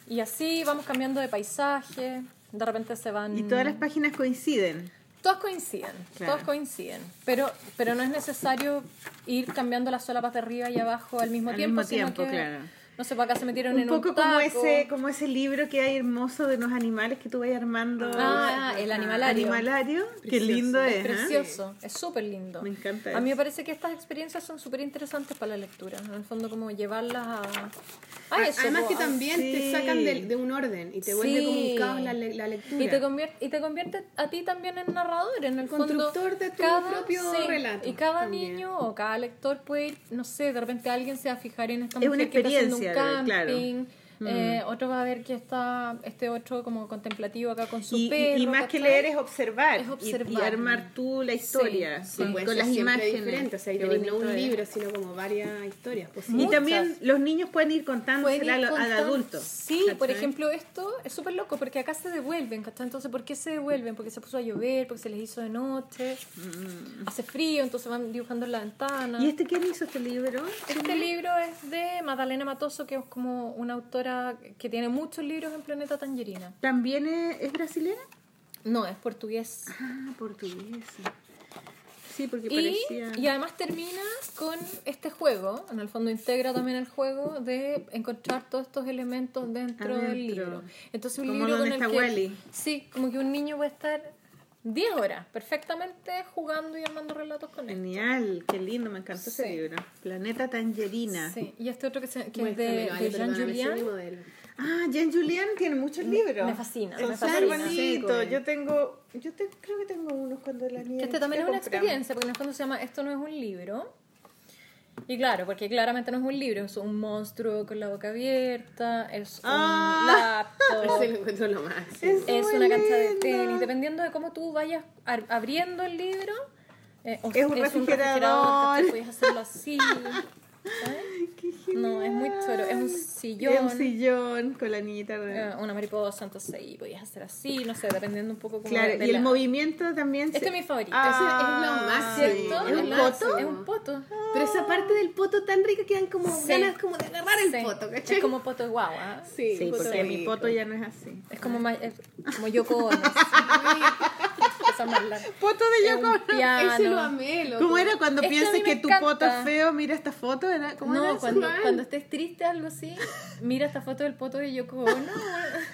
Y así vamos cambiando de paisaje, de repente se van... Y todas las páginas coinciden. Todas coinciden, Claro. todas coinciden, pero, pero no es necesario ir cambiando las solapas de arriba y abajo al mismo Al tiempo, mismo sino tiempo, que claro. No sé, para acá se metieron Un en poco un como taco. ese, como ese libro que hay hermoso de unos animales que tú vas armando. Ah, el animalario. Animalario. Qué Precioso. lindo es. Es ¿ah? precioso, es súper lindo. Me encanta A mí me eso. parece que estas experiencias son súper interesantes para la lectura. En el fondo, como llevarlas a. eso, Además po, que también sí. te sacan de, de un orden y te vuelve como un caos la, la lectura. Y te, convierte, y te convierte a ti también en narrador, en el Constructor fondo. de tu propio relato Y cada también. niño o cada lector puede ir, no sé, de repente alguien se va a fijar en esta Es mujer una que experiencia, claro. Camping. eh, otro va a ver que está este otro como contemplativo acá con su Y, y- perro. y más que leer es observar, Es y- observar. Y, armar tú la historia Sí, con, puede con las imágenes. diferente, o sea, y no bonito un libro, sino como varias historias Y posibles. también Muchas. los niños pueden ir Pueden contándosela ir al, al contando- adulto. Sí, por ¿cachai? ejemplo, esto es súper loco porque acá se devuelven, ¿cachai? Entonces, ¿por qué se devuelven? Porque se puso a llover, porque se les hizo de noche, hace frío, entonces van dibujando en la ventana. Mm. ¿Y este quién hizo este libro? Este libro es de Magdalena Matoso, que es como una autora que tiene muchos libros en Planeta Tangerina. ¿También es, es brasileña? No, es portugués. Ah, portuguesa. Sí, porque Y, parecía... y además termina con este juego, en el fondo integra también el juego de encontrar todos estos elementos dentro del libro. Entonces un Como libro con el que sí, como que un niño puede estar 10 horas perfectamente jugando y armando relatos con él. Genial, qué lindo, me encantó ese Sí. libro. Planeta Tangerina. Sí, y este otro que, se- que es de, de Jean ese modelo. Ah, Jean Julian tiene muchos libros. me fascina, Son me súper fascina. bonitos. Yo tengo, yo te- creo que tengo unos cuando la niña. Este también es una compramos. experiencia, porque en el fondo se llama Esto no es un libro. Y claro, porque claramente no es un libro, es un monstruo con la boca abierta, es un Ah. laptop, [laughs] Ese lo encuentro lo máximo. Es- es una cancha de tenis. Dependiendo de cómo tú vayas abriendo el libro, eh, o- Es un refrigerador. ¿cachai? Puedes hacerlo así. [laughs] ¿sabes? No, es muy choro. Es un sillón. Es un sillón con la niñita. de- eh, una mariposa, entonces ahí podías hacer así, no sé, dependiendo un poco como Claro, de- de y el la- movimiento también. Este se- es mi favorito. Ah, Ese es lo máximo. ¿Cierto? ¿Es un el poto? Es un poto. Pero esa parte del poto tan rica que dan como Sí. ganas como de agarrar el Sí. poto, ¿cachai? Es como poto de guagua. Sí, Sí, poto porque mi rico. poto ya no es así. Es como, es como Yoko Ono. [laughs] Esa más larga. [laughs] Poto de Es Yoko Ono. Ese lo amé, loco. ¿Cómo era cuando Este a piensas mí me que tu poto es feo? Mira esta foto. ¿era? ¿Cómo era No, eso? cuando, [laughs] cuando estés triste algo así, mira esta foto del poto de Yoko Ono.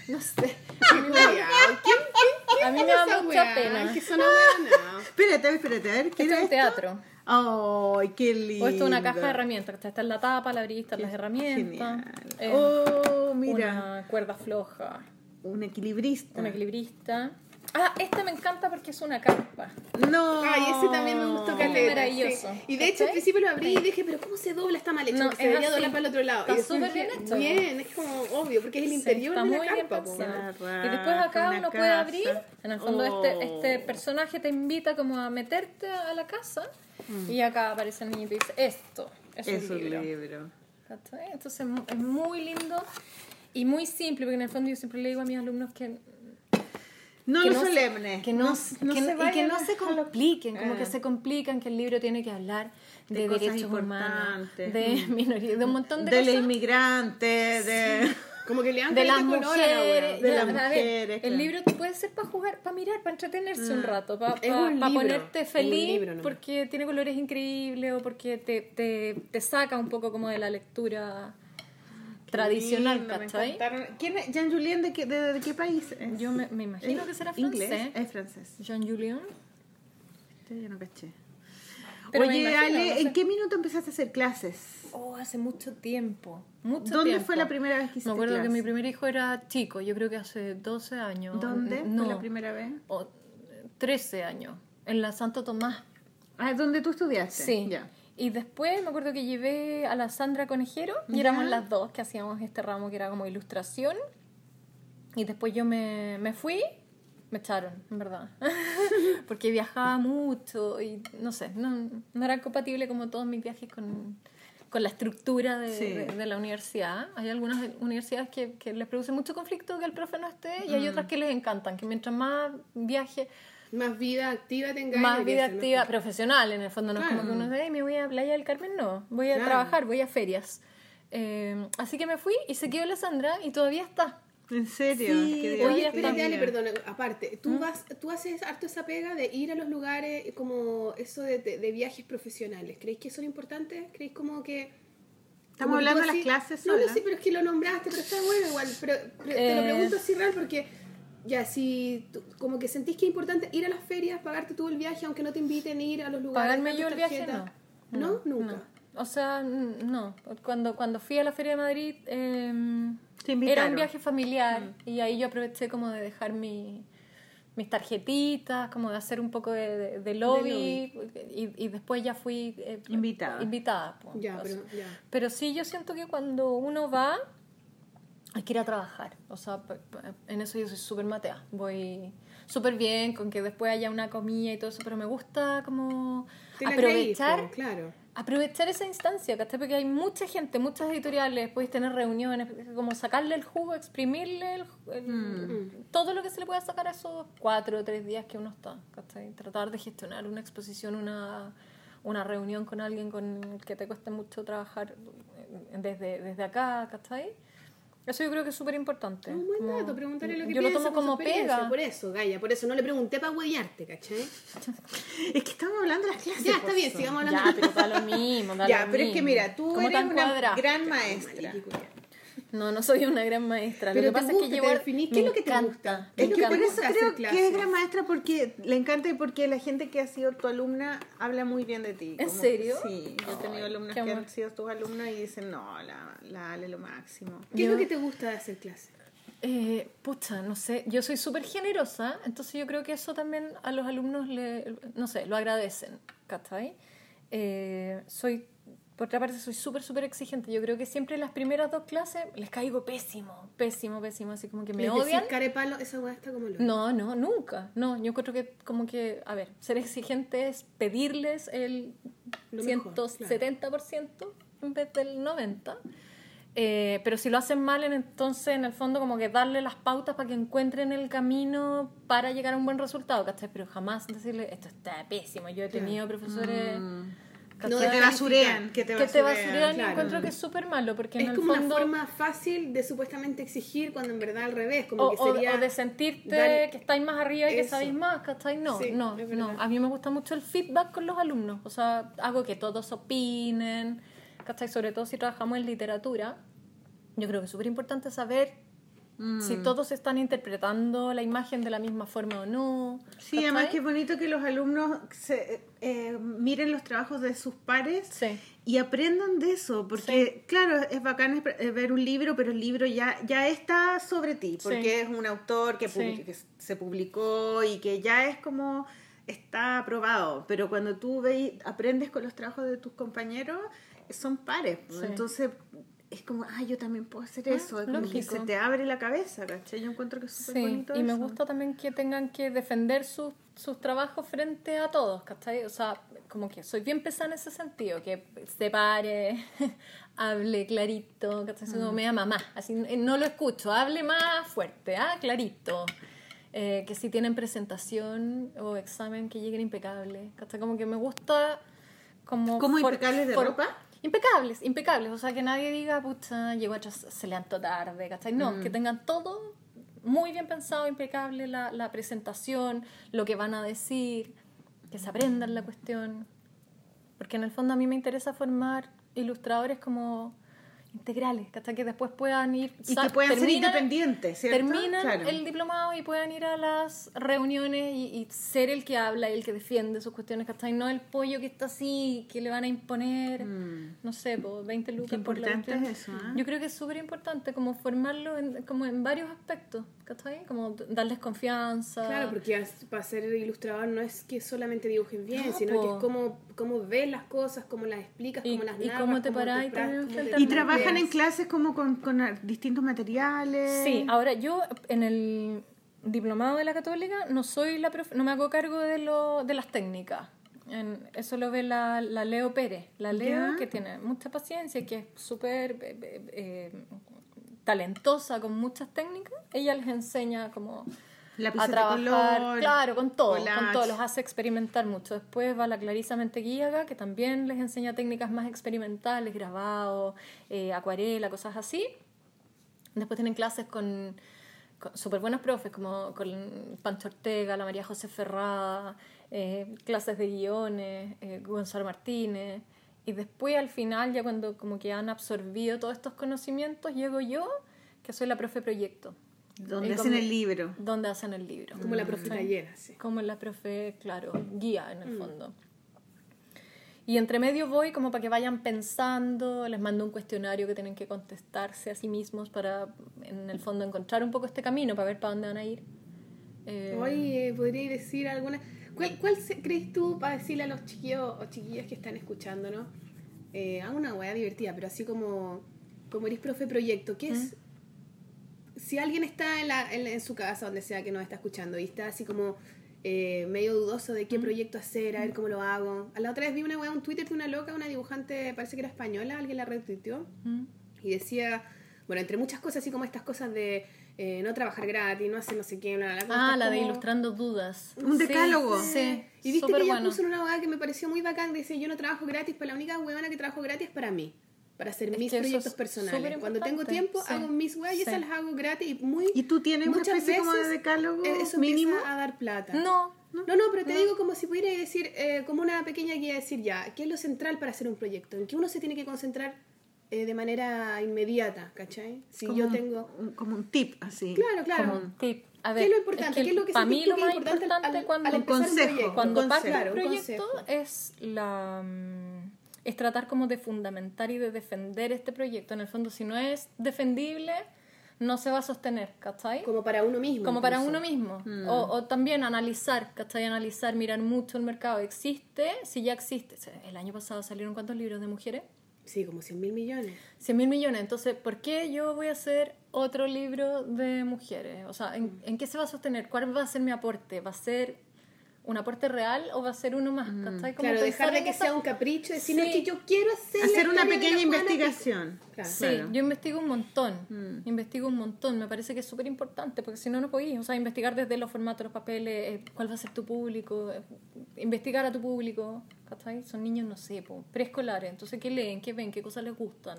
No sé. [laughs] ¿Quién, quién, A mí me da mucha weá? pena. Que son ahueonados. Espérate, espérate, a ver. Esto ¿Qué es era un esto? teatro. ¡Ay, qué lindo! O esto es una caja de herramientas. Está en la tapa, la abrís, están las herramientas. Eh, oh, mira. Una cuerda floja. Un equilibrista. Un equilibrista. Ah, esta me encanta porque es una carpa. No. Ay, ese también me gustó Este es caleta. maravilloso. sí. Y de hecho al principio lo abrí y dije, pero ¿cómo se dobla? Está mal hecho. No, se debería doblar para el otro lado. Está súper bien hecho. Bien, es como obvio, porque es el Sí, interior está de la carpa. Y después acá Una uno puede abrir, en el fondo Oh. este, este personaje te invita como a meterte a la casa y acá aparece el niño y te dice, esto es, Es un libro. libro. Entonces mu- es muy lindo y muy simple, porque en el fondo yo siempre le digo a mis alumnos que No que lo no se- solemne. que no, no que, se y que no se compliquen, como que se complican, que el libro tiene que hablar de, De derechos humanos, de minoría, de un montón de, de la cosas. inmigrante, de... Como que le dan de las la mujeres, weá. De ya, las ver, mujeres, el libro puede ser para jugar, para mirar, para entretenerse un rato, para libro, ponerte feliz libro porque tiene colores increíbles o porque te, te, te saca un poco como de la lectura tradicional, Lindo, ¿cachai? ¿Quién es? Jean Julien de qué, de, de qué país es? Yo me, me imagino que será Inglés. francés. Es francés. Jean Julien. Este yo no caché. Pero Oye, imagino, Ale, no sé. ¿en qué minuto empezaste a hacer clases? Oh, hace mucho tiempo. Mucho ¿Dónde tiempo. fue la primera vez que hiciste Me acuerdo que clase? mi primer hijo era chico, yo creo que hace 12 años. ¿Dónde No, fue la primera vez? o 13 años. En la Santo Tomás. Ah, ¿dónde tú estudiaste? Sí. Ya. Y después me acuerdo que llevé a la Sandra Conejero y éramos las dos que hacíamos este ramo que era como ilustración. Y después yo me, me fui, me echaron, en verdad. [laughs] Porque viajaba mucho y no sé, no, no era compatible como todos mis viajes con, con la estructura de, Sí. de- de la universidad. Hay algunas universidades que, que les produce mucho conflicto que el profe no esté y Mm. hay otras que les encantan, que mientras más viaje, Más vida activa tengáis. más vida activa mejor. profesional en el fondo no es como que uno dice "Ay, me voy a Playa del Carmen no voy a Claro. trabajar voy a ferias Eh, así que me fui y se quedó la Sandra y todavía está ¿En serio? Sí, Qué oye. Espérate, Ale, perdona, aparte, tú vas, tú haces harto esa pega de ir a los lugares como eso de, de- de viajes profesionales. ¿Creéis que son importantes? ¿Creéis como que Estamos hablando de las clases No, no, sí, pero es que lo nombraste, pero está bueno igual. Pero, pero te lo Eh. pregunto así real porque ya, si tú- como que sentís que es importante ir a las ferias, pagarte tú el viaje, aunque no te inviten a ir a los lugares. Pagarme yo el viaje, no. ¿No? Nunca. no. O sea, n- no. Cuando, cuando fui a la Feria de Madrid, eh, era un viaje familiar y ahí yo aproveché como de dejar mi, mis tarjetitas, como de hacer un poco de, de- de lobby, Y, y después ya fui eh, Invitada. invitada po. Ya, pero ya. pero sí, yo siento que cuando uno va, hay que ir a trabajar. O sea, en eso yo soy súper matea. Voy súper bien con que después haya una comida y todo eso, pero me gusta como aprovechar, claro. aprovechar esa instancia, ¿cachai? Porque hay mucha gente, muchas editoriales, podéis tener reuniones, como sacarle el jugo, exprimirle el- el- Mm. todo lo que se le pueda sacar a esos cuatro o tres días que uno está, ¿cachai? Tratar de gestionar una exposición, una, una reunión con alguien con el que te cueste mucho trabajar eh, desde, desde acá, ¿cachai? Eso yo creo que es súper importante. Un buen Como- dato, preguntarle lo que Yo lo tomo como pega. Por eso, Gaya, por eso no le pregunté para huellarte, ¿cachai? [laughs] Es que estamos hablando de las clases. Ya, está bien, sigamos hablando. Ya, pero da lo mismo, da Ya, lo pero es que mira, tú ¿Cómo eres una gran maestra. No, no soy una gran maestra. Pero lo que pasa gusta, es que llevo. definís. ¿Qué es lo que te encanta, gusta? Es que por eso creo que es gran maestra porque le encanta y porque la gente que ha sido tu alumna habla muy bien de ti. ¿En Como- serio? Sí, yo he tenido alumnas que amor. han sido tus alumnas y dicen, no, la, la Ale lo máximo. ¿Qué es Yo- lo que te gusta de hacer clases? Eh, pucha, no sé, yo soy súper generosa, entonces yo creo que eso también a los alumnos, le, no sé, lo agradecen, ¿cachai? Eh, soy, por otra parte, soy súper, súper exigente. Yo creo que siempre en las primeras dos clases les caigo pésimo, pésimo, pésimo, así como que me Les odian. carepalo, esa weá está como loca. No, no, nunca. No, yo creo que como que, a ver, ser exigente es pedirles el Lo mejor, 170% en vez del 90%. Eh, pero si lo hacen mal, en- entonces en el fondo como que darle las pautas para que encuentren el camino para llegar a un buen resultado, ¿cachai? Pero jamás decirle, esto está pésimo. Yo he tenido profesores... No, Que te basurean, que te que te basurean. basurean y claro. encuentro que es súper malo porque en Es el como fondo... una forma fácil de supuestamente exigir cuando en verdad al revés, como O, que sería o de sentirte dar- que estáis más arriba y que Eso. sabéis más, ¿cachai? No, Sí, no, no. A mí me gusta mucho el feedback con los alumnos. O sea, hago que todos opinen, ¿cachai? Sobre todo si trabajamos en literatura. Yo creo que es súper importante saber si Mm. todos están interpretando la imagen de la misma forma o no. Sí, además ¿cachai? que es bonito que los alumnos se, eh, miren los trabajos de sus pares Sí. y aprendan de eso, porque claro, es bacán eh, ver un libro, pero el libro ya, ya está sobre ti, porque Sí. es un autor que, Sí. que se publicó y que ya es como está aprobado, pero cuando tú veis, aprendes con los trabajos de tus compañeros, son pares, pues. Sí. entonces es como, ah, yo también puedo hacer Ah, eso, es como que se te abre la cabeza, ¿cachai? Yo encuentro que es súper Sí, bonito y me eso. gusta también que tengan que defender sus, sus trabajos frente a todos, ¿cachai? O sea, como que soy bien pesada en ese sentido, que se pare, [laughs] hable clarito, ¿cachai? Así como Mm. me llama mamá, así eh, no lo escucho, hable más fuerte, ah, clarito. Eh, que si tienen presentación o examen, que lleguen impecables, ¿cachai? Como que me gusta como... ¿Cómo for- impecables de ropa? Impecables, impecables. O sea, que nadie diga, pucha, llegó atrás, se levantó tarde, ¿cachai? No, Mm. que tengan todo muy bien pensado, impecable la, la presentación, lo que van a decir, que se aprendan la cuestión. Porque en el fondo a mí me interesa formar ilustradores como integrales, ¿cachai? Que después puedan ir... Y que puedan ser independientes, ¿cierto? Terminan Claro. el diplomado y puedan ir a las reuniones y, y ser el que habla y el que defiende sus cuestiones, ¿cachai? No el pollo que está así, que le van a imponer, no sé, po, 20 lucas Qué por la importante es eso, ¿eh? Yo creo que es súper importante como formarlo en, como en varios aspectos, ¿cachai? Como darles confianza. Claro, porque para ser ilustrador no es que solamente dibujes bien, No, sino po. que es cómo, cómo ves las cosas, cómo las explicas, Y- cómo las y narras, cómo te parás y te Y trabajan en clases como con, con distintos materiales. Sí, ahora yo en el diplomado de la católica no soy la profe- no me hago cargo de lo de las técnicas. En- eso lo ve la, la Leo Pérez. La Leo Ya. que tiene mucha paciencia y que es súper eh, eh, eh, talentosa con muchas técnicas. Ella les enseña como a trabajar, color, claro, con todo, collage. con todo, los hace experimentar mucho. Después va la Clarisa Menteguiaga, que también les enseña técnicas más experimentales, grabado, eh, acuarela, cosas así. Después tienen clases con, con súper buenos profes, como con Pancho Ortega, la María José Ferrada, eh, clases de guiones, eh, Gonzalo Martínez. Y después al final, ya cuando como que han absorbido todos estos conocimientos, llego yo, que soy la profe proyecto. Donde Y hacen como- el libro. Donde hacen el libro. Como la profe taller, así. Como la profe, claro, guía en el fondo. Y entre medio voy como para que vayan pensando, les mando un cuestionario que tienen que contestarse a sí mismos para, en el fondo, encontrar un poco este camino, para ver para dónde van a ir. Eh, Oye, ¿podríais decir alguna? ¿Cuál, cuál crees tú para decirle a los chiquillos o chiquillas que están escuchando, no? Eh, haga una weá divertida, pero así como, como eres profe proyecto, ¿qué es? Si alguien está en, la, en, su casa, donde sea que nos está escuchando, y está así como eh, medio dudoso de qué proyecto hacer, a ver cómo lo hago. A la otra vez vi una weá, un Twitter de una loca, una dibujante, parece que era española, alguien la retuiteó, ¿Mm? y decía, bueno, entre muchas cosas, así como estas cosas de eh, no trabajar gratis, no hacer no sé qué, bla, bla, bla, Ah, la de como- ilustrando dudas. Un decálogo. Sí, y viste súper que ella bueno. puso en una abogada que me pareció muy bacán, dice, yo no trabajo gratis, pero la única huevona que trabajo gratis es para mí, para hacer Es mis proyectos es personales. Cuando tengo tiempo, sí. hago mis weas y Sí. esas las hago gratis y muy... ¿Y tú tienes muchas especie como de veces, decálogo eh, eso mínimo? a dar plata. No, No, no, pero te digo como si pudiera decir, eh, como una pequeña guía, decir ya, ¿qué es lo central para hacer un proyecto? En que uno se tiene que concentrar eh, de manera inmediata, ¿cachai? Si Como yo tengo... un- como un tip, así. Claro, claro. como un tip. A ¿Qué ver, es lo importante? que ¿Qué es lo que para mí lo más importante al- importante al- cuando, al un consejo, cuando un parte Claro, un proyecto es la mm, es tratar como de fundamentar y de defender este proyecto. En el fondo, si no es defendible, no se va a sostener, ¿cachai? Como para uno mismo. como para uno mismo. O, o también analizar, ¿cachai? Analizar, mirar mucho el mercado. ¿Existe? Si ya existe. El año pasado salieron cuántos libros de mujeres? Sí, como 100 mil millones. 100 mil millones. Entonces, ¿por qué yo voy a hacer otro libro de mujeres? O sea, ¿en, en qué se va a sostener? ¿Cuál va a ser mi aporte? ¿Va a ser un aporte real o va a ser uno más? ¿cachai? Como Claro, dejar de que esa- sea un capricho, decir, Sí. no, es que yo quiero hacer Hacer una pequeña la Juana que-". investigación. Claro. Sí, Claro. yo investigo un montón, investigo un montón, me parece que es súper importante, porque si no, no podéis, o sea, investigar desde los formatos, los papeles, eh, cuál va a ser tu público, eh, investigar a tu público, ¿cachai? Son niños, no sé, po, preescolares, entonces, ¿qué leen, qué ven, qué cosas les gustan?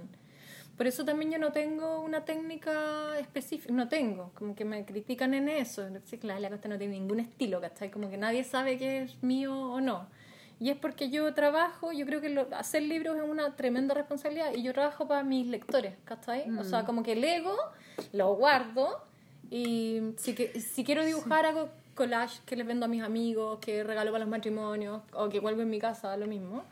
Por eso también yo no tengo una técnica específica, no tengo, como que me critican en eso, sí, la, la costa no tiene ningún estilo, ¿cachai? Como que nadie sabe qué es mío o no. Y es porque yo trabajo, yo creo que lo- hacer libros es una tremenda responsabilidad y yo trabajo para mis lectores, ¿cachai? O sea, como que lego, lo guardo y si, que, si quiero dibujar hago collage que les vendo a mis amigos, que regalo para los matrimonios o que vuelvo en mi casa, lo mismo.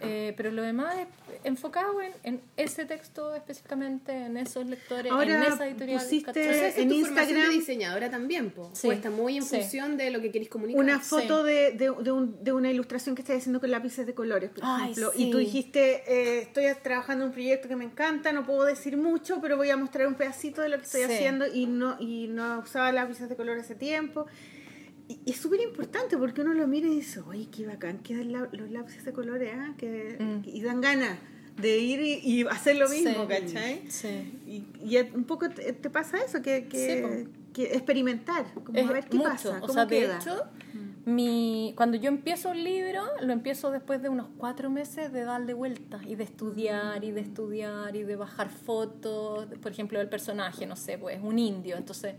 Eh, pero lo demás es enfocado en, en ese texto específicamente, en esos lectores, Ahora en esa editorial. pusiste-. Entonces, en tu Instagram- de diseñadora también, po. Sí, O está muy en sí. función de lo que queréis comunicar. Una Sí. foto de, de, de un- de una ilustración que estás haciendo con lápices de colores, por Ay, ejemplo. sí. Y tú dijiste, eh, estoy trabajando en un proyecto que me encanta, no puedo decir mucho, pero voy a mostrar un pedacito de lo que estoy Sí. haciendo y no, y no usaba lápices de color hace tiempo. Y, y es súper importante porque uno lo mira y dice, oye, qué bacán quedan la- los lápices de colores, ¿ah? que, Mm. y dan ganas de ir y, y hacer lo mismo, Sí. ¿cachai? Sí. Y, y un poco te, te pasa eso, que, que, que experimentar, como Es a ver qué mucho. pasa, O cómo sea, queda. de hecho, mi, cuando yo empiezo un libro, lo empiezo después de unos cuatro meses de darle vueltas y de estudiar y de estudiar y de bajar fotos, por ejemplo, del personaje, no sé, pues un indio. Entonces,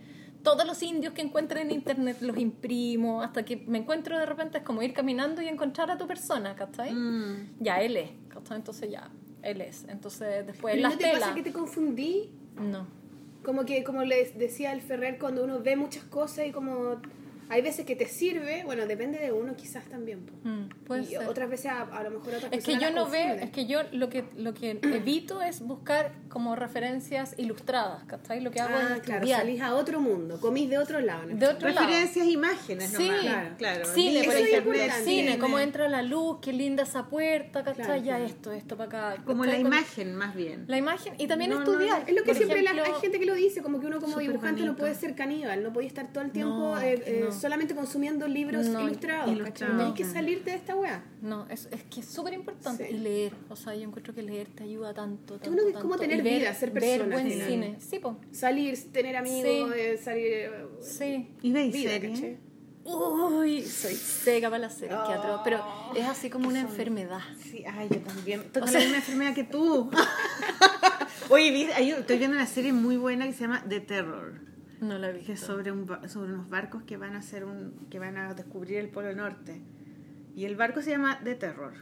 todos los indios que encuentro en internet los imprimo hasta que me encuentro de repente, es como ir caminando y encontrar a tu persona, ¿cachai? Mm. Ya, él es, ¿cachai? Entonces ya, él es. Entonces, después las ¿No te telas. pasa que te confundí? No. Como que, como les decía el Ferrer, cuando uno ve muchas cosas y como... Hay veces que te sirve, bueno, depende de uno quizás también. Mm, puede y ser. otras veces a, a lo mejor otras Es que yo no veo, es que yo lo que lo que evito es buscar como referencias ilustradas, ¿cachai? Lo que hago Ah, es claro, estudiar. salís a otro mundo, comís de otro lado. ¿no? de otro lado. Referencias, imágenes Sí, nomás. Claro. claro. Cine, por ejemplo, cine, cómo entra la luz, qué linda esa puerta, ¿cachai? Claro, ya claro. esto, esto para acá. Como ¿cachai? la imagen, más bien. La imagen y también No, no, estudiar. Es lo que Por siempre la- hay gente que lo dice, como que uno como dibujante no puede ser caníbal, no puede estar todo el tiempo No, eh, eh, no. Solamente consumiendo libros No, ilustrados. ilustrados. Hay que salirte de esta weá. No, es, es que es súper importante. Sí. Y leer. O sea, yo encuentro que leer te ayuda tanto. tanto uno que es como tener ver, vida, ser Ver persona, buen al final. cine. Sí, po. Salir, tener amigos, Sí. eh, salir... eh, Sí. ¿Y veis vida, series? Uy, soy seca para las series, qué atroz. Pero es así como una enfermedad. Sí, ay, yo también. Tengo la misma enfermedad que tú. [laughs] Oye, estoy viendo una serie muy buena que se llama The Terror. No la vi. Que es sobre, un, sobre unos barcos que van a hacer un, que van a descubrir el Polo Norte. Y el barco se llama The Terror.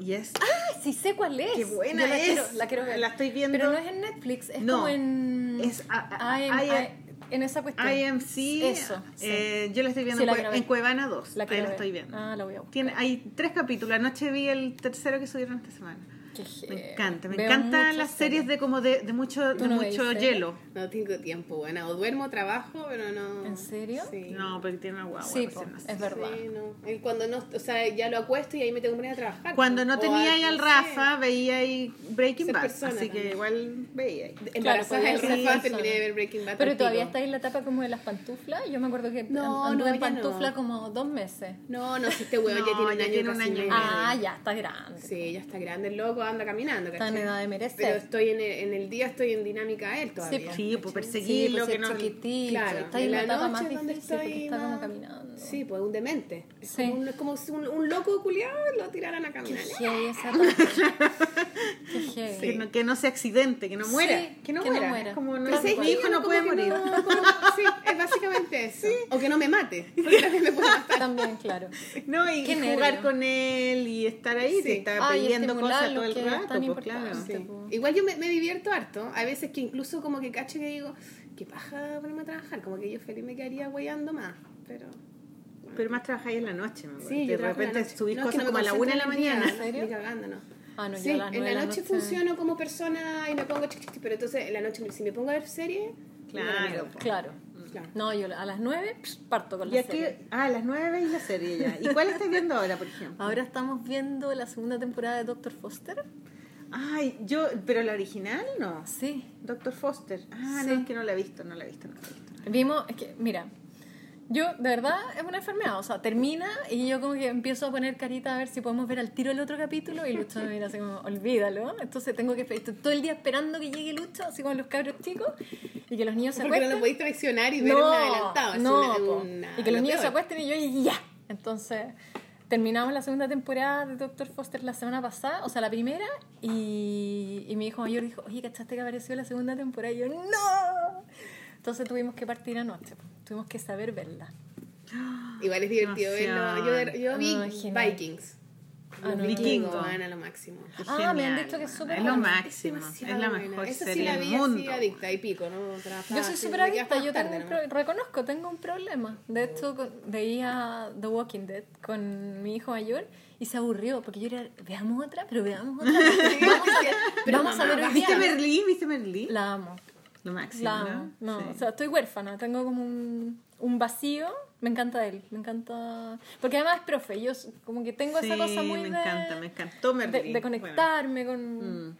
Y es Ay, sí sé cuál es. Qué buena Yo la es. Quiero, la quiero ver. La estoy viendo. Pero no es en Netflix, es No, como en... es a- a- I- I- I- en esa cuestión. IMC. Eso, sí. eh, yo la estoy viendo Sí, la en, ver. en Cuevana 2. La ahí la ver. estoy viendo. Ah, la voy a buscar. Tiene, hay tres capítulos. Anoche vi el tercero que subieron esta semana. Qué Me heavy. encanta, me Veo encantan las series de como de, de mucho, ¿Tú de no mucho hielo. No tengo tiempo, bueno. O duermo, trabajo, pero no. ¿En serio? Sí. No, porque tiene una guagua. Sí, po, es verdad. Sí, no. Cuando no, o sea, ya lo acuesto y ahí me tengo que poner a trabajar. Cuando no tenía ahí al Rafa, sé. veía ahí Breaking Bad. así que igual veía ahí. Embarazada Rafa, terminé de ver Breaking Bad. Pero todavía está en la etapa como de las pantuflas. Yo me acuerdo que No, anduve no, en pantufla como dos meses. No, no, si este No, ya tiene un año. Ah, ya, está grande. Sí, ya está grande, el loco anda caminando, Está en edad de merecer. Pero estoy en el, en el día, estoy en dinámica él todavía. Sí, pues Sí, perseguirlo, pues que no. chiquitito. Claro, está en la noche más donde difícil estoy está como caminando. Sí, pues un demente. Es Sí. como, un, es como si un, un loco culiado lo tiraran a Qué caminar. heavy esa. Qué heavy. [laughs] Que, no, que no se accidente, que no muera. Sí, que no que no muera. muera. Es Como no, mi sí, hijo no puede morir. no- como- sí, es básicamente eso. O que no me mate. [laughs] Porque también me puede matar. También, claro. No, y Qué jugar con él y estar ahí, Sí. te está pidiendo cosas todo el que es rato, tan pues claro. importante. Sí. Igual yo me, me divierto harto. Hay veces que incluso como que cacho que digo, qué paja ponerme a trabajar. Como que yo feliz me quedaría guayando más. Pero. Pero más trabajáis en la noche, me acuerdo. Sí, de repente noche. subís No, es que cosas no como a la una de la mañana. día, ¿En serio? Ni cagando, no. Ah, no, sí, a en la de noche funciono como persona y me pongo pero entonces en la noche si me pongo a ver serie, Claro. Claro. No, yo a las nueve psh, parto con la serie. ah, a las nueve veis la serie ya. ¿Y cuál estás viendo ahora, por ejemplo? Ahora estamos viendo la segunda temporada de Doctor Foster. Ay, yo, pero la original no. Sí. Doctor Foster. Ah, Sí. no, es que no la he visto, no la he visto, no la he visto. Vimos, es que, mira, yo de verdad es una enfermedad, o sea, termina y yo como que empiezo a poner carita a ver si podemos ver al tiro el otro capítulo y Lucho me mira así como, olvídalo. Entonces tengo que estoy todo el día esperando que llegue Lucho, así como los cabros chicos, y que los niños se Porque no acuesten. lo podéis traicionar y ver un adelantado. no, una- una- y que los lo niños se peor. acuesten y yo y ya. Entonces, terminamos la segunda temporada de Doctor Foster la semana pasada, o sea, la primera, y, y mi hijo mayor dijo, oye, ¿cachaste que apareció la segunda temporada? Y yo, ¡no! Entonces tuvimos que partir anoche, tuvimos que saber verla. [gasps] Igual es divertido verlo. Yo, yo vi genial. Vikings. Ah, no, Vikingos. Van a lo máximo. Ah, me han dicho que es súper Es lo máximo. Es, demasiado la mejor Esa serie sí la del vi mundo. así adicta y pico, ¿no? Trabajaba Yo soy súper adicta, yo tarde tengo un pro- reconozco, tengo un problema. De hecho, veía The Walking Dead con mi hijo mayor y se aburrió porque yo era, veamos otra, pero veamos otra. vamos a ver, Pero vamos a ver hoy ¿Viste. Merlí? ¿Viste Merlí? La amo, Lo máximo, la amo. ¿no? No, Sí. o sea, estoy huérfana, tengo como un, un vacío. Me encanta él, me encanta. Porque además es profe, yo como que tengo esa cosa muy me de, encanta, me encantó de, de conectarme con. Mm.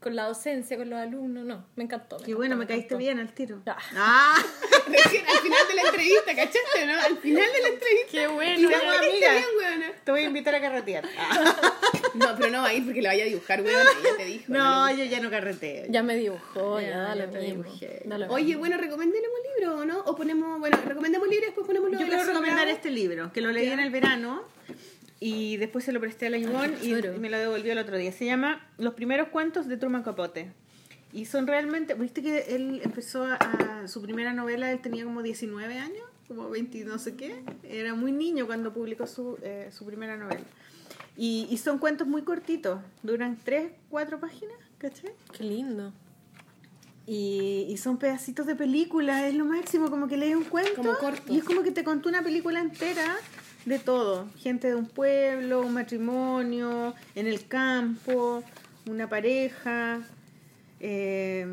con la docencia, con los alumnos. No, me encantó. Qué bueno, me caíste bien al tiro. Ah. Ah, [laughs] Recién al final de la entrevista, ¿cachaste, no? Al final de la entrevista. Qué bueno. Y amiga. bien, te voy a invitar a carretear. Ah. [laughs] No, pero no va a ir porque la vaya a dibujar, weón. Ya te dijo. [laughs] No, le yo ya no carreteo. Ya me dibujó, ya, Ya, te dibujé. Oye, mismo. bueno, recomendemos libro, ¿o no? O ponemos, bueno, recomendemos libro y después ponemos lo Yo quiero recomendar este libro, que lo leí en el verano y después se lo presté a la Ivonne y, me lo devolvió el otro día. Se llama Los primeros cuentos de Truman Capote. Y son realmente, viste que él empezó a, a- su primera novela, él tenía como 19 años, como 20 no sé qué. Era muy niño cuando publicó su, eh, su primera novela. Y, y son cuentos muy cortitos, duran 3, 4 páginas, ¿cachai? Qué lindo. Y, y son pedacitos de película, es lo máximo, como que lees un cuento Como corto. y es como que te contó una película entera de todo, gente de un pueblo, un matrimonio, en el campo, una pareja, eh,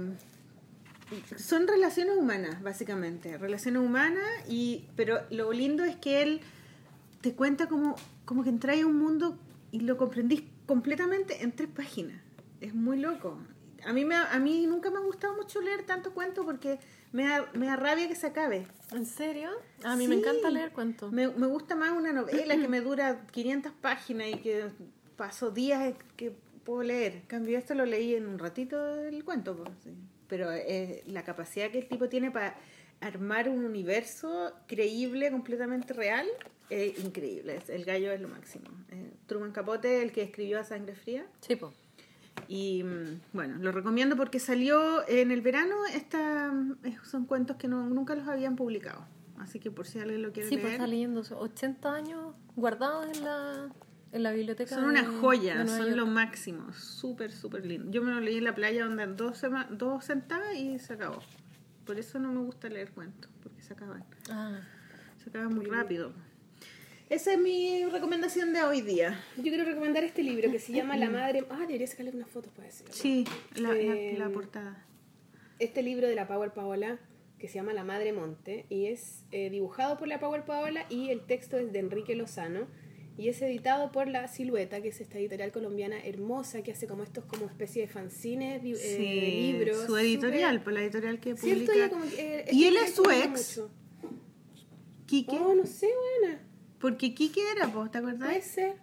son relaciones humanas, básicamente, relaciones humanas, y, pero lo lindo es que él te cuenta como, como que entras a un mundo y lo comprendís completamente en tres páginas. Es muy loco. A mí, me, a mí nunca me ha gustado mucho leer tantos cuentos porque me da, me da rabia que se acabe. ¿En serio? A mí me encanta leer cuentos. Me, me gusta más una novela que me [clears throat] dura 500 páginas y que paso días que puedo leer. En cambio, esto lo leí en un ratito el cuento. pues, sí. Pero eh, la capacidad que el tipo tiene para armar un universo creíble, completamente real, es increíble. El gallo es lo máximo. Eh, Truman Capote, el que escribió A Sangre Fría. Sí, po. Y mm, bueno, lo recomiendo porque salió en el verano. Esta, eh, son cuentos que no, nunca los habían publicado. Así que por si alguien lo quiere Sí, pues leer. está leyendo 80 años guardados en la, en la biblioteca. Son una joya, son lo máximo, súper, súper lindo. Yo me lo leí en la playa donde dos, dos sentadas y se acabó. Por eso no me gusta leer cuentos, porque se acaban, Ah, se acaban muy rápido. Esa es mi recomendación de hoy día. Yo quiero recomendar este libro que se llama La Madre... Ah, debería sacarle unas fotos para decirlo. Sí, la, la- Eh, la portada. este libro de la Power Paola que se llama La Madre Monte y es eh, dibujado por la Power Paola y el texto es de Enrique Lozano y es editado por La Silueta, que es esta editorial colombiana hermosa que hace como estos como especie de fanzines, eh, Sí, libros. su editorial, súper- por la editorial que publica. Como eh, y él es su ex. Quique, Oh, no sé, buena. Porque Quique era, po, ¿te Puede acordás? ser.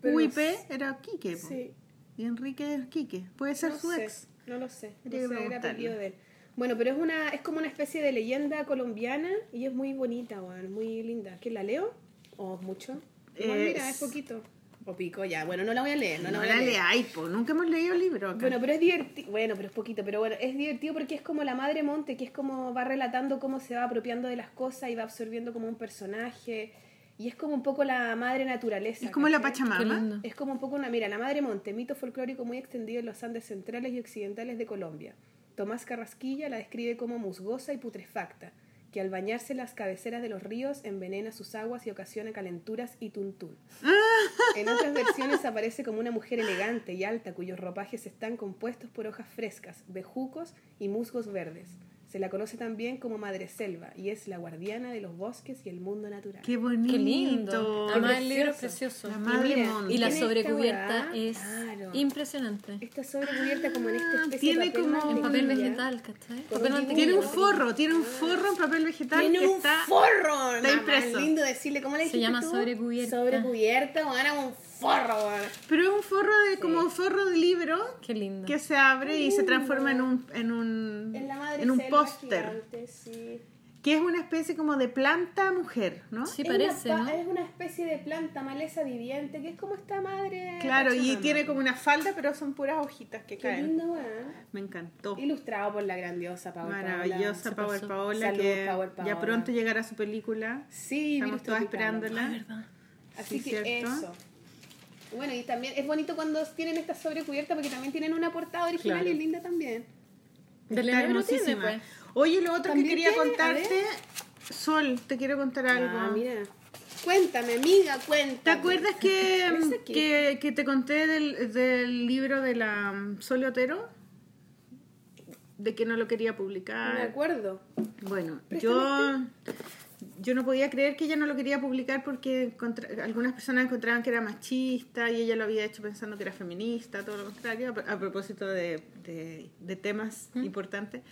Pero no UIP era Quique, po. Sí. y Enrique es Quique. Puede ser no su sé, ex. No lo sé. No sé, era apellido de él. Bueno, pero es una es como una especie de leyenda colombiana y es muy bonita, bueno, muy linda. ¿Quién la leo? ¿O mucho? Igual, Eh, mira, es poquito. O pico, ya. Bueno, no la voy a leer. No, No, la voy la a leer. leáis, po. Nunca hemos leído libro acá. Bueno, pero es divertido. Bueno, pero es poquito. Pero bueno, es divertido porque es como la madre Monte, que es como va relatando cómo se va apropiando de las cosas y va absorbiendo como un personaje. Y es como un poco la madre naturaleza. es como la Pachamama. Es como un poco una, mira, la Madre Monte, mito folclórico muy extendido en los Andes centrales y occidentales de Colombia. Tomás Carrasquilla la describe como musgosa y putrefacta, que al bañarse en las cabeceras de los ríos envenena sus aguas y ocasiona calenturas y tuntún. [laughs] En otras versiones aparece como una mujer elegante y alta cuyos ropajes están compuestos por hojas frescas, bejucos y musgos verdes. Se la conoce también como Madre Selva y es la guardiana de los bosques y el mundo natural. Qué bonito. Qué lindo. Además, el libro es precioso. precioso. La madre mira. Y la esta sobrecubierta es claro. impresionante. Está sobrecubierta como en esta especie tiene de papel como- En papel vegetal, ¿cachai? Papel. Tiene un forro, tiene un forro en papel vegetal Tiene que un está... forro. está impreso. Es lindo decirle, ¿cómo le Se dijiste llama tú? sobrecubierta. Sobrecubierta, bueno, un forro, bueno. Pero es un forro de, como un forro de libro Qué lindo. que se abre y se transforma en un, en un, En la madre en un póster. sí. Que es una especie como de planta mujer, ¿no? Sí, es parece, una, ¿no? Es una especie de planta, maleza viviente, que es como esta madre. Claro, y tiene como una falda, pero son puras hojitas que Qué caen. lindo, weón. Me encantó. Ilustrado por la grandiosa Paola. Maravillosa Power pasó. Paola, Salud, que Power ya Paola. pronto llegará su película. Sí, Estamos todas esperándola. Verdad. Así Sí, que ¿cierto? eso. Bueno, y también es bonito cuando tienen esta sobrecubierta porque también tienen una portada original Claro. y linda también. Del Está libro tiene, hermosísima. pues. Oye, lo otro que quería tiene, contarte, Sol, te quiero contar algo. Ah, mira. Cuéntame, amiga, cuéntame. ¿Te acuerdas que, [laughs] que, que te conté del, del libro de la um, Sol Otero? De que no lo quería No me publicar. acuerdo. Bueno, yo, yo no podía creer que ella no lo quería publicar porque algunas personas encontraban que era machista y ella lo había hecho pensando que era feminista, todo lo contrario, a, a propósito de, de- de temas importantes.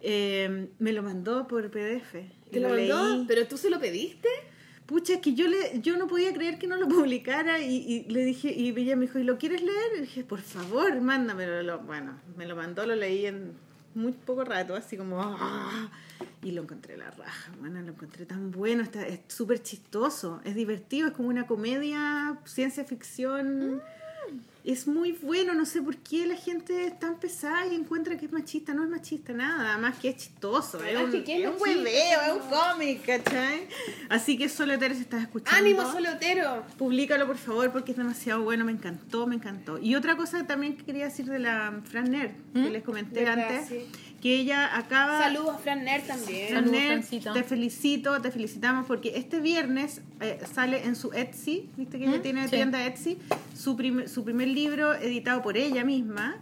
Eh, me lo mandó por PDF. ¿Te lo mandó? leí. ¿Pero tú se lo pediste? Pucha, es que yo le, yo no podía creer que no lo [laughs] publicara y, y le dije, y ella me dijo, ¿y lo quieres leer? Y dije, por favor, mándamelo. Lo- bueno, me lo mandó, lo leí en muy poco rato, así como, ¡ah! Y lo encontré la raja, bueno, lo encontré tan bueno, está, es súper chistoso, es divertido, es como una comedia, ciencia ficción. Es muy bueno, no sé por qué la gente es tan pesada y encuentra que es machista. No es machista nada, más que es chistoso. Es un, que ¿qué es un hueveo, es un cómic, ¿cachai? Así que Soleter, si estás escuchando. ¡Ánimo, solotero! Públicalo por favor porque es demasiado bueno, me encantó, me encantó. Y otra cosa también que quería decir de la Fran Nerd, que les comenté antes, Sí. Que ella acaba... Saludos a Fran Ner también. Fran Francito. te felicito, te felicitamos porque este viernes eh, sale en su Etsy, viste que ella tiene Sí. tienda Etsy, su, prim- su primer libro editado por ella misma,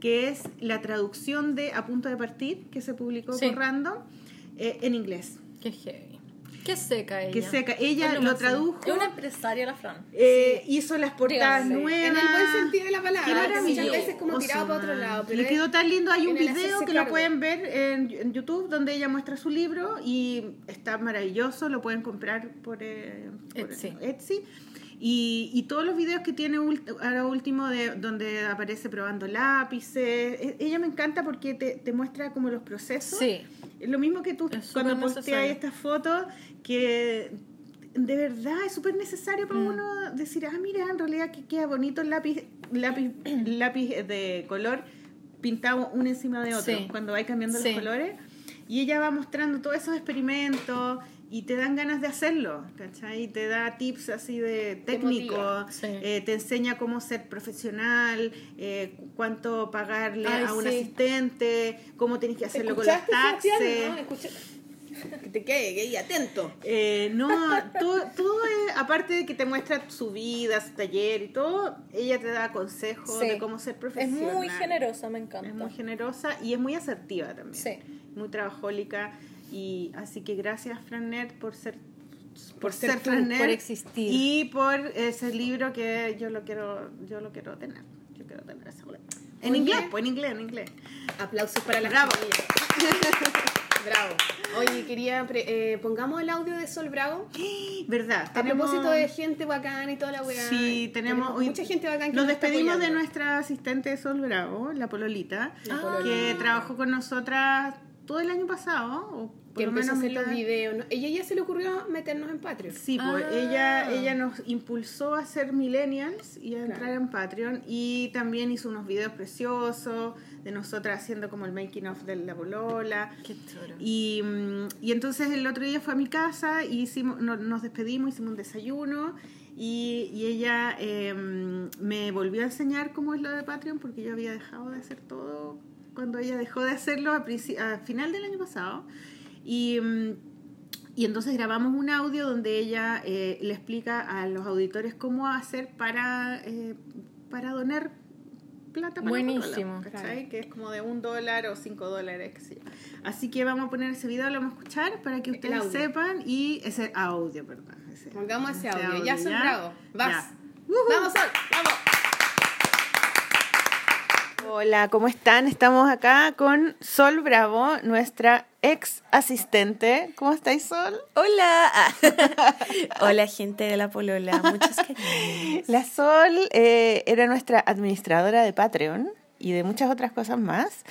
que es la traducción de A punto de partir, que se publicó Sí. por Random, eh, en inglés. Qué heavy. Qué seca ella. Qué seca. Ella lo tradujo. Es una empresaria la Fran. Eh, Hizo las portadas Dígase. nuevas. En el buen sentido de la palabra. Qué. Muchas veces como tirado para otro lado. Pero Le quedó tan lindo. Hay un video que lo pueden ver en, en YouTube donde ella muestra su libro y está maravilloso. Lo pueden comprar por, eh, por Etsy. Etsy. Y, y todos los videos que tiene ahora último de donde aparece probando lápices. E- Ella me encanta porque te, te muestra como los procesos. Sí. Lo mismo que tú Es cuando posteas estas fotos que de verdad es súper necesario Mm. para uno decir, ah, mira, en realidad que queda bonito el lápiz, lápiz, [clears throat] lápiz de color pintado uno encima de otro, Sí. cuando va cambiando Sí. los colores. Y ella va mostrando todos esos experimentos y te dan ganas de hacerlo, ¿cachai? Y te da tips así de técnico, sí. eh, te enseña cómo ser profesional, eh, cu- cuánto pagarle Ay, a un sí. asistente, cómo tienes que hacerlo con los ¿Escuchaste, taxes. ¿No? [laughs] Que te quede ahí atento. Eh, no, [laughs] todo, todo es, aparte de que te muestra su vida, su taller y todo, ella te da consejos Sí. de cómo ser Es profesional. muy generosa, me encanta. Es muy generosa y es muy asertiva también. Sí. Muy trabajólica. Y así que gracias, Franet, por ser Por ser tú, Fran Nerd por existir. y por ese libro que yo lo quiero yo lo quiero tener yo quiero tener libro. en inglés pues en inglés en inglés Aplausos para las Bravo. [laughs] Bravo. Oye, quería. pre- eh, pongamos el audio de Sol Bravo. [gasps] verdad A tenemos- propósito de gente bacana y toda la weá. Sí, tenemos, mucha gente bacana que Nos despedimos de nuestra asistente Sol Bravo, la Pololita, La Pololita. que trabajó con nosotras todo el año pasado, o Que lo empezó a menos hacer los videos. ¿no? Ella ya se le ocurrió meternos en Patreon. Sí, pues Ah. ella, ella nos impulsó a ser millennials y a entrar Claro. en Patreon y también hizo unos videos preciosos de nosotras haciendo como el making of de la bolola. Qué choro. Y, mm, y entonces el otro día fue a mi casa y hicimos, no- nos despedimos, hicimos un desayuno y, y ella eh, me volvió a enseñar cómo es lo de Patreon porque yo había dejado de hacer todo cuando ella dejó de hacerlo a, a final del año pasado. Y, mm, y entonces grabamos un audio donde ella eh, le explica a los auditores cómo hacer para, eh, para donar plata para Buenísimo. Coca-Cola, ¿cachai? Que es como de un dólar o cinco dólares, yo. Así que vamos a poner ese video, lo vamos a escuchar para que ustedes audio. sepan y ese audio, perdón. ese- Pongamos ese ese audio. Ya Sol Bravo. Vas. Ya. Vamos, Sol. Vamos. Hola, ¿cómo están? Estamos acá con Sol Bravo, nuestra ex asistente. ¿Cómo estáis, Sol? Hola. [laughs] Hola, gente de la Polola. Muchos cariños. [laughs] La Sol eh, era nuestra administradora de Patreon y de muchas otras cosas más.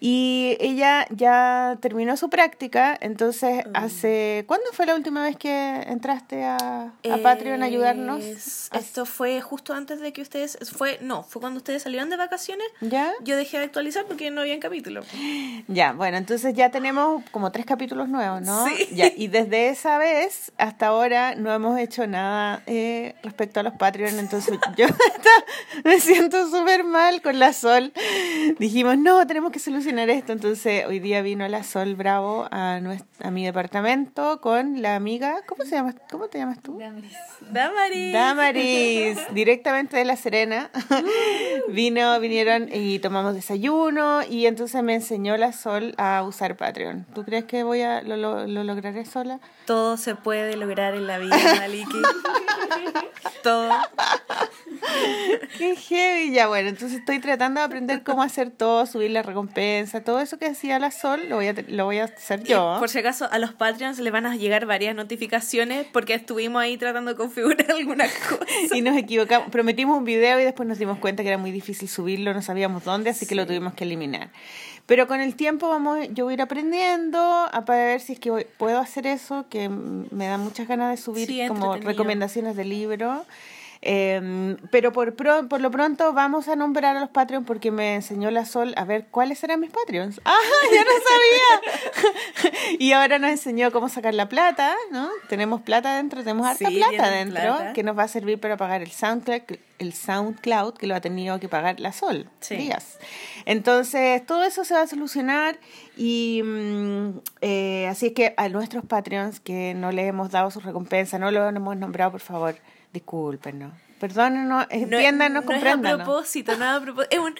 Y ella ya terminó su práctica, entonces hace... ¿Cuándo fue la última vez que entraste a, a Patreon a ayudarnos? Es- Esto fue justo antes de que ustedes. Fue, no, fue cuando ustedes salieron de vacaciones. ¿Ya? Yo dejé de actualizar porque no había capítulo. Ya, bueno, entonces ya tenemos como tres capítulos nuevos, ¿no? Sí. Ya, y desde esa vez hasta ahora no hemos hecho nada eh, respecto a los Patreon, entonces yo [laughs] me siento súper mal con la Sol. [laughs] Dijimos, no, tenemos que solucionar esto, entonces hoy día vino la Sol Bravo a, nues- a mi departamento con la amiga, ¿cómo se llama? ¿Cómo te llamas tú? Damari. Damaris, directamente de La Serena. [laughs] Vino, vinieron y tomamos desayuno y entonces me enseñó la Sol a usar Patreon. ¿Tú crees que voy a lo, lo- lo lograré sola? Todo se puede lograr en la vida, Maliki. [laughs] Todo. Qué heavy, ya bueno, entonces estoy tratando de aprender cómo hacer todo, subir la recompensa, todo eso que hacía la Sol, lo voy a, lo voy a hacer yo. Por si acaso, a los Patreons les van a llegar varias notificaciones porque estuvimos ahí tratando de configurar [laughs] algunas cosas. Y nos equivocamos, prometimos un video y después nos dimos cuenta que era muy difícil subirlo, no sabíamos dónde, así que lo tuvimos que eliminar. Pero con el tiempo vamos, yo voy a ir aprendiendo a para ver si es que voy- puedo hacer eso, que me da muchas ganas de subir Sí, como recomendaciones de libro. Eh, pero por, pro- por lo pronto vamos a nombrar a los Patreon porque me enseñó la Sol a ver cuáles eran mis Patreons. [laughs] ¡Ah! ¡Ya no sabía! [laughs] y ahora nos enseñó cómo sacar la plata, ¿no? Tenemos plata dentro, tenemos harta Sí, plata dentro plata. que nos va a servir para pagar el SoundCloud, el SoundCloud que lo ha tenido que pagar la Sol. Sí. Díaz. Entonces, todo eso se va a solucionar y mm, eh, así es que a nuestros Patreons que no le hemos dado su recompensa, no lo hemos nombrado, por favor, discúlpenos. Perdónenos, entiéndanos, no es a compréndanos. propósito, no es a propósito. Es un,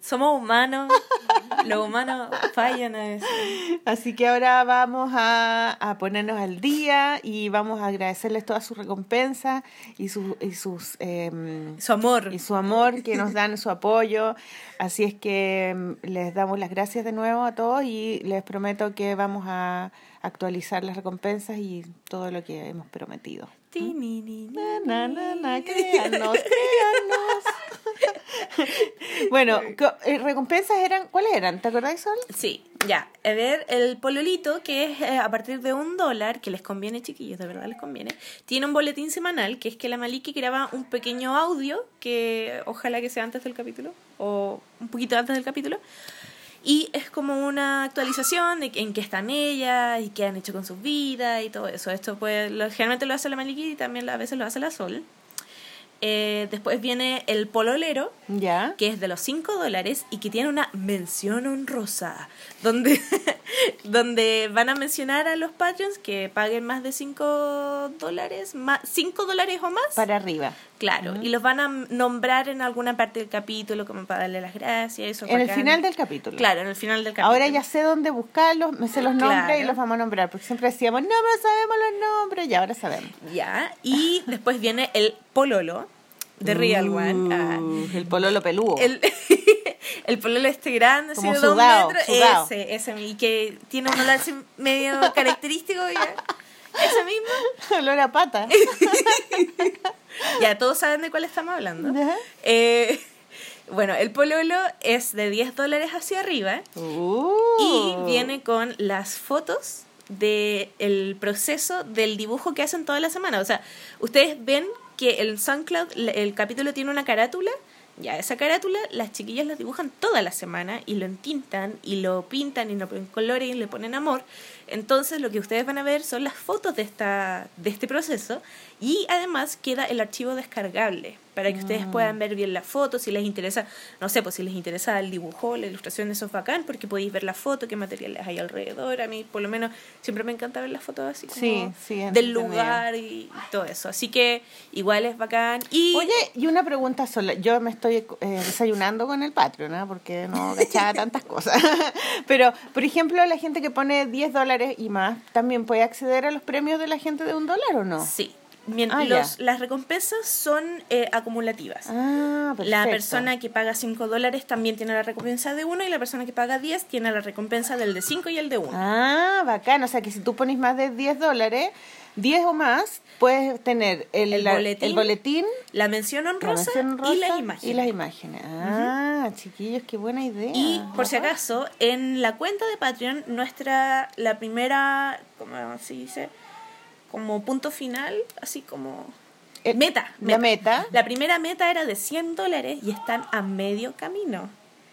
somos humanos. Los humanos fallan a veces. Así que ahora vamos a, a ponernos al día y vamos a agradecerles todas sus recompensas y, su- y sus em, Su amor. y su amor que nos dan su apoyo. Así es que mm, les damos las gracias de nuevo a todos y les prometo que vamos a actualizar las recompensas y todo lo que hemos prometido. Ti, ni, ni, ni. Na, na, na, créanos, créanos. [laughs] bueno, eh, recompensas eran, ¿cuáles eran? ¿Te acordáis, Sol? Sí, ya. A ver, el pololito, que es eh, a partir de un dólar, que les conviene, chiquillos, de verdad les conviene, tiene un boletín semanal, que es que la Maliki graba un pequeño audio, que ojalá que sea antes del capítulo, o un poquito antes del capítulo, Y es como una actualización de en qué están ellas y qué han hecho con sus vidas y todo eso. Esto pues lo, generalmente lo hace la Maliki y también a veces lo hace la Sol. Eh, después viene el pololero, Ya. que es de los 5 dólares y que tiene una mención honrosa, donde, [laughs] donde van a mencionar a los Patreons que paguen más de 5 dólares, más, 5 dólares o más. Para arriba. Claro, y los van a nombrar en alguna parte del capítulo como para darle las gracias. Eso En el final del capítulo. Claro, en el final del capítulo. Ahora ya sé dónde buscarlos, me sé los nombres Claro. y los vamos a nombrar, porque siempre decíamos, no, no sabemos los nombres, y ahora sabemos. Ya, y [laughs] después viene el pololo de Real One. Ah, Uh, el pololo peludo. el, [laughs] el pololo este grande, así de dos metros, sudado. ese, ese, y que tiene un olor medio característico, ya. Ese mismo. [laughs] Olor a pata. [laughs] Ya, todos saben de cuál estamos hablando. Eh, bueno, el pololo es de 10 dólares hacia arriba Uh. y viene con las fotos del el proceso del dibujo que hacen toda la semana. O sea, ustedes ven que el SoundCloud, el, el capítulo tiene una carátula. Ya, esa carátula las chiquillas la dibujan toda la semana y lo entintan y lo pintan y lo ponen colores y le ponen amor. Entonces lo que ustedes van a ver son las fotos de, esta, de este proceso y además queda el archivo descargable para que ustedes puedan ver bien las fotos si les interesa, no sé, pues si les interesa el dibujo, la ilustración, eso es bacán porque podéis ver la foto, qué materiales hay alrededor. A mí por lo menos siempre me encanta ver las fotos así como Sí, sí, del lugar y todo eso. Así que igual es bacán. Y Oye, y una pregunta sola. Yo me estoy eh, desayunando con el Patreon, ¿ah? porque no [laughs] cachaba tantas cosas. [laughs] Pero, por ejemplo, la gente que pone 10 dólares y más, ¿también puede acceder a los premios de la gente de un dólar o no? sí, Ah, los, ya. las recompensas son eh, acumulativas. Ah, perfecto. La persona que paga 5 dólares también tiene la recompensa de 1 y la persona que paga 10 tiene la recompensa del de 5 y el de 1. Ah, bacán. O sea, que si tú pones más de 10 dólares, 10 o más, puedes tener el, El la- boletín, el boletín, La mención la honrosa, mención rosa y las imágenes. Y las imágenes. Ah, chiquillos, qué buena idea. Y por si acaso, en la cuenta de Patreon, nuestra, la primera, ¿cómo se dice? Como punto final, así como... Eh, meta, la meta. La primera meta era de 100 dólares y están a medio camino.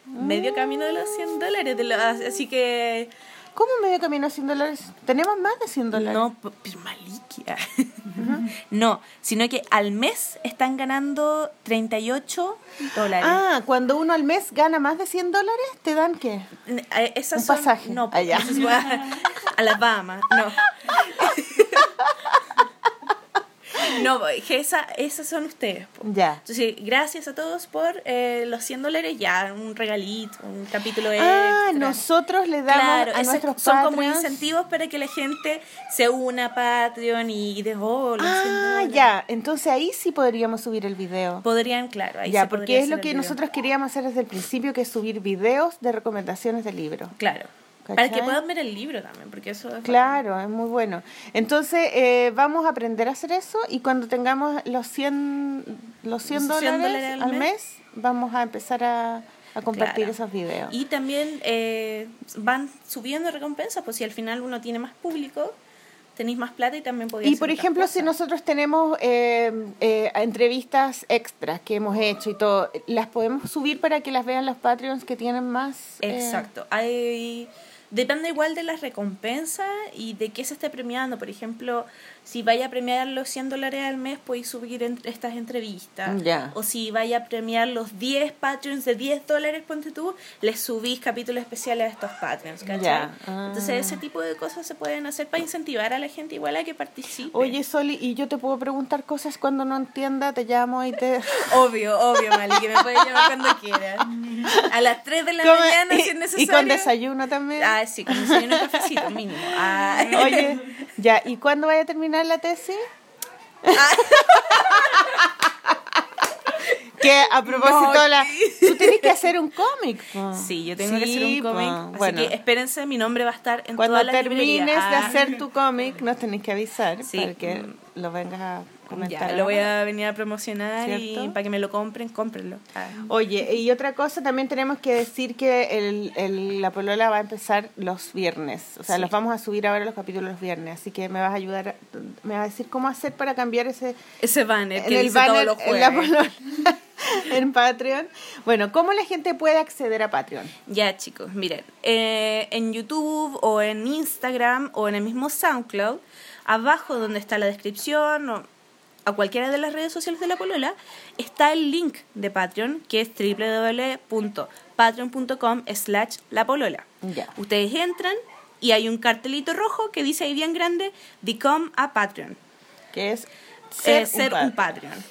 Medio camino de los 100 dólares. de los- así que... ¿Cómo medio camino a 100 dólares? Tenemos más de 100 dólares. No, maliquia. [laughs] no, sino que al mes están ganando 38 dólares. Ah, cuando uno al mes gana más de 100 dólares, ¿te dan qué? Eh, esas un son- pasaje. No, Ah, esas son a, a las Bahamas. No. [laughs] [laughs] No, que esa, esas son ustedes. po. Ya. Entonces, gracias a todos por eh, los 100 dólares, ya un regalito, un capítulo Ah, extra. nosotros le damos Claro, a ese- nuestros son como incentivos para que la gente se una a Patreon y de oh, los 100 Ah, ya. Entonces ahí sí podríamos subir el video. Podrían, claro, ahí ya, porque es lo que nosotros queríamos hacer desde el principio, que es subir videos de recomendaciones de libros. Claro. ¿Cachai? Para que puedan ver el libro también, porque eso es Claro, es muy bueno. Entonces, eh, vamos a aprender a hacer eso y cuando tengamos los 100, los 100 Los 100 dólares, dólares al al mes. mes, vamos a empezar a, a compartir Claro. esos videos. Y también eh, van subiendo recompensas, pues si al final uno tiene más público, tenéis más plata y también podéis Y por ejemplo, si nosotros tenemos eh, eh, entrevistas extras que hemos hecho y todo, ¿las podemos subir para que las vean los Patreons que tienen más? eh, Exacto. Hay, depende igual de las recompensas y de qué se esté premiando. Por ejemplo, si vaya a premiar los 100 dólares al mes, podéis subir en- estas entrevistas. Ya. O si vaya a premiar los 10 Patreons de 10 dólares, ponte tú, les subís capítulos especiales a estos Patreons, ¿cachai? Ya. Entonces, ese tipo de cosas se pueden hacer para incentivar a la gente igual a que participe. Oye, Soli, ¿y yo te puedo preguntar cosas cuando no entienda? Te llamo y te... [laughs] Obvio, obvio, Mali, que me puedes llamar cuando quieras. A las 3 de la Come- mañana, y, si es y necesario. con desayuno también. Ah, sí, con desayuno y cafecito mínimo. Ah. Oye, ya, ¿y cuándo vaya a terminar la tesis? [laughs] que a propósito, No, la, tú tienes que hacer un cómic. po. Sí, yo tengo que hacer un cómic. Así Bueno, que espérense, mi nombre va a estar en cuando toda la termines de Ah, hacer tu cómic, nos tenés que avisar Sí. para que lo vengas a comentar. Ya, lo voy a venir a promocionar y para que me lo compren, cómprenlo. Ah. Oye, y otra cosa, también tenemos que decir que el, el- la polola va a empezar los viernes. O sea, Sí. los vamos a subir ahora los capítulos los viernes. Así que me vas a ayudar, a- me vas a decir cómo hacer para cambiar ese... Ese banner en que el dice todos banner, los en la jueves. polola. [laughs] en Patreon. Bueno, ¿cómo la gente puede acceder a Patreon? Ya, chicos, miren, eh, en YouTube o en Instagram o en el mismo SoundCloud, abajo donde está la descripción o a cualquiera de las redes sociales de la Polola, está el link de Patreon, que es www.patreon.com slash la Polola. Ustedes entran y hay un cartelito rojo que dice ahí bien grande, Become a Patreon. Que es Ser, ser un Patreon.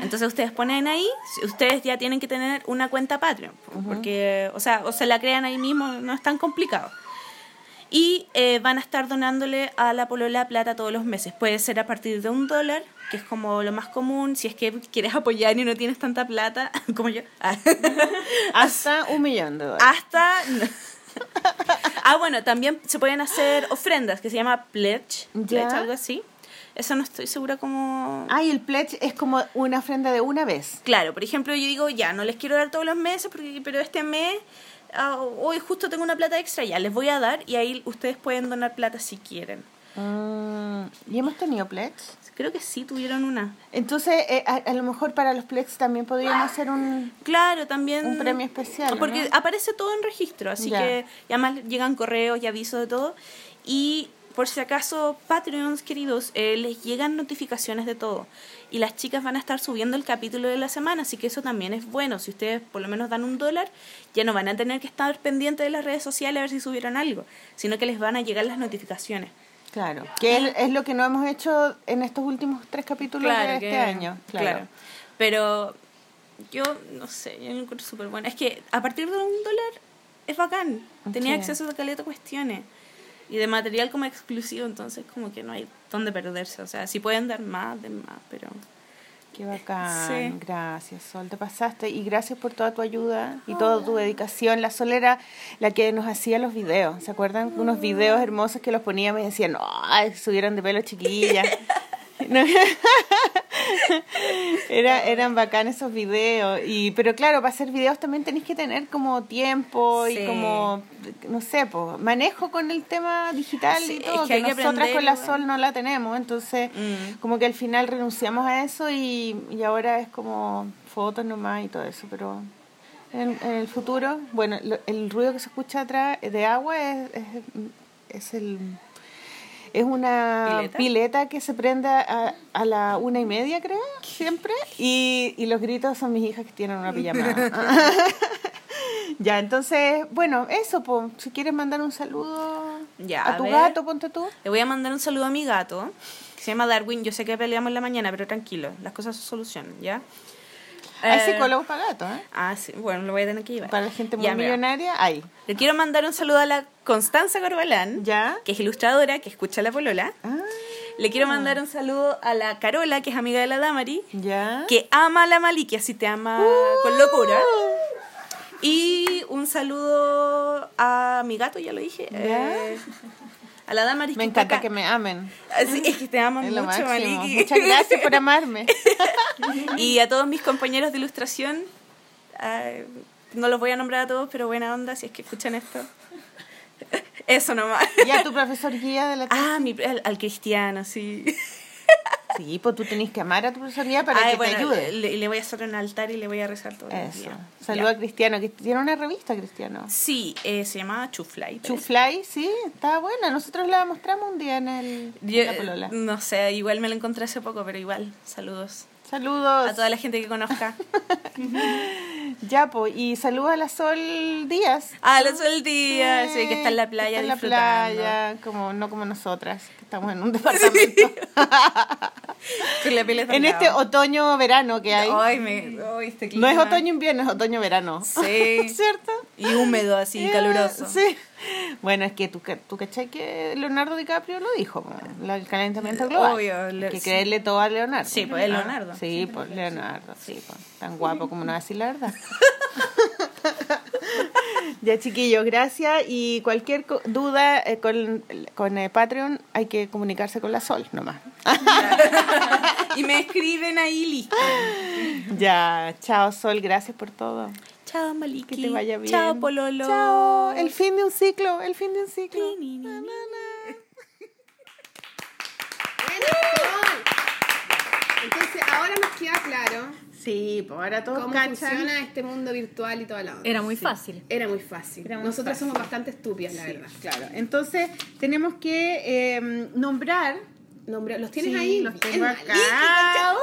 Entonces ustedes ponen ahí, ustedes ya tienen que tener una cuenta Patreon, porque, o sea, o se la crean ahí mismo, no es tan complicado. Y eh, van a estar donándole a la polola plata todos los meses. Puede ser a partir de un dólar, que es como lo más común, si es que quieres apoyar y no tienes tanta plata, [laughs] como yo. [laughs] Hasta un millón de dólares. Hasta... [laughs] ah, bueno, también se pueden hacer ofrendas, que se llama pledge, Ya. pledge algo así. Eso no estoy segura cómo... Ah, y el pledge es como una ofrenda de una vez. Claro, por ejemplo, yo digo, ya, no les quiero dar todos los meses, porque, pero este mes, ah, hoy justo tengo una plata extra, ya, les voy a dar y ahí ustedes pueden donar plata si quieren. Mm, ¿Y hemos tenido pledge? Creo que sí tuvieron una. Entonces, eh, a, a lo mejor para los pledge también podríamos hacer un... Claro, también... Un premio especial, Porque ¿no? aparece todo en registro, así Ya. que y además llegan correos y avisos de todo. Y por si acaso, Patreons queridos, eh, les llegan notificaciones de todo. Y las chicas van a estar subiendo el capítulo de la semana, así que eso también es bueno. Si ustedes por lo menos dan un dólar, ya no van a tener que estar pendientes de las redes sociales a ver si subieron algo, sino que les van a llegar las notificaciones. Claro, que es, es lo que no hemos hecho en estos últimos tres capítulos de este que- año. Claro. Pero yo no sé, yo lo encuentro súper bueno. Es que a partir de un dólar es bacán. Tenía Sí. acceso a caleta cuestiones. Y de material como exclusivo, entonces como que no hay dónde perderse. O sea, si pueden dar más, den más, pero... Qué bacán, Sí. gracias Sol, te pasaste y gracias por toda tu ayuda y toda tu dedicación. La Sol era la que nos hacía los videos, ¿se acuerdan? Unos videos hermosos que los poníamos y decían, ay, subieron de pelo chiquilla. [laughs] [laughs] Era, eran bacán esos videos, y, pero claro, para hacer videos también tenéis que tener como tiempo Sí. y como, no sé, pues, manejo con el tema digital Sí, y todo, que que, nosotras aprender con la. Sol no la tenemos, entonces Mm. como que al final renunciamos a eso y, y ahora es como fotos nomás y todo eso, pero en, en el futuro, bueno, lo- el ruido que se escucha atrás de agua es, es, es el... Es una ¿Pileta? pileta, que se prende a, a la una y media, creo, siempre. Y, y los gritos son mis hijas que tienen una pijamada. [laughs] ya, entonces, bueno, eso, po. si quieres mandar un saludo Ya, a a tu ver. gato, ponte tú. Le voy a mandar un saludo a mi gato, que se llama Darwin. Yo sé que peleamos en la mañana, pero tranquilo, las cosas se solucionan, ¿ya? Hay Eh, psicólogos para gatos, ¿eh? Ah, sí, bueno, lo voy a tener que llevar. Para la gente muy Ya, millonaria, hay. Le quiero mandar un saludo a la Constanza Corbalán, ¿Ya? que es ilustradora, que escucha la polola. Ah, Le quiero mandar un saludo a la Carola, que es amiga de la Damari, ¿Ya? que ama a la Maliki, así te ama con locura. Y un saludo a mi gato, ya lo dije. eh, a la Damari. Me encanta que me amen. Así, es que te aman mucho. Maliki. Muchas gracias por amarme. [laughs] Y a todos mis compañeros de ilustración, eh, no los voy a nombrar a todos, pero buena onda si es que escuchan esto. [laughs] Eso nomás. Y a tu profesor guía de la Ah, mi, al, al cristiano, sí. Sí, pues tú tenés que amar a tu guía para Ay, que bueno, te ayude. Le, le voy a hacer un altar y le voy a rezar todo el día. Saluda a Cristiano, que tiene una revista, Cristiano. Sí, eh, se llama Chufly. Chufly, sí, está buena. Nosotros la mostramos un día en el Yo, en la polola. no sé, igual me lo encontré hace poco, pero igual, saludos Saludos. a toda la gente que conozca. [laughs] Ya, pues, y saludos a la Sol Díaz. Ah, la Sol Díaz, sí, que está en la playa está en la disfrutando. playa, como, no como nosotras, estamos en un departamento. Con [laughs] la piel en este otoño-verano que hay. Ay, me, ay, este No clima. es otoño-invierno, es otoño-verano. Sí. [laughs] ¿Cierto? Y húmedo, así, Eh, caluroso. Sí. Bueno, es que tú, tú cachai que Leonardo DiCaprio lo dijo, el calentamiento global. Obvio, le- que sí. creerle todo a Leonardo. Sí, pues, es Leonardo. Sí, pues Leonardo, sí, pues. Tan guapo como no decir la verdad. [laughs] ya, chiquillos, gracias. Y cualquier co- duda eh, con, con eh, Patreon hay que comunicarse con la Sol nomás. Y me escriben ahí, listo. ya, chao Sol, gracias por todo. Chao, Maliki. Que te vaya bien. Chao, Pololo. Chao, el fin de un ciclo, el fin de un ciclo. Ni, ni, ni, ni. Entonces, ahora nos queda claro Sí, pues ahora todos cómo cachan. funciona este mundo virtual y toda la onda. Era muy fácil. Era muy fácil. Era muy Nosotras fácil. somos bastante estúpidas, la Sí, verdad. claro. Entonces, tenemos que eh, nombrar. Nombre- ¿Los tienes Sí, ahí? los tengo acá. concha-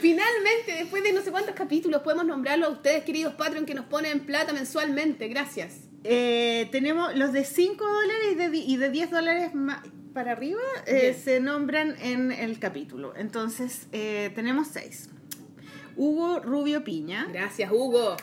Finalmente, después de no sé cuántos capítulos, podemos nombrarlo a ustedes, queridos Patreon, que nos ponen plata mensualmente. Gracias. Eh, tenemos los de 5 dólares y de, di- y de 10 dólares ma- para arriba eh, se nombran en el capítulo. Entonces, eh, tenemos 6. Hugo Rubio Piña, Gracias, Hugo.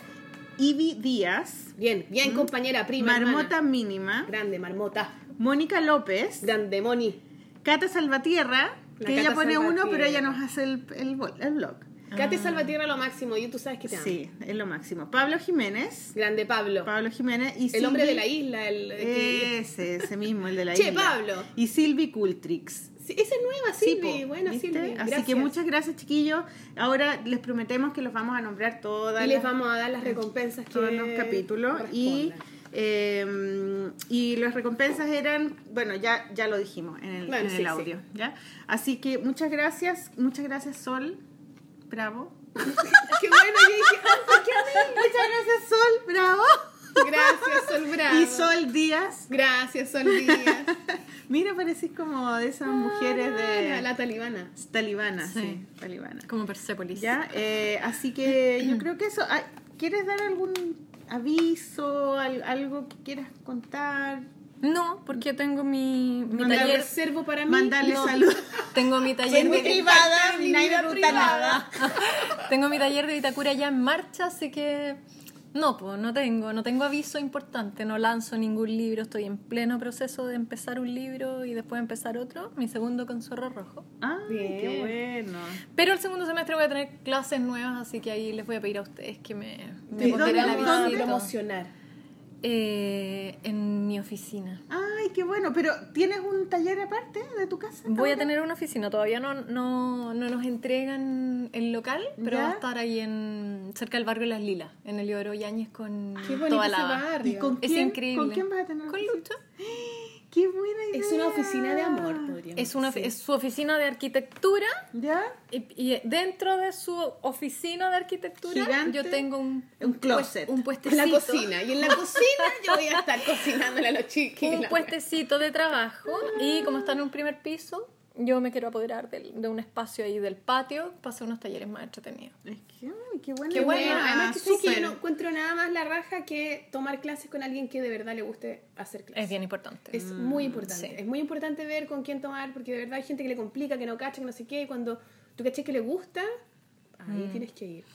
Ivy Díaz, Bien, bien, compañera, prima. Marmota hermana. Mínima, Grande, marmota. Mónica López, Grande, Moni. Cata Salvatierra, La que ella pone uno, pero ella nos hace el, el, blog. Cate Salvatierra lo máximo, y tú sabes que te amo. Sí, es lo máximo. Pablo Jiménez, Grande Pablo. Pablo Jiménez y el hombre de la isla. El, Ese, ese mismo, el de la Che, isla. Pablo. Y Silvi Cultrix. Sí, esa es nueva, Sí, Silvi. Buena, ¿viste? Silvi. Así que muchas gracias, chiquillos. Ahora les prometemos que los vamos a nombrar todas Y les las- vamos a dar las recompensas que todos los capítulos. Y, eh, y las recompensas eran, bueno, ya, ya lo dijimos en el, Bueno, en sí, el audio. ¿ya? Así que muchas gracias, muchas gracias, Sol. Bravo. [laughs] Qué bueno, yo dije, "Ah, qué amable". Muchas gracias, Sol. Bravo. Gracias, Sol Bravo. Y Sol Díaz. Gracias, Sol Díaz. [laughs] Mira, parecís como de esas mujeres Ah, de la talibana. talibana, sí, Sí. talibana. Como Persepolis. Ya, eh, así que yo creo que eso. Ay, ¿Quieres dar algún aviso, al- algo que quieras contar? No, porque tengo mi, mi Mandar ¿La taller. reservo para mí? Mandarle no. salud. Tengo mi [laughs] taller de privada, mi vida. [laughs] Tengo mi taller de Vitacura ya en marcha, así que no, pues no tengo, no tengo aviso importante, no lanzo ningún libro, estoy en pleno proceso de empezar un libro y después empezar otro, mi segundo con Zorro Rojo. Ah, Bien. qué bueno. Pero el segundo semestre voy a tener clases nuevas, así que ahí les voy a pedir a ustedes que me, me ¿Y pondrán dónde- el Vamos a dónde? promocionar. Eh, en mi oficina. Ay, qué bueno. Pero ¿tienes un taller aparte de tu casa? Voy a tener una oficina, todavía no, no, no nos entregan el local, pero ¿Ya? va a estar ahí en cerca del barrio Las Lilas, en el Yáñez con Qué toda la. ¿Y con Es quién, increíble. ¿Con quién vas a tener Con? Lucho. [gasps] Qué buena idea. Es una oficina de amor, podríamos Es, una, decir. es su oficina de arquitectura ¿Ya? y, y dentro de su oficina de arquitectura Gigante. yo tengo un, Un closet. un En puestecito. la cocina. Y en la cocina yo voy a estar [laughs] cocinándole a los chiquillos. un puestecito de trabajo y como está en un primer piso, yo me quiero apoderar del- de un espacio ahí del patio para hacer unos talleres más entretenidos. Es que, ay, qué buena Qué además que, sé que yo no encuentro nada más la raja que tomar clases con alguien que de verdad le guste hacer clases. Es bien importante. Es muy importante. sí. Es muy importante ver con quién tomar, porque de verdad hay gente que le complica, que no cacha, que no sé qué, y cuando tú caché que le gusta, ahí tienes que ir.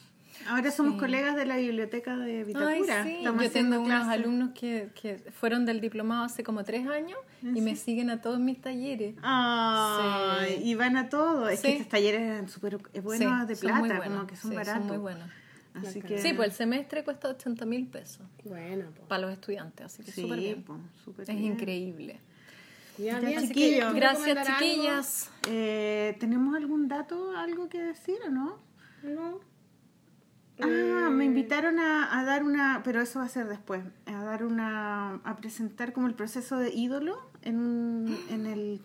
Ahora somos colegas de la biblioteca de Vitacura. Ay, sí. Estamos Yo tengo unos alumnos que, que fueron del diplomado hace como tres años y me siguen a todos mis talleres. Sí. y van a todo. Es que estos talleres eran súper eh, buenos Sí, de son plata, muy buenos. como que son Sí, baratos. muy buenos. Así que Sí, pues el semestre cuesta 80 mil pesos Bueno, pues. para los estudiantes, así que sí, súper bien. po, súper Es bien. increíble. Ya, Ya, bien, así chiquillos. que, ¿tú Gracias, chiquillas. Eh, ¿Tenemos algún dato, algo que decir o no? No. Ah, me invitaron a, a dar una, pero eso va a ser después, a dar una, a presentar como el proceso de ídolo en, un- en el,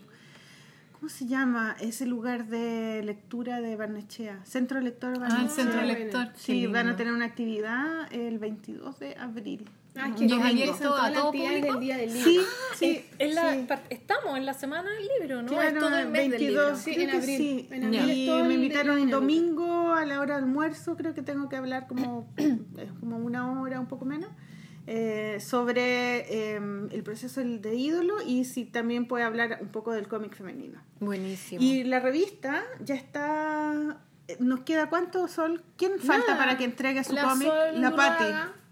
¿cómo se llama? Ese lugar de lectura de Barnechea, Centro Lector Ah, el Barnechea. centro lector. Sí, van a tener una actividad el 22 de abril. Ah, es ¿Y que es los abierto libros son todas a todo público? del día del libro. Sí, sí. Es la- sí. par- Estamos en la semana del libro, ¿no? Claro, es todo el mes del libro. 22, Sí, creo en abril. sí. En abril Y todo me invitaron un domingo a la hora de almuerzo, creo que tengo que hablar como, [clears throat] eh, como una hora, un poco menos, eh, sobre eh, el proceso del- de ídolo y si también puede hablar un poco del cómic femenino. Buenísimo. Y la revista ya está... eh, ¿Nos queda cuánto, Sol? ¿Quién falta Nada. para que entregue su La cómic? Sol La. Patti.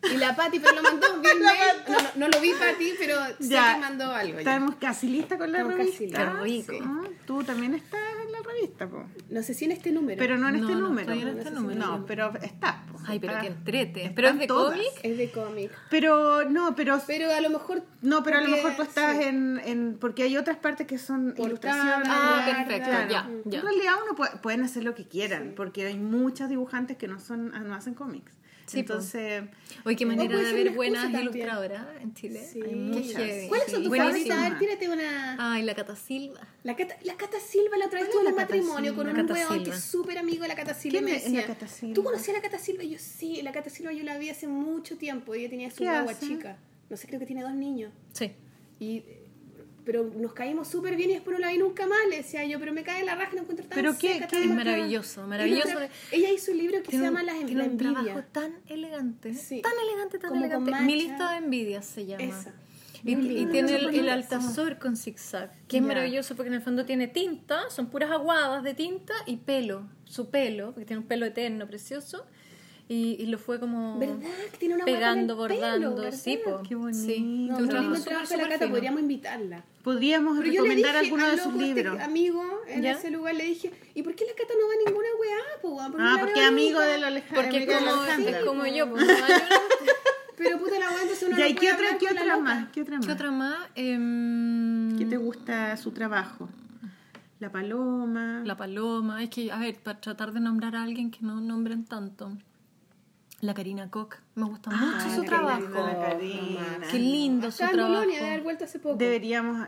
Y la Pati, pero lo mandó [laughs] mail. Pati. No, no, lo vi Pati, pero Ya. que mandó algo. ya. Estamos casi lista con la Estamos casi revista. listas. Qué rico. Ah, Tú también estás en la revista, po. No sé si en este número. Pero no en No, este no número. estoy en este número. No, pero estás. po. Ay, pero Está- que entrete. ¿Pero es de cómic? Es de cómic. Pero no, pero Pero a lo mejor. no, pero a lo mejor tú estás sí. en, en porque hay otras partes que son Portada, ilustraciones. Ah, perfecto, Claro. ya, ya. En realidad uno puede- pueden hacer lo que quieran, porque hay muchas dibujantes que no son no hacen cómics. Sí. Entonces, Oye, qué manera de una buenas ilustradoras en Chile. Sí. Hay muchas. ¿Cuáles son tus favoritas? A ver, tírate una... Ay, la Cata Silva. La Cata, la Cata Silva la otra vez ¿Cuál tuvo un matrimonio con un weón que es súper amigo de la Cata Silva. y ¿Quién me decía, la Cata Silva? ¿Tú conocías a la Cata Silva? Yo, sí, la Cata Silva yo la vi hace mucho tiempo. Ella tenía su ¿Qué guagua hace? chica. No sé, creo que tiene dos niños. Sí. Y, pero nos caímos súper bien y después no la vi nunca más. Le decía yo, pero me cae la raja y no encuentro tan ¿Pero qué- seca, qué- tan Es marcada". maravilloso, maravilloso. otra- Ella hizo un libro que se Tiene llama La, en- tiene la un trabajo tan elegante, Sí. tan elegante, tan Como elegante. Mi lista de envidias se llama. Esa. Y, tiene el, altazor con zigzag, que es maravilloso porque en el fondo tiene tinta, son puras aguadas de tinta y pelo, su pelo, porque tiene un pelo eterno, precioso, y, y lo fue como ¿Verdad? Tiene una pegando, en el pelo, bordando, ¿verdad? sí, po. Qué bonito. Sí, No, un trabajo súper, la Cata, fino. podríamos invitarla. podríamos Pero recomendar dije alguno al de sus este libros. amigo en ¿Ya? ese lugar le dije, ¿y por qué la Cata no va a ninguna weá? Po, Ah, porque amigo de la Alejandra. Porque es amiga de la como, es como yo, pues, [laughs] una- Pero puta la weá, entonces uno [laughs] ¿Y no puede qué otra, más? ¿Qué otra más? ¿Qué otra más? Em, ¿Qué te gusta su trabajo? La paloma. La paloma. Es que, a ver, para tratar de nombrar a alguien que no nombren tanto. La Karina Koch. Me gusta mucho Ah, su la trabajo. Karina, la Karina. Qué lindo su Acá en trabajo. Bolonia debe haber vuelto hace poco. Deberíamos,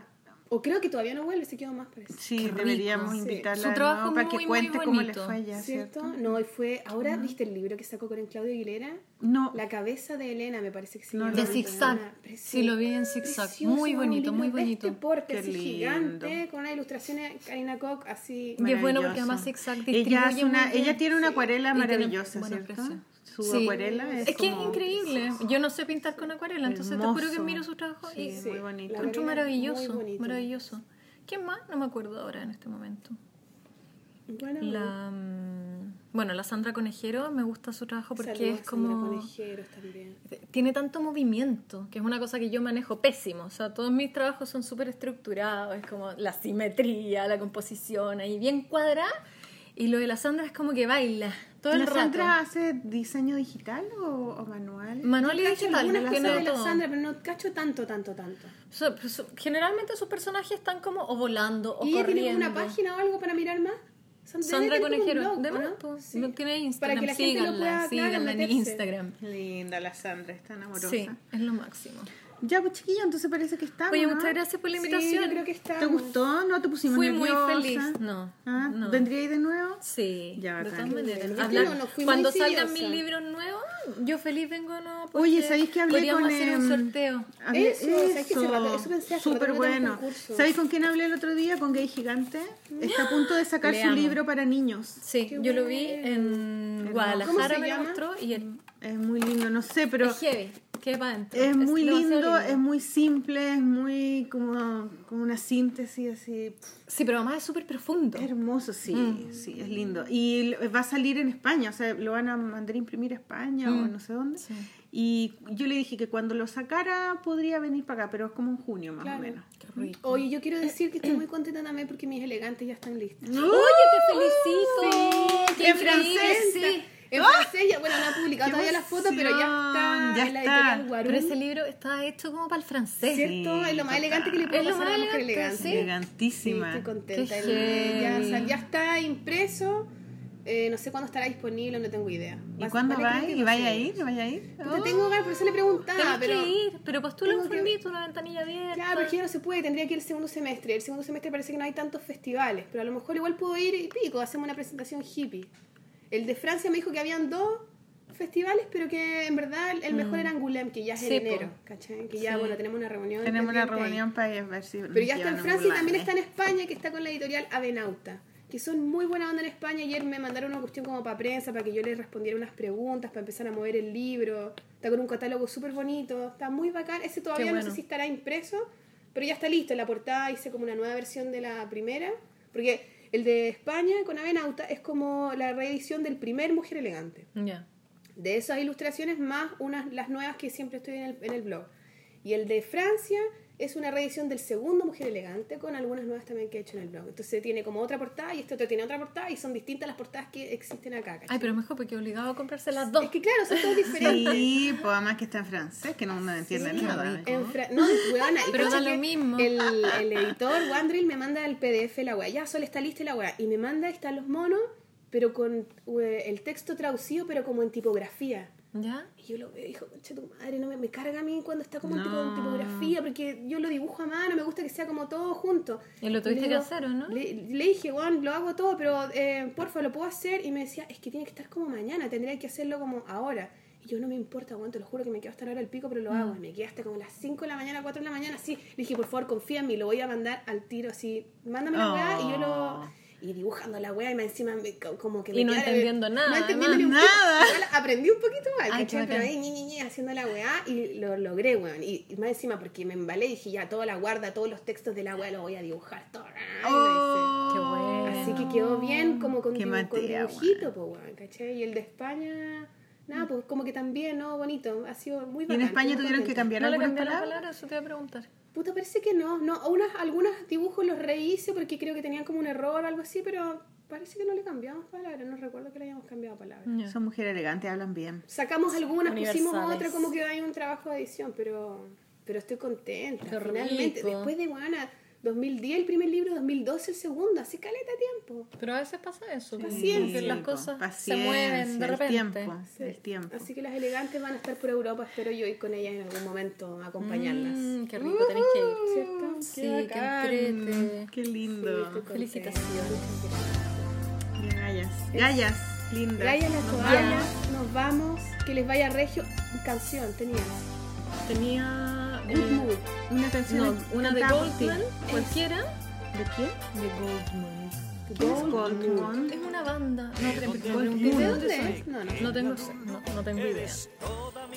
O creo que todavía no vuelve, se quedó más parece. sí, Qué rico. deberíamos Sí. invitarla Su de trabajo nuevo para muy, que muy cuente cómo le fue allá, ¿Cierto? ¿cierto? No, y fue. Ahora, ¿viste el libro que sacó con Claudio Aguilera? No, La cabeza de Elena, me parece que se No, llama. De zigzag. Una- Sí, lo vi en zigzag. Muy bonito, muy de bonito. Este porte, Qué así lindo. gigante, con unas ilustraciones Karina Koch, así. Y es bueno porque además zigzag ella, distribuye hace una, muy bien. ella tiene una Sí. acuarela tiene maravillosa, ¿cierto? expresión. Su Sí. acuarela es, Es que es increíble. Yo no sé pintar con acuarela, entonces te juro que miro su trabajo y Sí, Sí, muy bonito. encuentro maravilloso. muy bonito. Maravilloso. ¿Quién más? No me acuerdo ahora en este momento. Bueno, La, mm, bueno, la Sandra Conejero me gusta su trabajo porque saludos es Sandra como... También. Tiene tanto movimiento, que es una cosa que yo manejo pésimo. O sea, todos mis trabajos son súper estructurados, es como la simetría, la composición, ahí bien cuadrada. Y lo de la Sandra es como que baila todo el ¿La rato. Sandra hace diseño digital o, o manual? Manual y digital, algunas tiene cosas de la. Sandra, pero no cacho tanto, tanto, tanto. So- so- generalmente sus personajes están como o volando o ¿Y corriendo. tiene como una página o algo para mirar más? Sandra, Sandra Conejero, de ¿o no? pues, Sí. no tiene Para Instagram, que la gente lo síganla, pueda, claro, síganla en meterse. Instagram. Linda la Sandra, está amorosa. Sí, es lo máximo. Ya, pues chiquilla, entonces parece que estamos. Oye, ¿no? muchas gracias por la Sí, invitación. yo creo que está. ¿Te gustó? ¿No te pusimos Fui muy feliz. No, ¿Ah? no. ¿Vendríais de nuevo? Sí, Ya, de todas maneras. No, cuando salgan mis libros nuevos, yo feliz vengo, ¿no? porque Oye, ¿sabéis que hablé podríamos con hacer un em, sorteo. hablé- Eso, eso pensé rato Súper bueno. ¿Sabéis con quién hablé el otro día? Con Gay Gigante. Está a punto de sacar Le su amo. libro para niños. Sí, Qué yo lo vi en ¿Cómo Guadalajara, se me mostró y el, Es muy lindo, no sé, pero es que va adentro. es muy demasiado lindo, es muy simple, es muy como, como una síntesis así. Sí, pero además es súper profundo. Hermoso, sí, Mm. sí, es lindo. Y va a salir en España, o sea, lo van a mandar a imprimir a España o Mm. no sé dónde. Sí. Y yo le dije que cuando lo sacara podría venir para acá, pero es como en junio más Claro. o menos. Qué rico. Oye, yo quiero decir que estoy muy contenta también porque mis elegantes ya están listos. Oye, te felicito. Qué en increíble, francés, sí. En francés, ya, bueno, no he publicado ¡Qué todavía la foto, pero ya está! Ya en la está. editorial Guarú. Pero ese libro está hecho como para el francés. ¿Cierto? Sí, es lo más elegante que le Es lo pasar a una mujer elegante, sí. Sí, Elegantísima. estoy contenta. Qué El- ya, heavy. sal- ya está impreso. Eh, no sé cuándo estará disponible, no tengo idea. ¿Y cuándo va? ¿Y no vaya a ir? ¿Vaya a ir? Puta, tengo ganas, por eso le preguntaba, pero... que ir, pero postula un formito, una ventanilla abierta. Claro, pero ya no se puede, tendría que ir el segundo semestre. El segundo semestre parece que no hay tantos festivales, pero a lo mejor igual puedo ir y pico, hacemos una presentación hippie. El de Francia me dijo que habían dos festivales, pero que en verdad el- el mejor era Angoulême, que ya es Mm. Sí, en enero, ¿cachai? Que ya, Sí. bueno, tenemos una reunión. Tenemos una pendiente ahí. reunión para ver si. Pero ya está en Francia y también está en España, que está con la editorial Avenauta, que son muy buena onda en España. Ayer me mandaron una cuestión como para prensa, para que yo les respondiera unas preguntas, para empezar a mover el libro. Está con un catálogo súper bonito, está muy bacán. Ese todavía Qué no bueno. sé si estará impreso, pero ya está listo. En la portada hice como una nueva versión de la primera, porque el de España con Avenauta es como la reedición del primer Mujer Elegante Ya. de esas ilustraciones más unas las nuevas que siempre estoy en el, en el blog. Y el de Francia es una reedición del segundo Mujer Elegante con algunas nuevas también que he hecho en el blog. Entonces tiene como otra portada y este otro tiene otra portada y son distintas las portadas que existen acá. ¿cachai? Ay, pero mejor porque obligado a comprarse las dos. Es que claro, son todas diferentes. Sí, pues además que está en francés, que no me entiende Sí, nada. en fra- no, weona, y [laughs] Pero da lo mismo. El, el editor Wandrill me manda el PDF la weá. Ya, solo está lista la weá. Y me manda, están los monos, pero con eh, el texto traducido, pero como en tipografía. ¿Ya? Y yo lo veo y dijo, concha tu madre, no me, me carga a mí cuando está como en No. tipografía, porque yo lo dibujo a mano, me gusta que sea como todo junto. ¿Y lo tuviste le que hacer, o no? Le, le dije, bueno, lo hago todo, pero eh, porfa, lo puedo hacer. Y me decía, es que tiene que estar como mañana, tendría que hacerlo como ahora. Y yo no me importa, bueno, te lo juro que me quedo hasta la hora del pico, pero lo hago. Y me quedé hasta como las 5 de la mañana, 4 de la mañana, así. Le dije, por favor, confía en mí, lo voy a mandar al tiro, así. Mándame la weá y yo lo... Y dibujando la weá y más encima me- co- como que me Y no quedaba- entendiendo nada, No entendiendo ni Nada. Igual aprendí un poquito más, Ay, ¿cachai? qué Pero ahí ñi, ñi, ñi, haciendo la weá y lo logré, weón. Y, y más encima porque me embalé y dije, ya, toda la guarda, todos los textos de la weá lo voy a dibujar, todo. Lo hice. Qué bueno. Así que quedó bien como con, Qué dibu- con dibujito, pues, weón, ¿cachai? Y el de España, nada, pues como que también, ¿no? Bonito, ha sido muy ¿Y bacán. en España tuvieron que cambiar ¿No le algunas cambiaron palabras? palabras? Eso te iba a preguntar. Puta, parece que no, no, unas, algunos dibujos los rehice porque creo que tenían como un error o algo así, pero parece que no le cambiamos palabras, no recuerdo que le hayamos cambiado palabras. Ya. Son mujeres elegantes, hablan bien. Sacamos algunas, pusimos Universales. otra, como que hay un trabajo de edición, pero, pero estoy contenta. Qué Finalmente, rico. después de Guana, 2010 el primer libro, 2012 el segundo, así caleta tiempo. Pero a veces pasa eso. Paciencia. que las cosas se paciencia, mueven de el repente. tiempo, Sí. el tiempo. Así que las elegantes van a estar por Europa, espero yo ir con ellas en algún momento a acompañarlas. Mm, qué rico, tenéis que ir. ¿Cierto? Sí, Qué qué bacán. Qué Sí, lindo. contenta. Felicitaciones. Gallas. Gallas, lindas. Gaya las Nos toallas, nos vamos, que les vaya regio. Canción tenías. Tenía. Good Mood. Una canción no, una de. Goldman, cualquiera. ¿De quién? De Goldman. ¿Quién es Goldman? Es una banda. No, te pregunté ¿De de dónde es? No, no. No tengo, no, no tengo idea.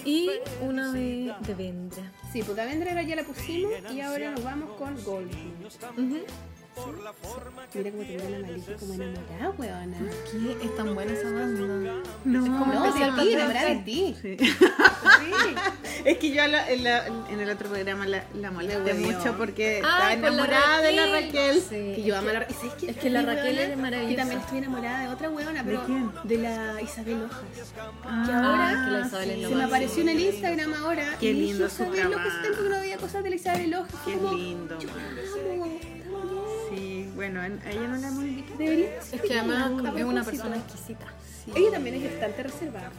Y una de, de Vendra. Sí, pues Vendra ya la pusimos y ahora nos vamos con Gold. Ujú. Mira cómo tengo la malita como enamorada, weona. ¿Qué? Es tan buena esa banda. No, como No, especial de ti, para enamorada de ti. Sí. Sí. [laughs] Es que yo la- en, la- en el otro programa la, la molesté mucho porque estaba enamorada de la Raquel. Sí, Que yo es amo a que- la ¿y sabes qué? es que la Raquel es maravillosa. Y también estoy enamorada de otra weona, pero quién? de la Isabel Hojas. Ah, ahora que la Isabel es lo Se me apareció en el Instagram ahora. Qué y dije, lindo su Isabel Hojas, tiempo que no veía cosas de la Isabel Hojas. Qué como, lindo. Yo amo. Sí, bueno, a ella no la hemos invitado. Es que además es una persona exquisita. Ella también es bastante reservada.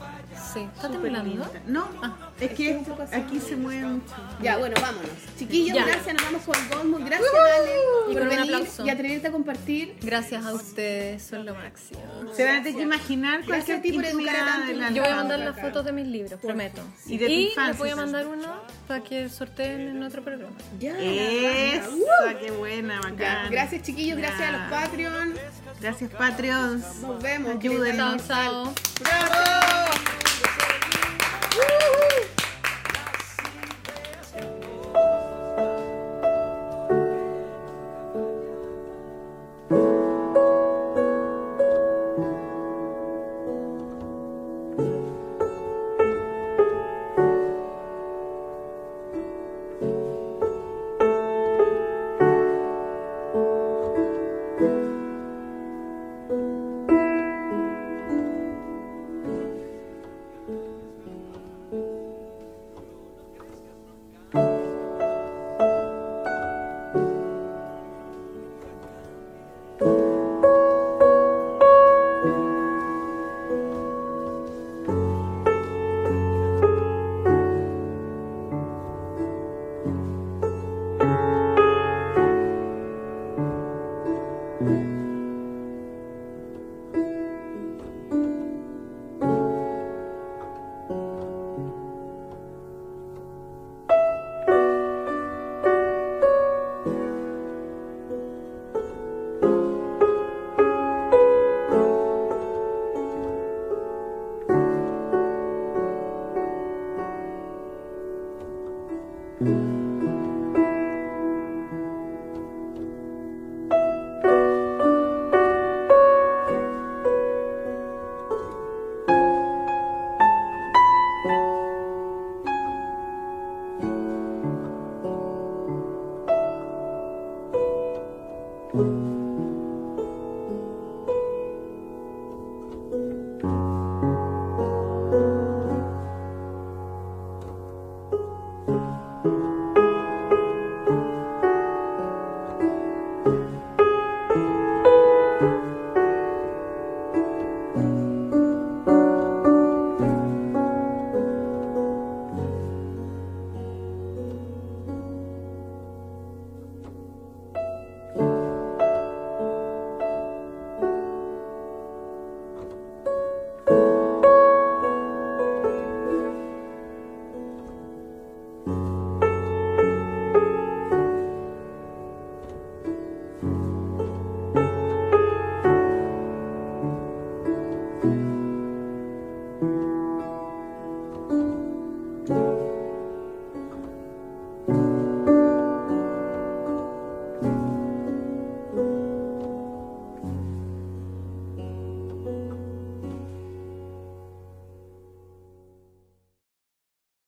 Sí. ¿Está temblando? No, Ah, es que es aquí se mueve mucho. Ya, bueno, vámonos. Chiquillos, Ya. gracias. Nos vamos con Goldmoon. Gracias, Ale, Y por venir aplauso. y atreverte a compartir. Gracias a ustedes, son lo máximo. Se van a tener que imaginar cualquier a ti por educar a intimidad tanto. de la Yo voy a mandar las fotos de mis libros, prometo. Y de infancia, les voy a mandar uno para que sorteen en otro programa. Ya. Uh. qué buena, Ya, bacán. Gracias, chiquillos. Gracias a los. Patreon. Gracias, Patreons. Nos vemos. Ayúdenos. ¡Bravo!